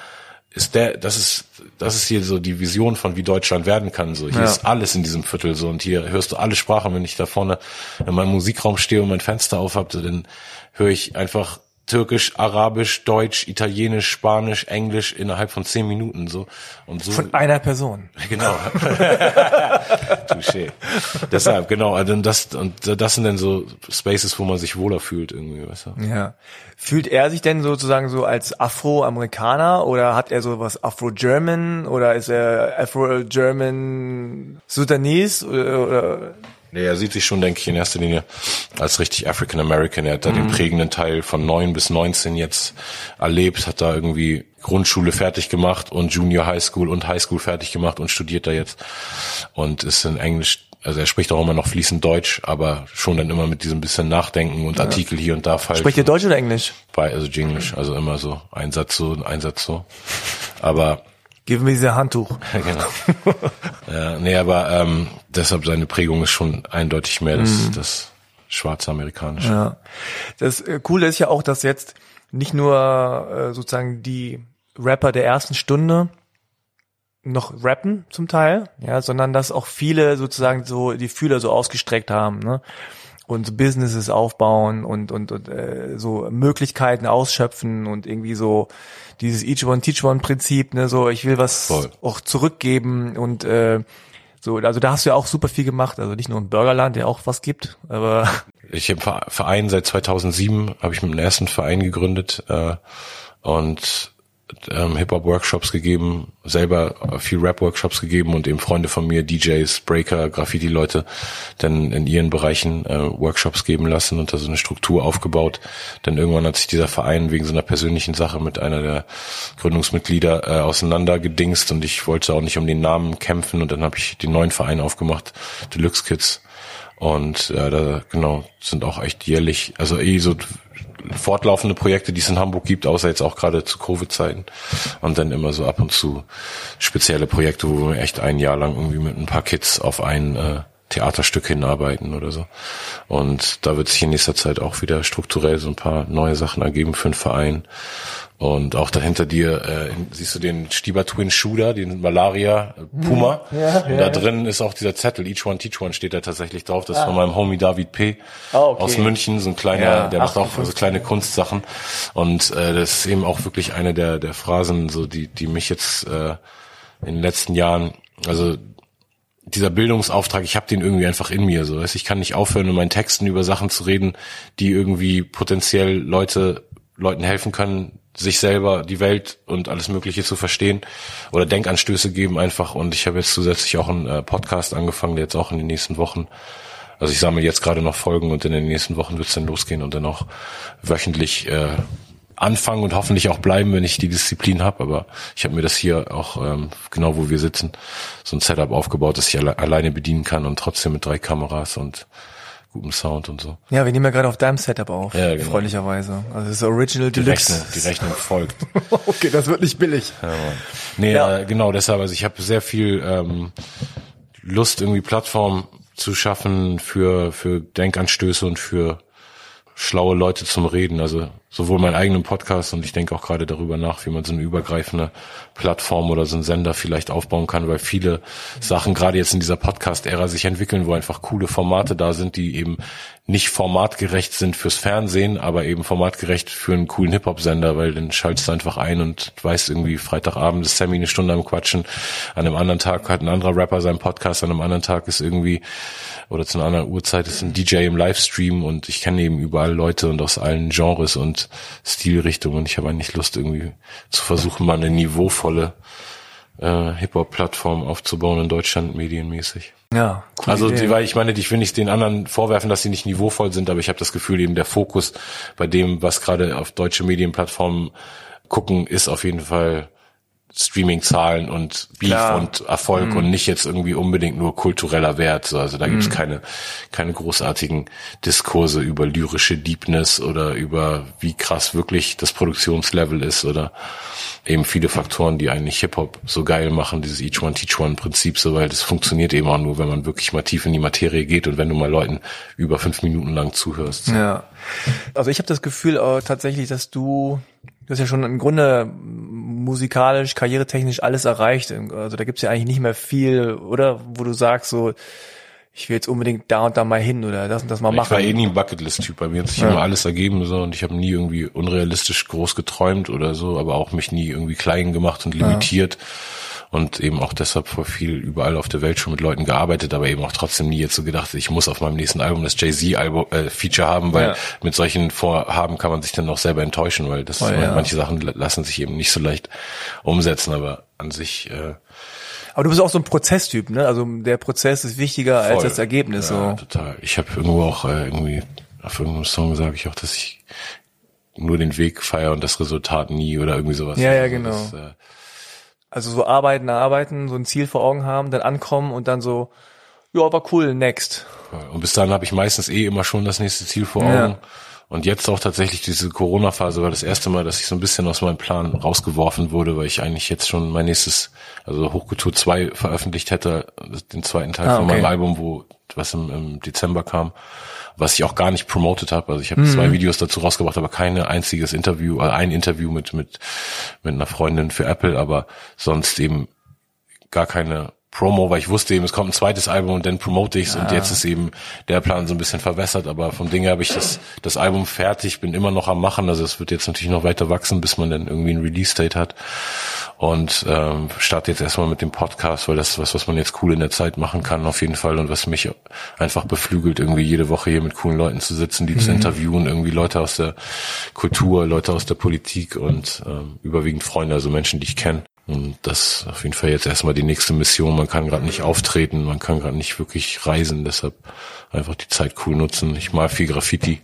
ist der, das ist, das ist hier so die Vision von wie Deutschland werden kann. So, hier Ja. ist alles in diesem Viertel so und hier hörst du alle Sprachen. Wenn ich da vorne in meinem Musikraum stehe und mein Fenster auf habe, dann höre ich einfach Türkisch, Arabisch, Deutsch, Italienisch, Spanisch, Englisch innerhalb von zehn Minuten so und so. Von einer Person. Genau. Touché. Deshalb, genau, also das, und das sind dann so Spaces, wo man sich wohler fühlt irgendwie, weißt du? Ja. Fühlt er sich denn sozusagen so als Afroamerikaner oder hat er so was Afro-German oder ist er Afro-German Sudanese oder, oder Nee, er sieht sich schon, denke ich, in erster Linie als richtig African American. Er hat da den prägenden Teil von neun bis 19 jetzt erlebt, hat da irgendwie Grundschule fertig gemacht und Junior High School und High School fertig gemacht und studiert da jetzt und ist in Englisch, also er spricht auch immer noch fließend Deutsch, aber schon dann immer mit diesem bisschen Nachdenken und Artikel hier und da falsch. spricht ihr Deutsch oder Englisch? bei, also Englisch, also immer so ein Satz so, ein Satz so. Aber Gib mir dieses Handtuch. ja, genau. ja, nee, aber ähm, deshalb seine Prägung ist schon eindeutig mehr das, das schwarze amerikanische. Ja. Das äh, Coole ist ja auch, dass jetzt nicht nur äh, sozusagen die Rapper der ersten Stunde noch rappen zum Teil, ja, sondern dass auch viele sozusagen so die Fühler so ausgestreckt haben, ne? Und so Businesses aufbauen und und, und äh, so Möglichkeiten ausschöpfen und irgendwie so dieses Each One Teach One Prinzip, ne, so ich will was Voll. auch zurückgeben und äh, so, also da hast du ja auch super viel gemacht, also nicht nur im Burgerland, der auch was gibt, aber Ich habe Verein seit 2007, habe ich mit dem ersten Verein gegründet äh, und ähm, Hip-Hop-Workshops gegeben, selber viel Rap-Workshops gegeben und eben Freunde von mir, DJs, Breaker, Graffiti-Leute, dann in ihren Bereichen äh, Workshops geben lassen und da so eine Struktur aufgebaut. Dann irgendwann hat sich dieser Verein wegen so einer persönlichen Sache mit einer der Gründungsmitglieder äh, auseinandergedingst und ich wollte auch nicht um den Namen kämpfen und dann habe ich den neuen Verein aufgemacht, Deluxe Kids. Und äh, da genau sind auch echt jährlich, also eh so fortlaufende Projekte, die es in Hamburg gibt, außer jetzt auch gerade zu Covid-Zeiten. Und dann immer so ab und zu spezielle Projekte, wo wir echt ein Jahr lang irgendwie mit ein paar Kids auf ein äh, Theaterstück hinarbeiten oder so. Und da wird sich in nächster Zeit auch wieder strukturell so ein paar neue Sachen ergeben für den Verein. Und auch dahinter dir äh, siehst du den Stieber Twin Shooter, den Malaria äh, Puma. Ja, ja, und da drin ist auch dieser Zettel, Each One Teach One steht da tatsächlich drauf. Das ah. ist von meinem Homie David P. Oh, okay. aus München, so ein kleiner, ja, der macht auch so kleine Kunstsachen. Und äh, das ist eben auch wirklich eine der, der Phrasen, so die, die mich jetzt äh, in den letzten Jahren, also dieser Bildungsauftrag, ich habe den irgendwie einfach in mir. So, ich kann nicht aufhören, in meinen Texten über Sachen zu reden, die irgendwie potenziell Leute Leuten helfen können, sich selber, die Welt und alles Mögliche zu verstehen oder Denkanstöße geben einfach. Und ich habe jetzt zusätzlich auch einen äh, Podcast angefangen, der jetzt auch in den nächsten Wochen, also ich sammle jetzt gerade noch Folgen und in den nächsten Wochen wird es dann losgehen und dann auch wöchentlich äh, anfangen und hoffentlich auch bleiben, wenn ich die Disziplin habe. Aber ich habe mir das hier auch ähm, genau, wo wir sitzen, so ein Setup aufgebaut, dass ich alle, alleine bedienen kann und trotzdem mit drei Kameras und gutem Sound und so. Ja, wir nehmen ja gerade auf deinem Setup auf, ja, genau. freundlicherweise. Also das ist Original die Deluxe. Rechnung, die Rechnung folgt. okay, das wird nicht billig. Ja, nee, ja. Äh, genau deshalb. Also ich habe sehr viel ähm, Lust, irgendwie Plattform zu schaffen für für Denkanstöße und für schlaue Leute zum Reden. Also sowohl meinen eigenen Podcast und ich denke auch gerade darüber nach, wie man so eine übergreifende Plattform oder so einen Sender vielleicht aufbauen kann, weil viele Sachen gerade jetzt in dieser Podcast-Ära sich entwickeln, wo einfach coole Formate da sind, die eben nicht formatgerecht sind fürs Fernsehen, aber eben formatgerecht für einen coolen Hip-Hop-Sender, weil dann schaltest du einfach ein und weißt irgendwie, Freitagabend ist Sammy eine Stunde am Quatschen, an einem anderen Tag hat ein anderer Rapper seinen Podcast, an einem anderen Tag ist irgendwie, oder zu einer anderen Uhrzeit ist ein DJ im Livestream und ich kenne eben überall Leute und aus allen Genres und Stilrichtungen und ich habe eigentlich Lust irgendwie zu versuchen, mal eine niveauvolle äh, Hip-Hop-Plattform aufzubauen in Deutschland medienmäßig. Ja, cool also die, weil ich meine, ich will nicht den anderen vorwerfen, dass sie nicht niveauvoll sind, aber ich habe das Gefühl, eben der Fokus bei dem, was gerade auf deutsche Medienplattformen gucken, ist auf jeden Fall Streaming-Zahlen und Beef Klar. und Erfolg mhm. und nicht jetzt irgendwie unbedingt nur kultureller Wert. Also da gibt's mhm. keine, keine großartigen Diskurse über lyrische Deepness oder über wie krass wirklich das Produktionslevel ist oder eben viele Faktoren, die eigentlich Hip-Hop so geil machen, dieses Each One Teach One Prinzip so, weil das funktioniert eben auch nur, wenn man wirklich mal tief in die Materie geht und wenn du mal Leuten über fünf Minuten lang zuhörst. Ja. Also ich habe das Gefühl äh, tatsächlich, dass du Du hast ja schon im Grunde musikalisch, karrieretechnisch alles erreicht. Also da gibt's ja eigentlich nicht mehr viel, oder? Wo du sagst so, ich will jetzt unbedingt da und da mal hin oder das und das mal ich machen. Ich war eh nie ein Bucketlist-Typ. Bei mir hat sich ja. immer alles ergeben so und ich habe nie irgendwie unrealistisch groß geträumt oder so, aber auch mich nie irgendwie klein gemacht und limitiert. Ja und eben auch deshalb vor viel überall auf der Welt schon mit Leuten gearbeitet, aber eben auch trotzdem nie jetzt so gedacht, ich muss auf meinem nächsten Album das Jay-Z-Album äh, Feature haben, weil ja. mit solchen Vorhaben kann man sich dann auch selber enttäuschen, weil das oh, ja. manche Sachen lassen sich eben nicht so leicht umsetzen, aber an sich äh, aber du bist auch so ein Prozesstyp, ne? Also der Prozess ist wichtiger voll. als das Ergebnis. Ja, so. total. Ich habe irgendwo auch äh, irgendwie auf irgendeinem Song sage ich auch, dass ich nur den Weg feiere und das Resultat nie oder irgendwie sowas. Ja, ja, also genau. Das, äh, also so arbeiten, arbeiten, so ein Ziel vor Augen haben, dann ankommen und dann so, ja, war cool, next. Und bis dahin habe ich meistens eh immer schon das nächste Ziel vor Augen. Ja. Und jetzt auch tatsächlich diese Corona-Phase war das erste Mal, dass ich so ein bisschen aus meinem Plan rausgeworfen wurde, weil ich eigentlich jetzt schon mein nächstes, also Hochkultur 2 veröffentlicht hätte, den zweiten Teil ah, von meinem Album, wo was im, im Dezember kam was ich auch gar nicht promoted habe. Also ich habe mhm. zwei Videos dazu rausgebracht, aber keine einziges Interview, also ein Interview mit mit mit einer Freundin für Apple, aber sonst eben gar keine Promo, weil ich wusste eben, es kommt ein zweites Album und dann promote ich's ja. und jetzt ist eben der Plan so ein bisschen verwässert, aber vom Ding her habe ich das, das Album fertig, bin immer noch am machen, also es wird jetzt natürlich noch weiter wachsen, bis man dann irgendwie ein Release-Date hat und ähm, starte jetzt erstmal mit dem Podcast, weil das ist was, was man jetzt cool in der Zeit machen kann auf jeden Fall und was mich einfach beflügelt, irgendwie jede Woche hier mit coolen Leuten zu sitzen, die mhm. zu interviewen, irgendwie Leute aus der Kultur, Leute aus der Politik und ähm, überwiegend Freunde, also Menschen, die ich kenne. Und das ist auf jeden Fall jetzt erstmal die nächste Mission. Man kann gerade nicht auftreten, man kann gerade nicht wirklich reisen, deshalb einfach die Zeit cool nutzen. Ich mal viel Graffiti,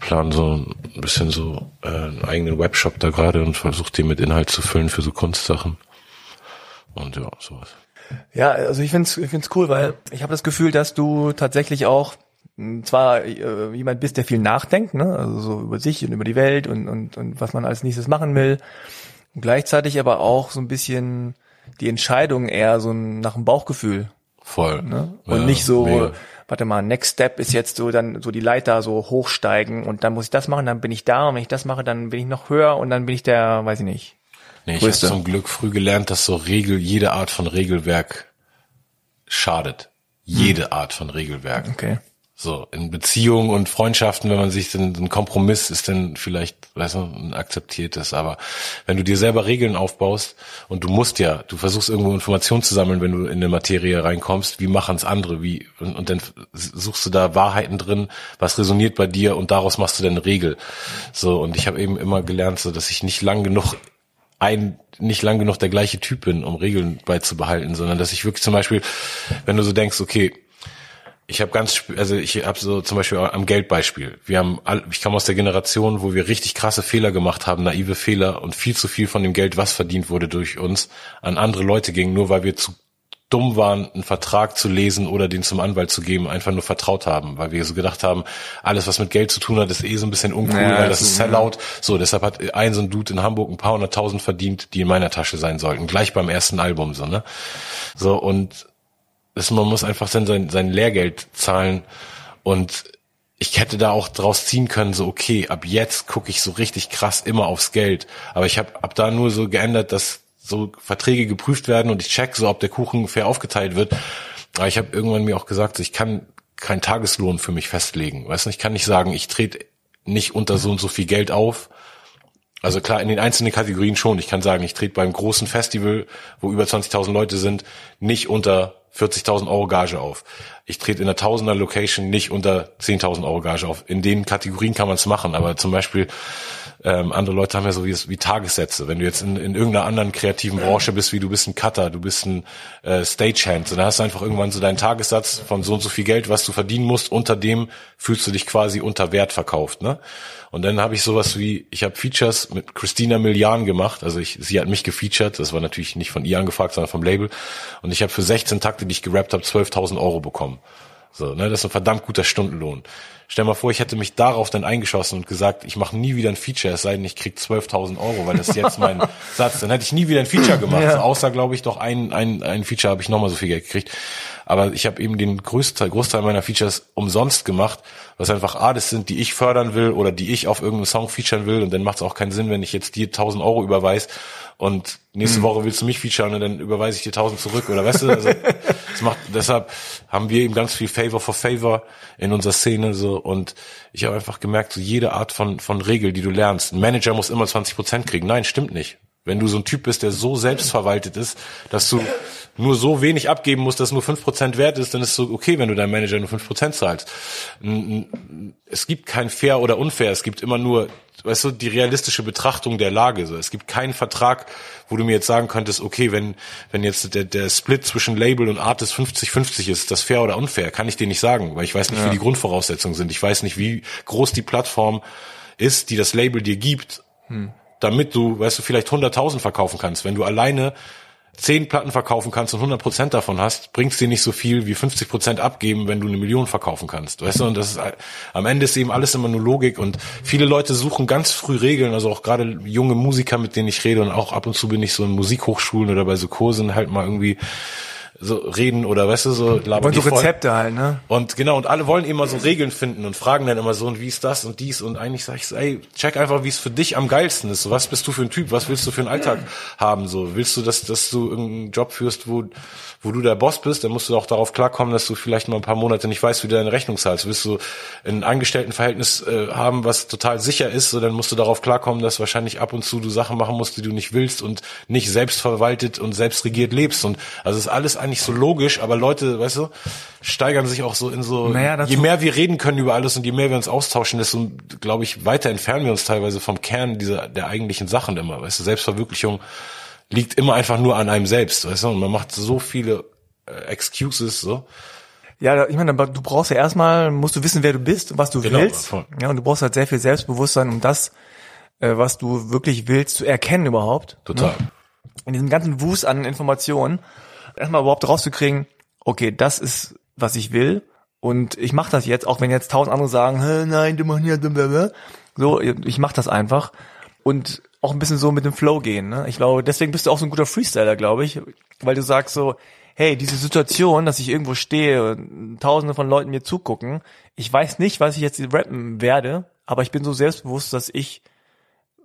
plan so ein bisschen so äh, einen eigenen Webshop da gerade und versuche den mit Inhalt zu füllen für so Kunstsachen. Und ja, sowas. Ja, also ich find's, ich find's cool, weil ich habe das Gefühl, dass du tatsächlich auch hm, zwar äh, jemand bist, der viel nachdenkt, ne? also so über sich und über die Welt und, und, und was man als nächstes machen will und gleichzeitig aber auch so ein bisschen die Entscheidung eher so nach dem Bauchgefühl. Voll. Ne? Und ja, nicht so, mega. warte mal, Next Step ist jetzt so dann so die Leiter so hochsteigen und dann muss ich das machen, dann bin ich da und wenn ich das mache, dann bin ich noch höher und dann bin ich der, weiß ich nicht. Nee, ich habe zum Glück früh gelernt, dass so Regel, jede Art von Regelwerk schadet. Jede hm. Art von Regelwerk. Okay. So, in Beziehungen und Freundschaften, wenn man sich dann, ein Kompromiss ist dann vielleicht, weißt du, ein akzeptiertes. Aber wenn du dir selber Regeln aufbaust und du musst ja, du versuchst irgendwo Informationen zu sammeln, wenn du in eine Materie reinkommst, wie machen's andere, wie, und, und dann suchst du da Wahrheiten drin, was resoniert bei dir und daraus machst du dann eine Regel. So, und ich habe eben immer gelernt, so, dass ich nicht lang genug ein nicht lang genug der gleiche Typ bin, um Regeln beizubehalten, sondern dass ich wirklich zum Beispiel, wenn du so denkst, okay, ich habe ganz, also ich habe so zum Beispiel am Geldbeispiel. Wir haben, all, ich komme aus der Generation, wo wir richtig krasse Fehler gemacht haben, naive Fehler und viel zu viel von dem Geld, was verdient wurde durch uns, an andere Leute ging, nur weil wir zu dumm waren, einen Vertrag zu lesen oder den zum Anwalt zu geben, einfach nur vertraut haben, weil wir so gedacht haben, alles was mit Geld zu tun hat, ist eh so ein bisschen uncool, ja, weil das ist Sellout. So, deshalb hat ein so ein Dude in Hamburg ein paar hunderttausend verdient, die in meiner Tasche sein sollten, gleich beim ersten Album, so, ne? So, und ist, man muss einfach sein, sein Lehrgeld zahlen und ich hätte da auch draus ziehen können, so okay, ab jetzt gucke ich so richtig krass immer aufs Geld. Aber ich habe ab da nur so geändert, dass so Verträge geprüft werden und ich check so, ob der Kuchen fair aufgeteilt wird. Aber ich habe irgendwann mir auch gesagt, ich kann keinen Tageslohn für mich festlegen. Weißt du, ich kann nicht sagen, ich trete nicht unter so und so viel Geld auf. Also klar, in den einzelnen Kategorien schon. Ich kann sagen, ich trete beim großen Festival, wo über 20.000 Leute sind, nicht unter 40.000 Euro Gage auf. Ich trete in der Tausender Location nicht unter 10.000 Euro Gage auf. In den Kategorien kann man es machen, aber zum Beispiel ähm, andere Leute haben ja so wie, wie Tagessätze. Wenn du jetzt in, in irgendeiner anderen kreativen Branche bist, wie du bist ein Cutter, du bist ein äh, Stagehand, dann hast du einfach irgendwann so deinen Tagessatz von so und so viel Geld, was du verdienen musst. Unter dem fühlst du dich quasi unter Wert verkauft. Ne? Und dann habe ich sowas wie, ich habe Features mit Christina Milian gemacht. Also ich, sie hat mich gefeatured. Das war natürlich nicht von ihr angefragt, sondern vom Label. Und ich habe für 16 Takte, die ich gerappt habe, 12.000 Euro bekommen. So, ne, das ist ein verdammt guter Stundenlohn. Stell mal vor, ich hätte mich darauf dann eingeschossen und gesagt, ich mache nie wieder ein Feature, es sei denn, ich krieg 12.000 Euro, weil das ist jetzt mein Satz. Dann hätte ich nie wieder ein Feature gemacht. Ja. außer, glaube ich, doch ein, ein, ein Feature habe ich nochmal so viel Geld gekriegt. Aber ich habe eben den größten Großteil meiner Features umsonst gemacht, was einfach Artists sind, die ich fördern will oder die ich auf irgendeinem Song featuren will. Und dann macht es auch keinen Sinn, wenn ich jetzt dir 1000 Euro überweise und nächste mhm. Woche willst du mich featuren und dann überweise ich dir 1000 zurück oder weißt du, also das macht, deshalb haben wir eben ganz viel Favor for Favor in unserer Szene so und ich habe einfach gemerkt, so jede Art von, von Regel, die du lernst, ein Manager muss immer 20 Prozent kriegen. Nein, stimmt nicht. Wenn du so ein Typ bist, der so selbstverwaltet ist, dass du nur so wenig abgeben musst, dass nur fünf Prozent wert ist, dann ist es so okay, wenn du deinem Manager nur fünf Prozent zahlst. Es gibt kein fair oder unfair, es gibt immer nur, weißt du, die realistische Betrachtung der Lage. So. Es gibt keinen Vertrag, wo du mir jetzt sagen könntest, okay, wenn, wenn jetzt der, der Split zwischen Label und Artist 50-50 ist, ist das fair oder unfair? Kann ich dir nicht sagen, weil ich weiß nicht, ja. wie die Grundvoraussetzungen sind. Ich weiß nicht, wie groß die Plattform ist, die das Label dir gibt. Hm damit du, weißt du, vielleicht 100.000 verkaufen kannst. Wenn du alleine 10 Platten verkaufen kannst und 100 Prozent davon hast, bringt's dir nicht so viel wie 50 Prozent abgeben, wenn du eine Million verkaufen kannst. Weißt du, und das ist, am Ende ist eben alles immer nur Logik und viele Leute suchen ganz früh Regeln, also auch gerade junge Musiker, mit denen ich rede und auch ab und zu bin ich so in Musikhochschulen oder bei so Kursen halt mal irgendwie so reden oder weißt du, so labern Und so die voll. Rezepte halt, ne? Und genau, und alle wollen immer so Regeln finden und fragen dann immer so, und wie ist das und dies und eigentlich sag ich so, ey, check einfach, wie es für dich am geilsten ist. So, was bist du für ein Typ? Was willst du für einen Alltag haben? So, willst du, dass, dass du irgendeinen Job führst, wo, wo du der Boss bist, dann musst du auch darauf klarkommen, dass du vielleicht mal ein paar Monate nicht weißt, wie du deine Rechnung zahlst. Willst du ein Angestelltenverhältnis äh, haben, was total sicher ist, so dann musst du darauf klarkommen, dass wahrscheinlich ab und zu du Sachen machen musst, die du nicht willst und nicht selbstverwaltet und selbstregiert lebst. Und also ist alles eigentlich so logisch, aber Leute, weißt du, steigern sich auch so in so, Naja, je mehr wir reden können über alles und je mehr wir uns austauschen, desto, glaube ich, weiter entfernen wir uns teilweise vom Kern dieser, der eigentlichen Sachen immer, weißt du, Selbstverwirklichung liegt immer einfach nur an einem selbst, weißt du, und man macht so viele äh, Excuses, so. Ja, ich meine, du brauchst ja erstmal, musst du wissen, wer du bist und was du Genau, willst. voll. Ja, und du brauchst halt sehr viel Selbstbewusstsein, um das, äh, was du wirklich willst, zu erkennen überhaupt. Total. In diesem ganzen Wust an Informationen, erstmal überhaupt rauszukriegen, okay, das ist, was ich will. Und ich mache das jetzt, auch wenn jetzt tausend andere sagen, "Hä, nein, du machst nicht, blablabla." so, ich mache das einfach. Und auch ein bisschen so mit dem Flow gehen. Ne? Ich glaube, deswegen bist du auch so ein guter Freestyler, glaube ich, weil du sagst so, hey, diese Situation, dass ich irgendwo stehe und tausende von Leuten mir zugucken, ich weiß nicht, was ich jetzt rappen werde, aber ich bin so selbstbewusst, dass ich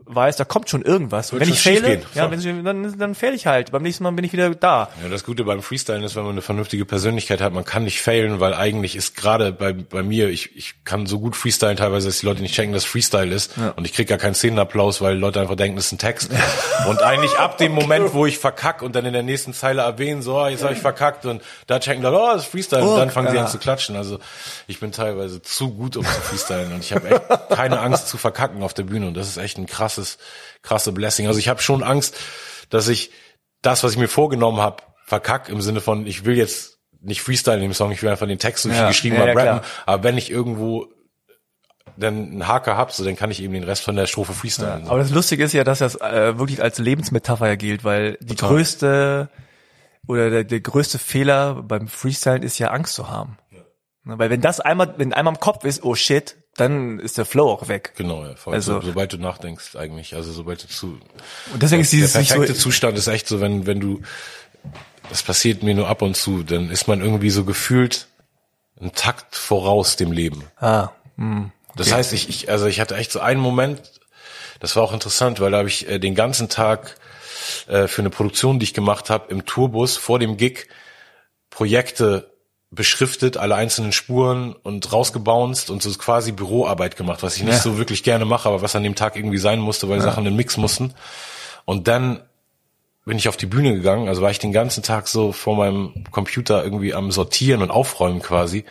weiß, da kommt schon irgendwas. Wird wenn ich schon fehle, schiefgehen, ja, wenn ich, dann, dann fehle ich halt. Beim nächsten Mal bin ich wieder da. Ja, das Gute beim Freestylen ist, wenn man eine vernünftige Persönlichkeit hat, man kann nicht failen, weil eigentlich ist gerade bei, bei mir, ich, ich kann so gut freestylen teilweise, dass die Leute nicht checken, dass Freestyle ist und ich krieg gar keinen Szenenapplaus, weil Leute einfach denken, das ist ein Text. und eigentlich ab dem Moment, wo ich verkack und dann in der nächsten Zeile erwähnen, so, ah, jetzt habe ich verkackt und da checken Leute, oh, das ist Freestyle und dann fangen sie ja. an zu klatschen. Also ich bin teilweise zu gut, um zu freestylen und ich habe echt keine Angst zu verkacken auf der Bühne und das ist echt ein krasses, krasse Blessing. Also ich habe schon Angst, dass ich das, was ich mir vorgenommen habe, verkack im Sinne von, ich will jetzt nicht freestylen im Song, ich will einfach den Text, ich Ja. ihn geschrieben Ja, habe, ja, rappen. Aber wenn ich irgendwo dann einen Haker hab, so dann kann ich eben den Rest von der Strophe freestylen. so. Aber das Lustige ist ja, dass das äh, wirklich als Lebensmetapher gilt, weil die Total. größte oder der, der größte Fehler beim Freestylen ist ja Angst zu haben. Ne, Weil wenn das einmal, wenn einmal im Kopf ist, oh shit, dann ist der Flow auch weg. Genau, ja, voll. Also- so, sobald du nachdenkst eigentlich, also sobald du zu Und deswegen ist dieses der nicht so, perfekte Zustand ist echt so, wenn wenn du das passiert mir nur ab und zu, dann ist man irgendwie so gefühlt einen Takt voraus dem Leben. ah, hm, Das heißt, ich, ich, also ich hatte echt so einen Moment, das war auch interessant, weil da habe ich äh, den ganzen Tag äh, für eine Produktion, die ich gemacht habe, im Tourbus vor dem Gig Projekte beschriftet, alle einzelnen Spuren und rausgebounced und so quasi Büroarbeit gemacht, was ich nicht Ja. so wirklich gerne mache, aber was an dem Tag irgendwie sein musste, weil Sachen in Mix mussten. Und dann bin ich auf die Bühne gegangen, also war ich den ganzen Tag so vor meinem Computer irgendwie am Sortieren und Aufräumen quasi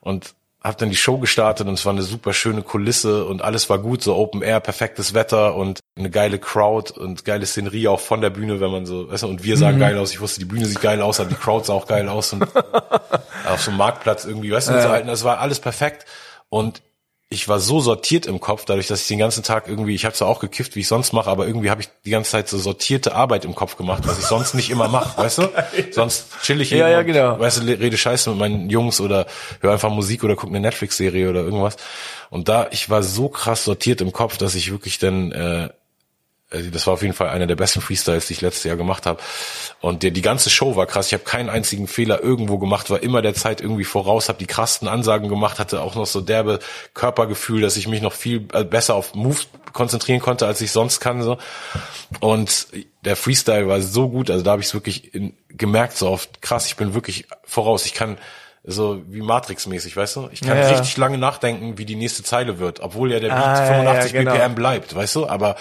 und habe dann die Show gestartet und es war eine super schöne Kulisse und alles war gut, so Open Air, perfektes Wetter und eine geile Crowd und geile Szenerie auch von der Bühne, wenn man so, weißt du, und wir sahen geil aus. Ich wusste, die Bühne sieht geil aus, aber die Crowd sah auch geil aus und auf so einem Marktplatz irgendwie, weißt du, und so halt, das war alles perfekt und ich war so sortiert im Kopf, dadurch, dass ich den ganzen Tag irgendwie, ich habe zwar auch gekifft, wie ich sonst mache, aber irgendwie habe ich die ganze Zeit so sortierte Arbeit im Kopf gemacht, was ich sonst nicht immer mache, weißt du? Sonst chill ich Ja, ja, und, genau. weißt du, rede Scheiße mit meinen Jungs oder höre einfach Musik oder gucke eine Netflix-Serie oder irgendwas. Und da, ich war so krass sortiert im Kopf, dass ich wirklich dann äh, das war auf jeden Fall einer der besten Freestyles, die ich letztes Jahr gemacht habe. Und der, die ganze Show war krass. Ich habe keinen einzigen Fehler irgendwo gemacht, war immer der Zeit irgendwie voraus, habe die krassen Ansagen gemacht, hatte auch noch so derbe Körpergefühl, dass ich mich noch viel äh, besser auf Moves konzentrieren konnte, als ich sonst kann. So. Und der Freestyle war so gut, also da habe ich es wirklich in, gemerkt, so oft krass, ich bin wirklich voraus. Ich kann so wie Matrix-mäßig, weißt du? Ich kann Ja, ja. richtig lange nachdenken, wie die nächste Zeile wird, obwohl ja der Beat Ah, ja, 85 genau. BPM bleibt, weißt du? Aber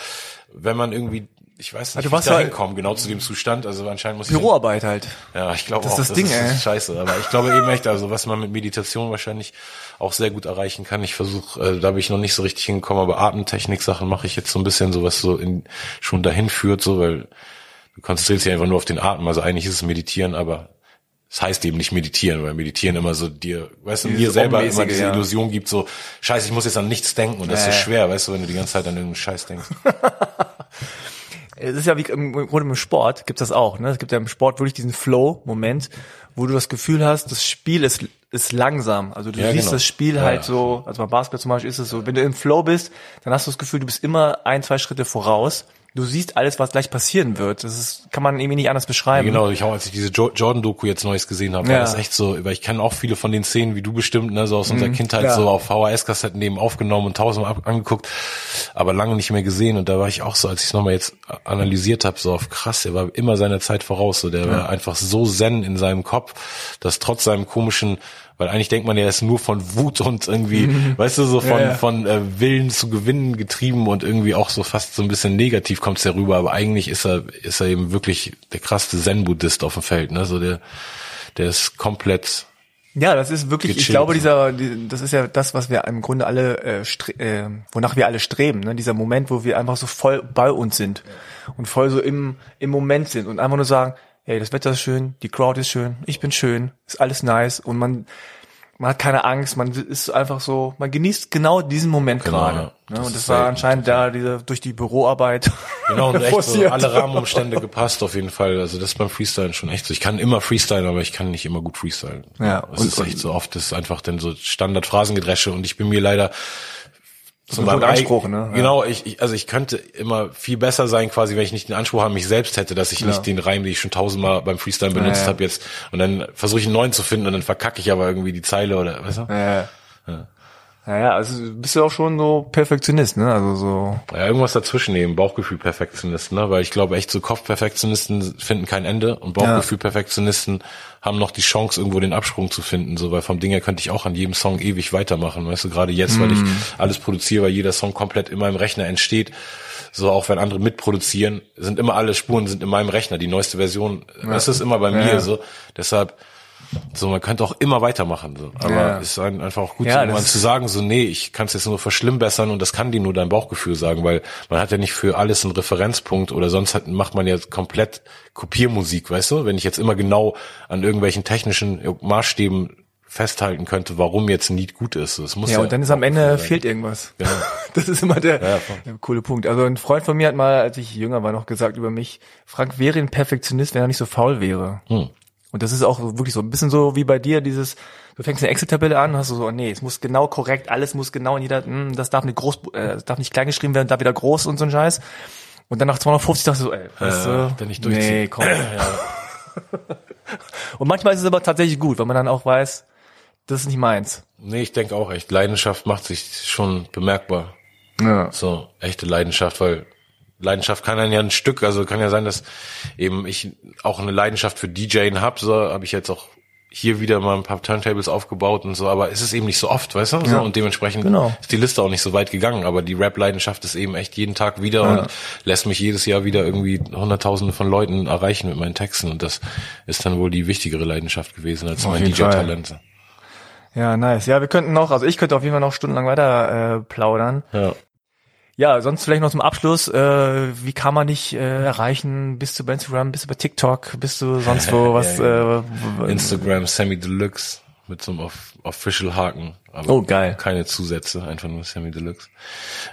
wenn man irgendwie, ich weiß nicht, du wie ich da halt- hinkomme, genau zu dem Zustand, also anscheinend muss ich... Büroarbeit halt. Ja, ich glaube Das auch, ist das Ding, ist, ey. ist scheiße. Aber ich glaube eben echt, also was man mit Meditation wahrscheinlich auch sehr gut erreichen kann. Ich versuche, äh, da bin ich noch nicht so richtig hingekommen, aber Atemtechnik-Sachen mache ich jetzt so ein bisschen, so was so in, schon dahin führt, so, weil du konzentrierst dich einfach nur auf den Atem. Also eigentlich ist es Meditieren, aber es heißt eben nicht meditieren, weil meditieren immer so dir, weißt du, mir selber immer diese ja. Illusion gibt, so, scheiße, ich muss jetzt an nichts denken und das ist so ja. schwer, weißt du, wenn du die ganze Zeit an irgendeinen Scheiß denkst. Es ist ja wie im Grunde im Sport gibt das auch. Ne? Es gibt ja im Sport wirklich diesen Flow-Moment, wo du das Gefühl hast, das Spiel ist, ist langsam. Also du Ja, siehst genau. das Spiel Ja, halt so, also beim Basketball zum Beispiel ist es so, wenn du im Flow bist, dann hast du das Gefühl, du bist immer ein, zwei Schritte voraus. Du siehst alles, was gleich passieren wird. Das ist, kann man irgendwie nicht anders beschreiben. Genau, ich auch, als ich diese jo Jordan-Doku jetzt Neues gesehen habe, war Ja. das echt so, weil ich kenne auch viele von den Szenen, wie du bestimmt, ne, so aus unserer Kindheit, Mhm. ja. so auf VHS-Kassetten neben aufgenommen und tausendmal ab- angeguckt, aber lange nicht mehr gesehen. Und da war ich auch so, als ich es nochmal jetzt analysiert habe, so auf krass, der war immer seiner Zeit voraus. So, der war einfach so zen in seinem Kopf, dass trotz seinem komischen weil eigentlich denkt man, er ist nur von Wut und irgendwie, weißt du, so von, Ja, ja. von äh, Willen zu gewinnen getrieben und irgendwie auch so fast so ein bisschen negativ kommt's ja rüber, aber eigentlich ist er, ist er eben wirklich der krasseste Zen-Buddhist auf dem Feld, ne, so der, der ist komplett, Ja, das ist wirklich, ich Gechillt. glaube, dieser, die- das ist ja das, was wir im Grunde alle, äh, stre äh, wonach wir alle streben, ne? Dieser Moment, wo wir einfach so voll bei uns sind und voll so im, im Moment sind und einfach nur sagen, hey, das Wetter ist schön, die Crowd ist schön, ich bin schön, ist alles nice und man, man hat keine Angst, man ist einfach so, man genießt genau diesen Moment Genau, gerade. ja. Ne? Das Und ist das war anscheinend da diese durch die Büroarbeit. genau, und echt so alle Rahmenumstände gepasst auf jeden Fall. Also das ist beim Freestylen schon echt so. Ich kann immer freestylen, aber ich kann nicht immer gut freestylen. Ja, Das und- ist echt so oft, das ist einfach dann so Standardphrasengedresche und ich bin mir leider zu ein meinem hoher Anspruch, ne? Ja. Genau, ich, ich, also ich könnte immer viel besser sein, quasi, wenn ich nicht den Anspruch an mich selbst hätte, dass ich nicht den Reim, den ich schon tausendmal beim Freestyle benutzt ja. habe jetzt, und dann versuche ich einen neuen zu finden und dann verkacke ich aber irgendwie die Zeile oder, weißt du? Ja. Naja, also bist du auch schon so Perfektionist, ne? Also so. Ja, irgendwas dazwischen nehmen, Bauchgefühl-Perfektionisten, ne? Weil ich glaube echt, so Kopf-Perfektionisten finden kein Ende und Bauchgefühl-Perfektionisten haben noch die Chance, irgendwo den Absprung zu finden, so, weil vom Ding her könnte ich auch an jedem Song ewig weitermachen, weißt du, gerade jetzt, weil ich alles produziere, weil jeder Song komplett in meinem Rechner entsteht, so auch wenn andere mitproduzieren, sind immer alle Spuren sind in meinem Rechner, die neueste Version, das ist immer bei mir Ja. so, deshalb, so, man könnte auch immer weitermachen, so. Aber Ja. es ist ein- einfach auch gut, Ja, so, irgendwann zu sagen, so, nee, ich kann es jetzt nur verschlimmbessern und das kann dir nur dein Bauchgefühl sagen, weil man hat ja nicht für alles einen Referenzpunkt oder sonst hat, macht man ja komplett Kopiermusik, weißt du? Wenn ich jetzt immer genau an irgendwelchen technischen Maßstäben festhalten könnte, warum jetzt ein Lied gut ist. Das muss Ja, ja, und dann ist am Ende sein. fehlt irgendwas. Das ist immer der, Ja, der coole Punkt. Also ein Freund von mir hat mal, als ich jünger war, noch gesagt über mich, Frank wäre ein Perfektionist, wenn er nicht so faul wäre. Hm. Und das ist auch wirklich so ein bisschen so wie bei dir, dieses, du fängst eine Excel-Tabelle an, hast du so, nee, es muss genau korrekt, alles muss genau in jeder, hm, das darf nicht groß, äh, darf nicht klein geschrieben werden, da wieder groß und so ein Scheiß. Und dann nach 250 dachte ich so, ey, weißt Ja, du, dann nicht nee, komm. und manchmal ist es aber tatsächlich gut, weil man dann auch weiß, das ist nicht meins. Nee, ich denke auch echt, Leidenschaft macht sich schon bemerkbar. Ja. So, echte Leidenschaft, weil Leidenschaft kann dann ja ein Stück, also kann ja sein, dass eben ich auch eine Leidenschaft für DJing hab, so habe ich jetzt auch hier wieder mal ein paar Turntables aufgebaut und so, aber es ist eben nicht so oft, weißt du? So, Ja. und dementsprechend Genau. ist die Liste auch nicht so weit gegangen, aber die Rap-Leidenschaft ist eben echt jeden Tag wieder und lässt mich jedes Jahr wieder irgendwie hunderttausende von Leuten erreichen mit meinen Texten und das ist dann wohl die wichtigere Leidenschaft gewesen als Auf mein. DJ-Talent. Ja, nice. Ja, wir könnten noch, also ich könnte auf jeden Fall noch stundenlang weiter äh, plaudern. Ja. Ja, sonst vielleicht noch zum Abschluss, äh, wie kann man dich äh, erreichen? Bist du bei Instagram, bist du bei TikTok, bist du sonst wo was? Ja, äh, w- Instagram Sammy Deluxe mit so einem off Official Haken. Aber Oh, geil. Keine Zusätze, einfach nur Sammy Deluxe.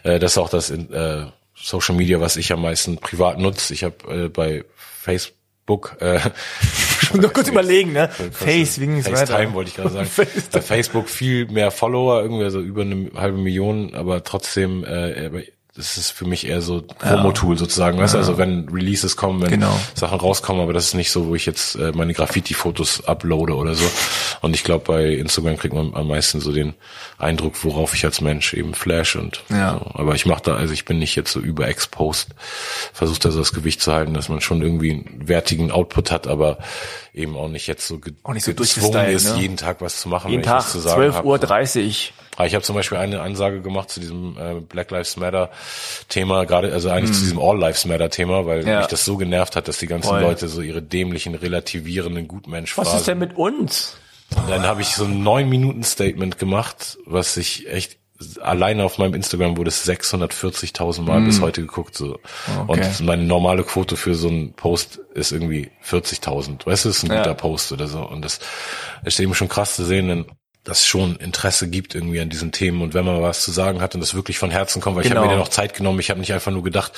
Äh, das ist auch das in, äh, Social Media, was ich am meisten privat nutze. Ich habe äh, bei Facebook äh, Noch kurz überlegen, ne? Face, wegen FaceTime wollte ich gerade sagen. Bei Facebook viel mehr Follower, irgendwie so über eine halbe Million, aber trotzdem, äh, das ist für mich eher so Promo-Tool sozusagen, weißt du, also wenn Releases kommen, wenn Genau. Sachen rauskommen, aber das ist nicht so, wo ich jetzt äh, meine Graffiti-Fotos uploade oder so. Und ich glaube, bei Instagram kriegt man am meisten so den Eindruck, worauf ich als Mensch eben flash und Ja. so. aber ich mache da, also ich bin nicht jetzt so überexposed, versuche da so das Gewicht zu halten, dass man schon irgendwie einen wertigen Output hat, aber eben auch nicht jetzt so, ge Auch nicht so gezwungen ist, ne? jeden Tag was zu machen, Jeden Tag, was zu sagen 12 hab. Uhr 30. Aber ich habe zum Beispiel eine Ansage gemacht zu diesem äh, Black Lives Matter Thema, gerade also eigentlich zu diesem All Lives Matter Thema, weil Mhm. Ja. mich das so genervt hat, dass die ganzen Voll. Leute so ihre dämlichen, relativierenden Gutmensch Was ist denn mit uns? Und dann habe ich so ein neun Minuten Statement gemacht, was ich echt alleine auf meinem Instagram wurde es 640.000 Mal bis heute geguckt so. Mm. Okay. Und meine normale Quote für so einen Post ist irgendwie 40.000. Weißt du, ist ein Ja. guter Post oder so. Und das ist eben schon krass zu sehen, denn das schon Interesse gibt irgendwie an diesen Themen und wenn man was zu sagen hat und das wirklich von Herzen kommt, weil Genau. ich habe mir ja noch Zeit genommen, ich habe nicht einfach nur gedacht,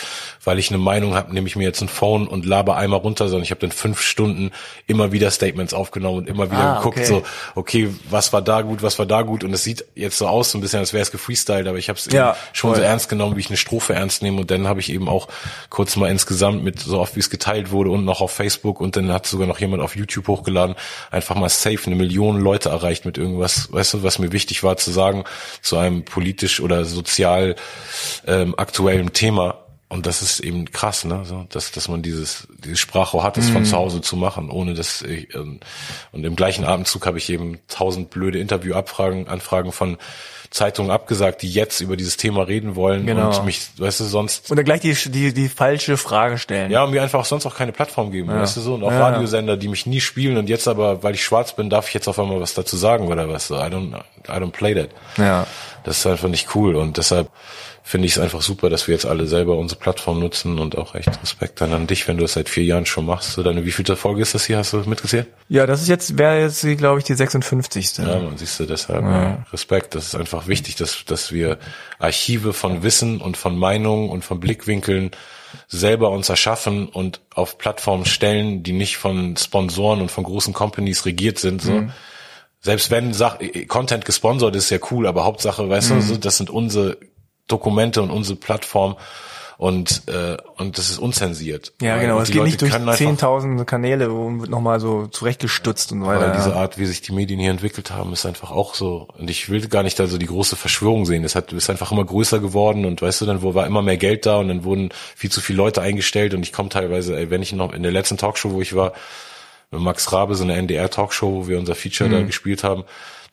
weil ich eine Meinung habe, nehme ich mir jetzt ein Phone und laber einmal runter, sondern ich habe dann fünf Stunden immer wieder Statements aufgenommen und immer wieder Ah, geguckt, okay. so, okay, was war da gut, was war da gut und es sieht jetzt so aus, so ein bisschen, als wäre es gefreestylt, aber ich habe es Ja, schon voll. so ernst genommen, wie ich eine Strophe ernst nehme und dann habe ich eben auch kurz mal insgesamt mit so oft wie es geteilt wurde und noch auf Facebook und dann hat sogar noch jemand auf YouTube hochgeladen, einfach mal safe eine Million Leute erreicht mit irgendwas, weißt du, was mir wichtig war zu sagen zu einem politisch oder sozial ähm, aktuellen Thema. Und das ist eben krass, ne? So, dass, dass man dieses, dieses Sprachrohr hat, das von zu Hause zu machen, ohne dass ich, ähm, und im gleichen Atemzug habe ich eben tausend blöde Interviewabfragen, Anfragen von Zeitungen abgesagt, die jetzt über dieses Thema reden wollen Genau. und mich, weißt du, sonst Und dann gleich die, die, die falsche Frage stellen. ja, und mir einfach sonst auch keine Plattform geben, weißt du so, und auch Ja. Radiosender, die mich nie spielen und jetzt aber, weil ich schwarz bin, darf ich jetzt auf einmal was dazu sagen oder was, so, I don't, I don't play that. Ja. Das ist einfach nicht cool und deshalb finde ich es einfach super, dass wir jetzt alle selber unsere Plattform nutzen und auch echt Respekt dann an dich, wenn du das seit vier Jahren schon machst. So deine wievielte Folge ist das hier? Hast du mitgezählt? Ja, das ist jetzt, wäre jetzt, glaube ich, die 56. Ja, man siehst du deshalb ja. Respekt. Das ist einfach wichtig, dass, dass wir Archive von Wissen und von Meinungen und von Blickwinkeln selber uns erschaffen und auf Plattformen stellen, die nicht von Sponsoren und von großen Companies regiert sind. So. Selbst wenn Sach Content gesponsert ist, ja cool, aber Hauptsache, weißt du, so, das sind unsere Dokumente und unsere Plattform und äh, und das ist unzensiert. Ja, genau. Es geht Leute nicht durch 10.000 Kanäle und wird nochmal so zurechtgestutzt und so weiter. weil diese. Art, wie sich die Medien hier entwickelt haben, ist einfach auch so. Und ich will gar nicht da so die große Verschwörung sehen. Es hat, ist einfach immer größer geworden und weißt du, dann wo- war immer mehr Geld da und dann wurden viel zu viele Leute eingestellt und ich komme teilweise, ey, wenn ich noch in der letzten Talkshow, wo ich war, mit Max Rabe, so eine NDR-Talkshow, wo wir unser Feature da gespielt haben,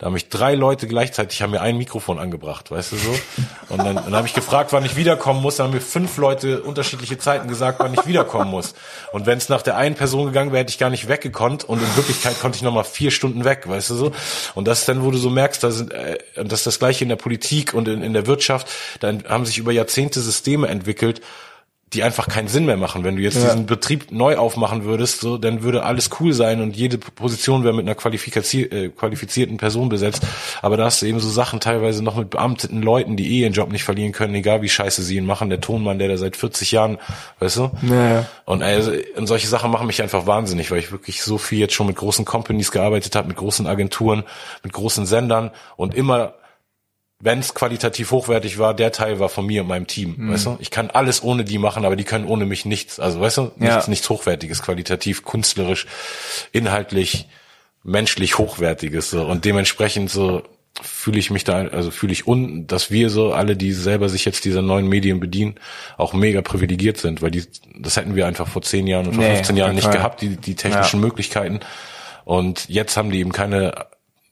da haben mich drei Leute gleichzeitig, haben mir ein Mikrofon angebracht, weißt du so? Und dann, dann habe ich gefragt, wann ich wiederkommen muss. Dann haben mir fünf Leute unterschiedliche Zeiten gesagt, wann ich wiederkommen muss. Und wenn es nach der einen Person gegangen wäre, hätte ich gar nicht weggekonnt. Und in Wirklichkeit konnte ich noch mal vier Stunden weg, weißt du so? Und das ist dann, wo du so merkst, da sind, äh, das ist das Gleiche in der Politik und in, in der Wirtschaft. Dann haben sich über Jahrzehnte Systeme entwickelt, die einfach keinen Sinn mehr machen. Wenn du jetzt Ja. diesen Betrieb neu aufmachen würdest, so, dann würde alles cool sein und jede Position wäre mit einer qualifizier äh, qualifizierten Person besetzt. Aber da hast du eben so Sachen teilweise noch mit beamteten Leuten, die eh ihren Job nicht verlieren können, egal wie scheiße sie ihn machen. Der Tonmann, der da seit 40 Jahren, weißt du? Ja. Und, also, und solche Sachen machen mich einfach wahnsinnig, weil ich wirklich so viel jetzt schon mit großen Companies gearbeitet habe, mit großen Agenturen, mit großen Sendern und immer wenn es qualitativ hochwertig war, der Teil war von mir und meinem Team, Mhm. weißt du? Ich kann alles ohne die machen, aber die können ohne mich nichts. Also, weißt du, nichts, Ja. nichts hochwertiges, qualitativ, künstlerisch, inhaltlich, menschlich hochwertiges so und dementsprechend so fühle ich mich da, also fühle ich un, dass wir so alle, die selber sich jetzt dieser neuen Medien bedienen, auch mega privilegiert sind, weil die, das hätten wir einfach vor zehn Jahren und vor Nee, 15 Jahren nicht gehabt, die, die technischen Möglichkeiten. Und jetzt haben die eben keine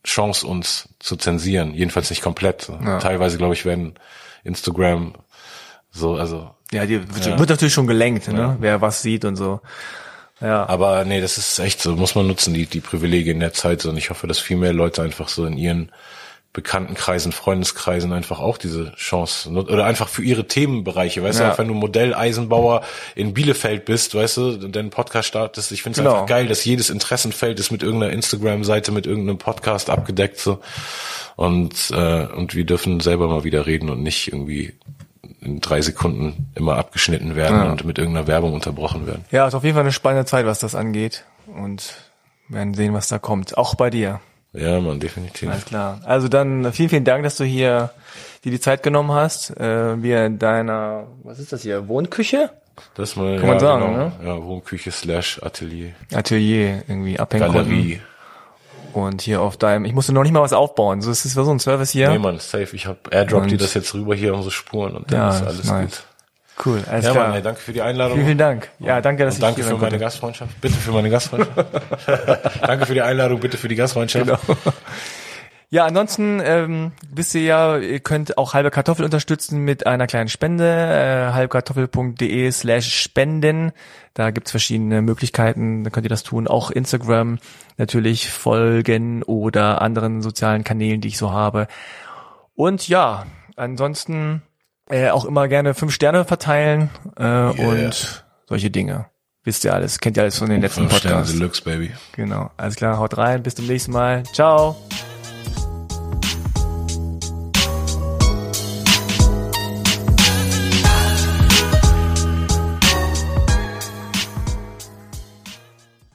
Chance, uns zu zensieren. Jedenfalls nicht komplett. Teilweise, glaube ich, werden Instagram so, also. Ja, die wird, wird natürlich schon gelenkt, ne? Wer was sieht und so. Ja. Aber nee, das ist echt so, muss man nutzen, die, die Privilegien der Zeit. So. Und ich hoffe, dass viel mehr Leute einfach so in ihren Bekanntenkreisen, Freundeskreisen einfach auch diese Chance oder einfach für ihre Themenbereiche, weißt Ja. du, wenn du Modelleisenbauer in Bielefeld bist, weißt du, deinen Podcast startest, ich finde es Genau. einfach geil, dass jedes Interessenfeld ist mit irgendeiner Instagram-Seite, mit irgendeinem Podcast abgedeckt so und äh, und wir dürfen selber mal wieder reden und nicht irgendwie in drei Sekunden immer abgeschnitten werden und mit irgendeiner Werbung unterbrochen werden. Ja, ist auf jeden Fall eine spannende Zeit, was das angeht. Und werden sehen, was da kommt. Auch bei dir. Ja, man, definitiv. Alles klar. Also dann vielen, vielen Dank, dass du hier dir die Zeit genommen hast. Äh, wir in deiner, was ist das hier, Wohnküche? Das mal, Kann ja, man sagen, genau. ne? Ja, Wohnküche slash Atelier. Atelier irgendwie abhängen. Galerie. Und hier auf deinem, ich musste noch nicht mal was aufbauen. So, es ist so ein Service hier. Nee, man, safe. Ich hab Airdrop dir das jetzt rüber hier unsere Spuren und dann Ja, ist alles nice. gut. Cool, alles Ja, klar. Mann, ey, danke für die Einladung. vielen, vielen Dank. Ja, danke, dass Und ich danke hier für meine konnte. Gastfreundschaft. Bitte für meine Gastfreundschaft. danke für die Einladung, bitte für die Gastfreundschaft. Genau. Ja, ansonsten ähm, wisst ihr ja, ihr könnt auch halbe Kartoffel unterstützen mit einer kleinen Spende, äh, halbkartoffel.de slash spenden. Da gibt's verschiedene Möglichkeiten, da könnt ihr das tun. Auch Instagram natürlich folgen oder anderen sozialen Kanälen, die ich so habe. Und ja, ansonsten äh, auch immer gerne fünf Sterne verteilen äh, und solche Dinge. Wisst ihr alles, kennt ihr alles von den letzten Fünf Sterne Podcasts. Deluxe, Baby. Genau, alles klar, haut rein, bis zum nächsten Mal. Ciao.